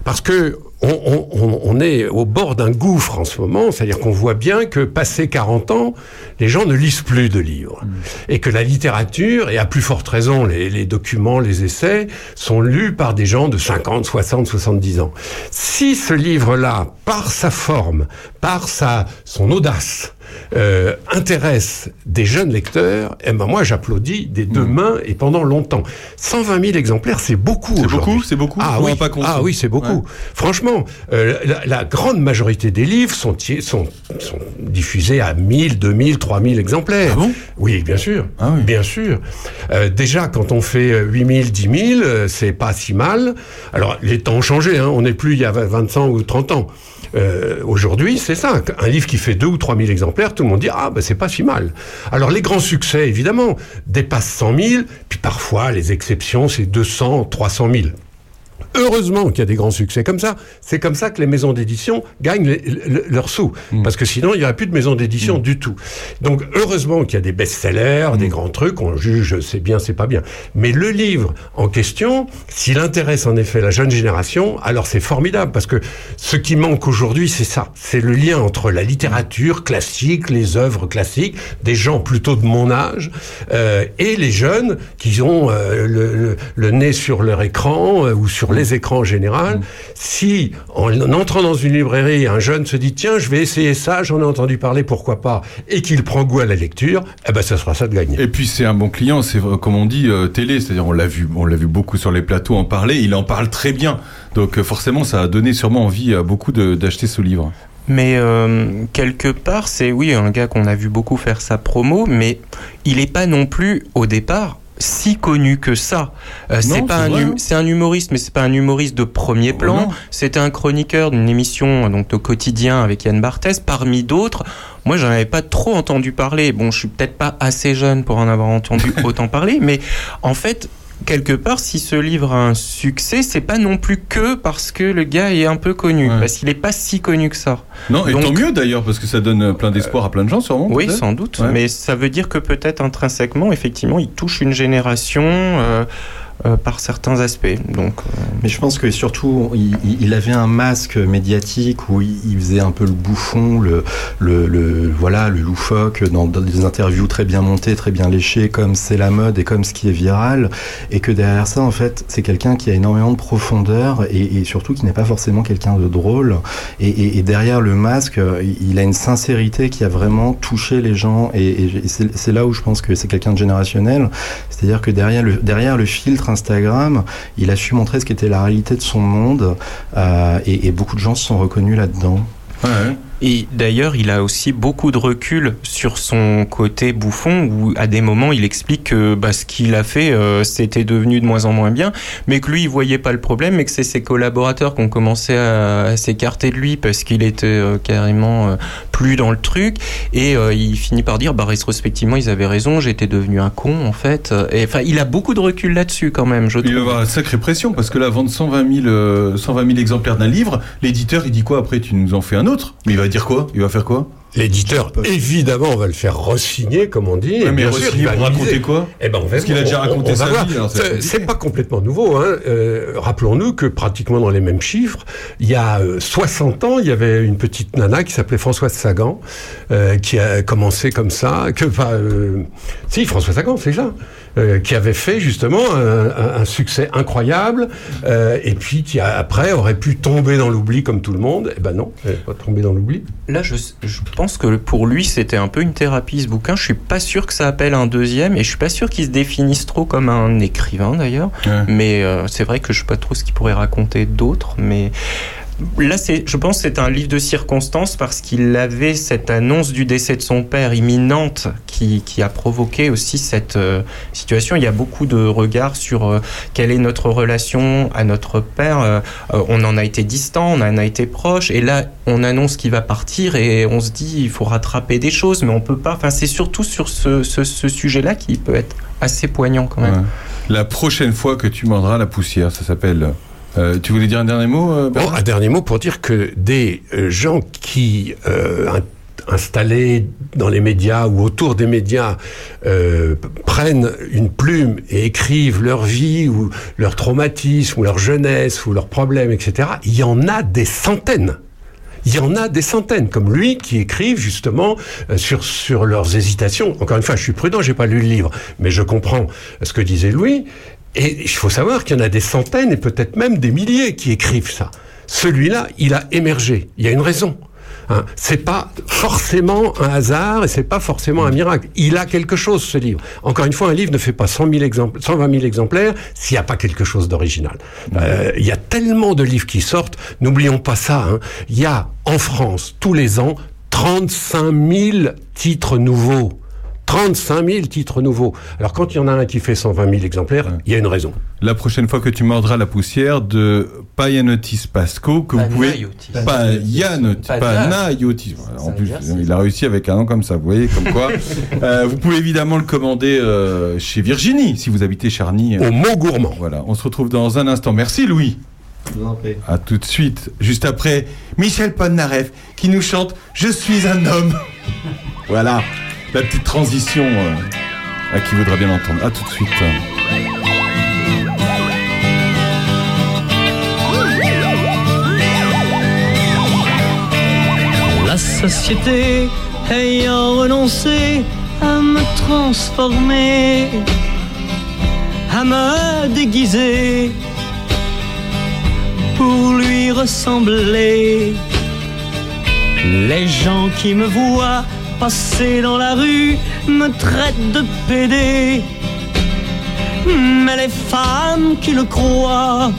Parce que on, on- on- est au bord d'un gouffre en ce moment, c'est-à-dire qu'on voit bien que passé 40 ans, les gens ne lisent plus de livres. Et que la littérature, et à plus forte raison, les, les documents, les essais, sont lus par des gens de 50, 60, 70 ans. Si ce livre-là, par sa forme, par sa, son audace, euh, intéresse des jeunes lecteurs, eh ben moi j'applaudis des deux mains et pendant longtemps. 120 000 exemplaires, c'est beaucoup C'est beaucoup, c'est beaucoup. Ah oui, pas ah oui, c'est beaucoup. Ouais. Franchement, euh, la, la grande majorité des livres sont, sont, sont diffusés à 1000, 2000, 3000 exemplaires. Ah bon? Oui, bien sûr. Ah oui. Bien sûr. Euh, déjà, quand on fait euh, 8000, 10 000, euh, c'est pas si mal. Alors, les temps ont changé. Hein. On n'est plus il y a 20 ans ou 30 ans. Euh, Aujourd'hui, c'est ça. Un livre qui fait 2 ou 3 000 exemplaires, tout le monde dit Ah, ben c'est pas si mal. Alors, les grands succès, évidemment, dépassent 100 000, puis parfois, les exceptions, c'est 200, 300 000. Heureusement qu'il y a des grands succès comme ça. C'est comme ça que les maisons d'édition gagnent les- le- leurs sous. Parce que sinon, il n'y aurait plus de maisons d'édition du tout. Donc, heureusement qu'il y a des best-sellers, des grands trucs, on juge c'est bien, c'est pas bien. Mais le livre en question, s'il intéresse en effet la jeune génération, alors c'est formidable. Parce que ce qui manque aujourd'hui, c'est ça. C'est le lien entre la littérature classique, les œuvres classiques, des gens plutôt de mon âge, euh, et les jeunes qui ont euh, le, le- le nez sur leur écran euh, ou sur les écrans en général. Si, en, en entrant dans une librairie, un jeune se dit tiens, je vais essayer ça, j'en ai entendu parler, pourquoi pas, et qu'il prend goût à la lecture, eh ben, ça sera ça de gagner. Et puis c'est un bon client, c'est vrai, comme on dit euh, télé, c'est-à-dire on l'a vu, on l'a vu beaucoup sur les plateaux en parler, il en parle très bien. Donc euh, forcément, ça a donné sûrement envie à beaucoup de- d'acheter ce livre. Mais euh, quelque part, c'est oui un gars qu'on a vu beaucoup faire sa promo, mais il est pas non plus au départ si connu que ça. Euh, c'est pas un hein. c'est un humoriste, mais c'est pas un humoriste de premier plan. non. C'était un chroniqueur d'une émission donc de quotidien avec Yann Barthès, parmi d'autres. Moi, j'en avais pas trop entendu parler. Bon, je suis peut-être pas assez jeune pour en avoir entendu (laughs) autant parler, mais en fait. Quelque part, si ce livre a un succès, c'est pas non plus que parce que le gars est un peu connu, Ouais. parce qu'il est pas si connu que ça. Non, et Donc- tant mieux d'ailleurs, parce que ça donne euh, plein d'espoir à plein de gens sûrement. Oui, sans doute. Ouais. Mais ça veut dire que peut-être intrinsèquement, effectivement, il touche une génération euh, euh, par certains aspects. Donc, euh, Mais je pense que surtout, il, avait un masque médiatique où il, faisait un peu le bouffon, le, le, voilà, le loufoque dans, des interviews très bien montées, très bien léchées, comme c'est la mode et comme ce qui est viral. Et que derrière ça, en fait, c'est quelqu'un qui a énormément de profondeur et, surtout qui n'est pas forcément quelqu'un de drôle. Et, et- derrière le masque, il a une sincérité qui a vraiment touché les gens. Et, c'est là où je pense que c'est quelqu'un de générationnel. C'est-à-dire que derrière le, derrière le filtre Instagram, il a su montrer ce qu'était la réalité de son monde. euh, et, et beaucoup de gens se sont reconnus là-dedans. Et d'ailleurs, il a aussi beaucoup de recul sur son côté bouffon, où à des moments, il explique que bah, ce qu'il a fait, euh, c'était devenu de moins en moins bien, mais que lui, il voyait pas le problème, mais que c'est ses collaborateurs qui ont commencé à, à s'écarter de lui parce qu'il était euh, carrément euh, plus dans le truc. Et il finit par dire, bah, rétrospectivement, ils avaient raison, j'étais devenu un con, en fait. Et enfin, il a beaucoup de recul là-dessus, quand même, je Il va trouve. avoir une sacrée pression parce que là, vendre 120 000, euh, 120 000 exemplaires d'un livre, l'éditeur il dit quoi après Tu nous en fais un autre? Mais il va dire quoi? Il va faire quoi? L'éditeur, évidemment, va le faire re-signer, comme on dit. Ouais, et mais bien sûr, re-signer il va pour miser. raconter quoi? Eh ben, on va Parce qu'il a on- déjà on- raconté on sa vie, alors c'est pas complètement nouveau. Hein. Euh, Rappelons-nous que pratiquement dans les mêmes chiffres, il y a euh, 60 ans, il y avait une petite nana qui s'appelait Françoise Sagan, euh, qui a commencé comme ça, que euh, si Françoise Sagan, c'est ça. Euh, qui avait fait justement un, un- un succès incroyable euh, et puis qui a- après aurait pu tomber dans l'oubli comme tout le monde. Eh ben non, elle n'est pas tombée dans l'oubli. Là, je, je pense que pour lui, c'était un peu une thérapie, ce bouquin. Je suis pas sûr que ça appelle un deuxième, et je suis pas sûr qu'il se définisse trop comme un écrivain, d'ailleurs. Ouais. Mais euh, c'est vrai que je sais pas trop ce qu'il pourrait raconter d'autre, mais... Là, je pense, c'est un livre de circonstances parce qu'il avait cette annonce du décès de son père imminente qui, qui a provoqué aussi cette euh, situation. Il y a beaucoup de regards sur euh, quelle est notre relation à notre père. Euh, on en a été distant, on en a été proche, et là, on annonce qu'il va partir et on se dit il faut rattraper des choses, mais on peut pas. Enfin, c'est surtout sur ce, ce, sujet-là qui peut être assez poignant quand même. La prochaine fois que tu mordras la poussière, ça s'appelle. Euh, tu voulais dire un dernier mot euh, Bernard un dernier mot pour dire que des euh, gens qui in- installés dans les médias ou autour des médias prennent une plume et écrivent leur vie ou leur traumatisme ou leur jeunesse ou leurs problèmes, etc. Il y en a des centaines. Il y en a des centaines, comme lui, qui écrivent justement sur, sur leurs hésitations. Encore une fois, je suis prudent, j'ai pas lu le livre, mais je comprends ce que disait Louis. Et il faut savoir qu'il y en a des centaines et peut-être même des milliers qui écrivent ça. Celui-là, il a émergé. Il y a une raison. Hein. C'est pas forcément un hasard et c'est pas forcément un miracle. Il a quelque chose, ce livre. Encore une fois, un livre ne fait pas 100 000 exemples, 120 000 exemplaires s'il n'y a pas quelque chose d'original. Euh, Il y a tellement de livres qui sortent. N'oublions pas ça. hein. Il y a en France tous les ans 35 000 titres nouveaux. 35 000 titres nouveaux. Alors quand il y en a un qui fait 120 000 exemplaires, il y a une raison. La prochaine fois que tu mordras la poussière de Payanotis Pasco, que vous pouvez. Payanotis. Panayotis. En plus, il a réussi avec un nom comme ça, vous voyez, comme quoi. (laughs) Euh, vous pouvez évidemment le commander euh, chez Virginie, si vous habitez Charny. Au mot gourmand. Voilà, on se retrouve dans un instant. Merci Louis. À tout de suite, juste après Michel Polnareff qui nous chante Je suis un homme. voilà, la petite transition euh, à qui voudra bien l'entendre. À tout de suite. La société ayant renoncé à me transformer, à me déguiser pour lui ressembler. Les gens qui me voient passer dans la rue me traitent de pédé. Mais les femmes qui le croient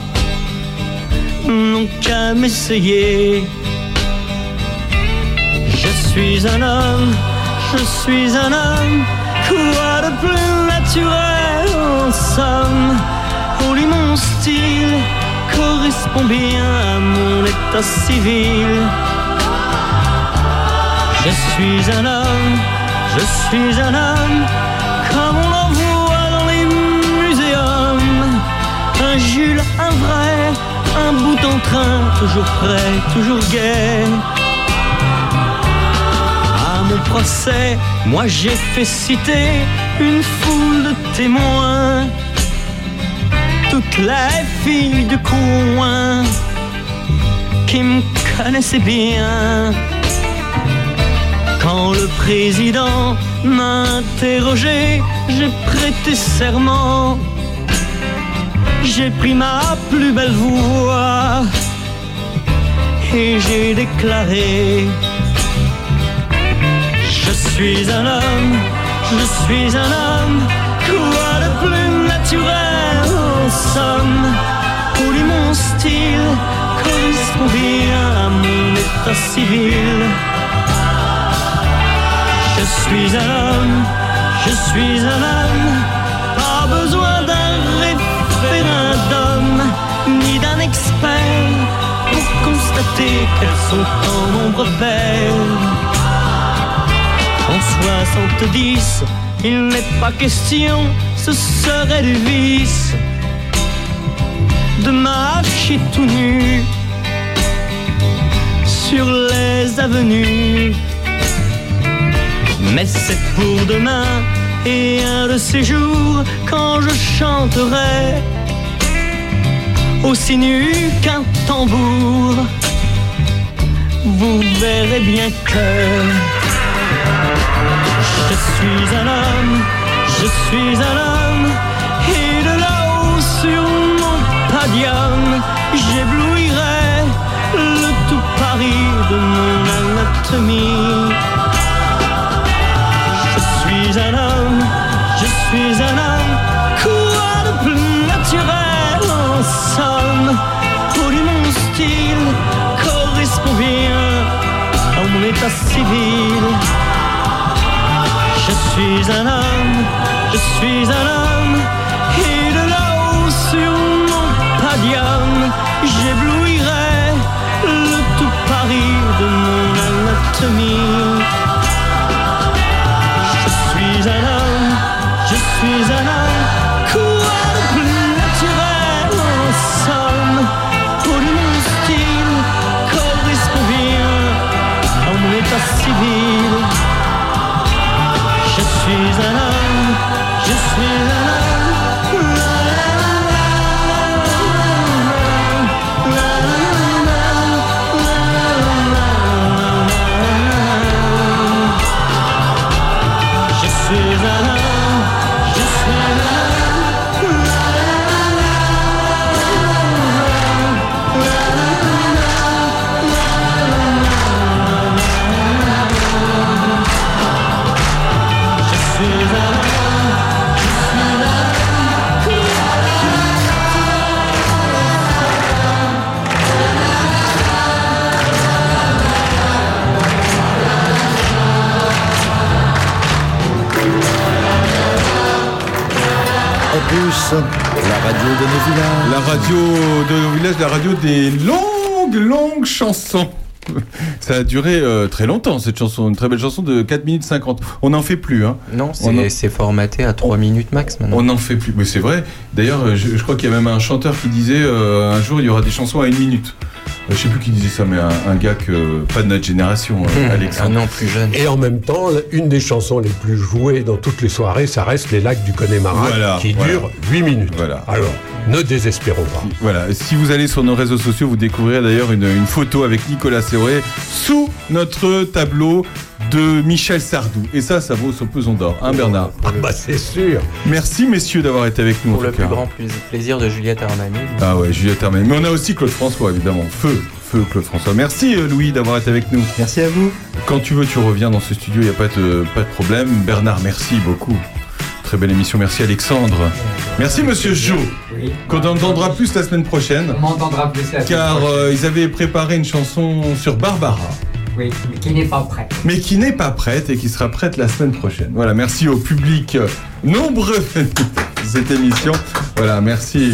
n'ont qu'à m'essayer. Je suis un homme, je suis un homme, quoi de plus naturel en somme? Oh, mon style correspond bien à mon état civil. Je suis un homme, je suis un homme, comme on en voit dans les muséums. Un Jules, un vrai, un bout en train, toujours prêt, toujours gai. À mon procès, moi j'ai fait citer une foule de témoins. Toutes les filles du coin qui me connaissaient bien. Quand le président m'a interrogé, j'ai prêté serment. J'ai pris ma plus belle voix et j'ai déclaré Je suis un homme, je suis un homme, quoi de plus naturel en somme Pour lui mon style correspond bien à mon état civil Je suis un homme, je suis un homme, pas besoin d'un référendum ni d'un expert pour constater qu'elles sont en nombre pair. En 70, il n'est pas question, ce serait du vice de marcher tout nu sur les avenues. Mais c'est pour demain et un de ces jours quand je chanterai aussi nu qu'un tambour. Vous verrez bien que je suis un homme, je suis un homme, et de là-haut sur mon padium, j'éblouirai le tout Paris de mon anatomie. Je suis un homme. Quoi de plus naturel en somme Poli mon style correspond bien à mon état civil. Je suis un homme, je suis un homme, et de là-haut sur mon padium, j'éblouirai le tout Paris de mon anatomie. Radio de nos villages. La radio de nos villages, la radio des longues, longues chansons. (laughs) Ça a duré euh, très longtemps cette chanson, une très belle chanson de 4 minutes 50. On n'en fait plus. Hein. Non, en- c'est formaté à 3 minutes max maintenant. On n'en fait plus, mais c'est vrai. D'ailleurs, euh, je, je crois qu'il y a même un chanteur qui disait euh, un jour il y aura des chansons à une minute. Je sais plus qui disait ça, mais un, un gars que pas de notre génération, euh, (laughs) Alexandre. plus jeune. Et en même temps, une des chansons les plus jouées dans toutes les soirées, ça reste Les Lacs du Connemara, Voilà, qui voilà. dure 8 minutes. Alors, ne désespérons pas. Voilà, si vous allez sur nos réseaux sociaux, vous découvrirez d'ailleurs une, une photo avec Nicolas Serré sous notre tableau de Michel Sardou. Et ça, ça vaut son pesant d'or, hein Bernard Ah bah c'est sûr. Merci messieurs d'avoir été avec nous. Pour en le tout plus cas. grand pla- plaisir de Juliette Armani. Ah ouais, Juliette Armanet. Mais on a aussi Claude François, évidemment. Feu, feu Claude François. Merci euh, Louis d'avoir été avec nous. Merci à vous. Quand tu veux, tu reviens dans ce studio, il n'y a pas de, pas de problème. Bernard, merci beaucoup. Très belle émission. Merci Alexandre. Merci Monsieur Jo. Qu'on entendra plus la semaine prochaine. On m'entendra plus la semaine Car prochaine. euh, ils avaient préparé une chanson sur Barbara. Oui, mais qui n'est pas prêt. mais qui n'est pas prête et qui sera prête la semaine prochaine. Voilà, merci au public euh, nombreux de cette émission. Voilà, merci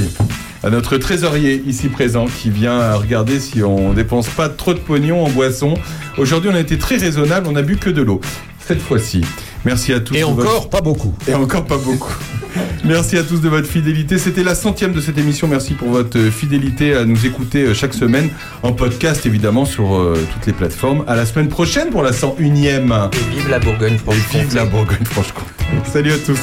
à notre trésorier ici présent qui vient regarder si on dépense pas trop de pognon en boisson. Aujourd'hui, on a été très raisonnable, on a bu que de l'eau. Cette fois-ci. Merci à tous. Et votre- encore pas beaucoup. Et encore pas beaucoup. (laughs) Merci à tous de votre fidélité. C'était la centième de cette émission. Merci pour votre euh, fidélité à nous écouter euh, chaque semaine en podcast, évidemment, sur euh, toutes les plateformes. À la semaine prochaine pour la 101e. Et vive la Bourgogne-Franche-Comté. Vive la Bourgogne-Franche-Comté. Salut à tous.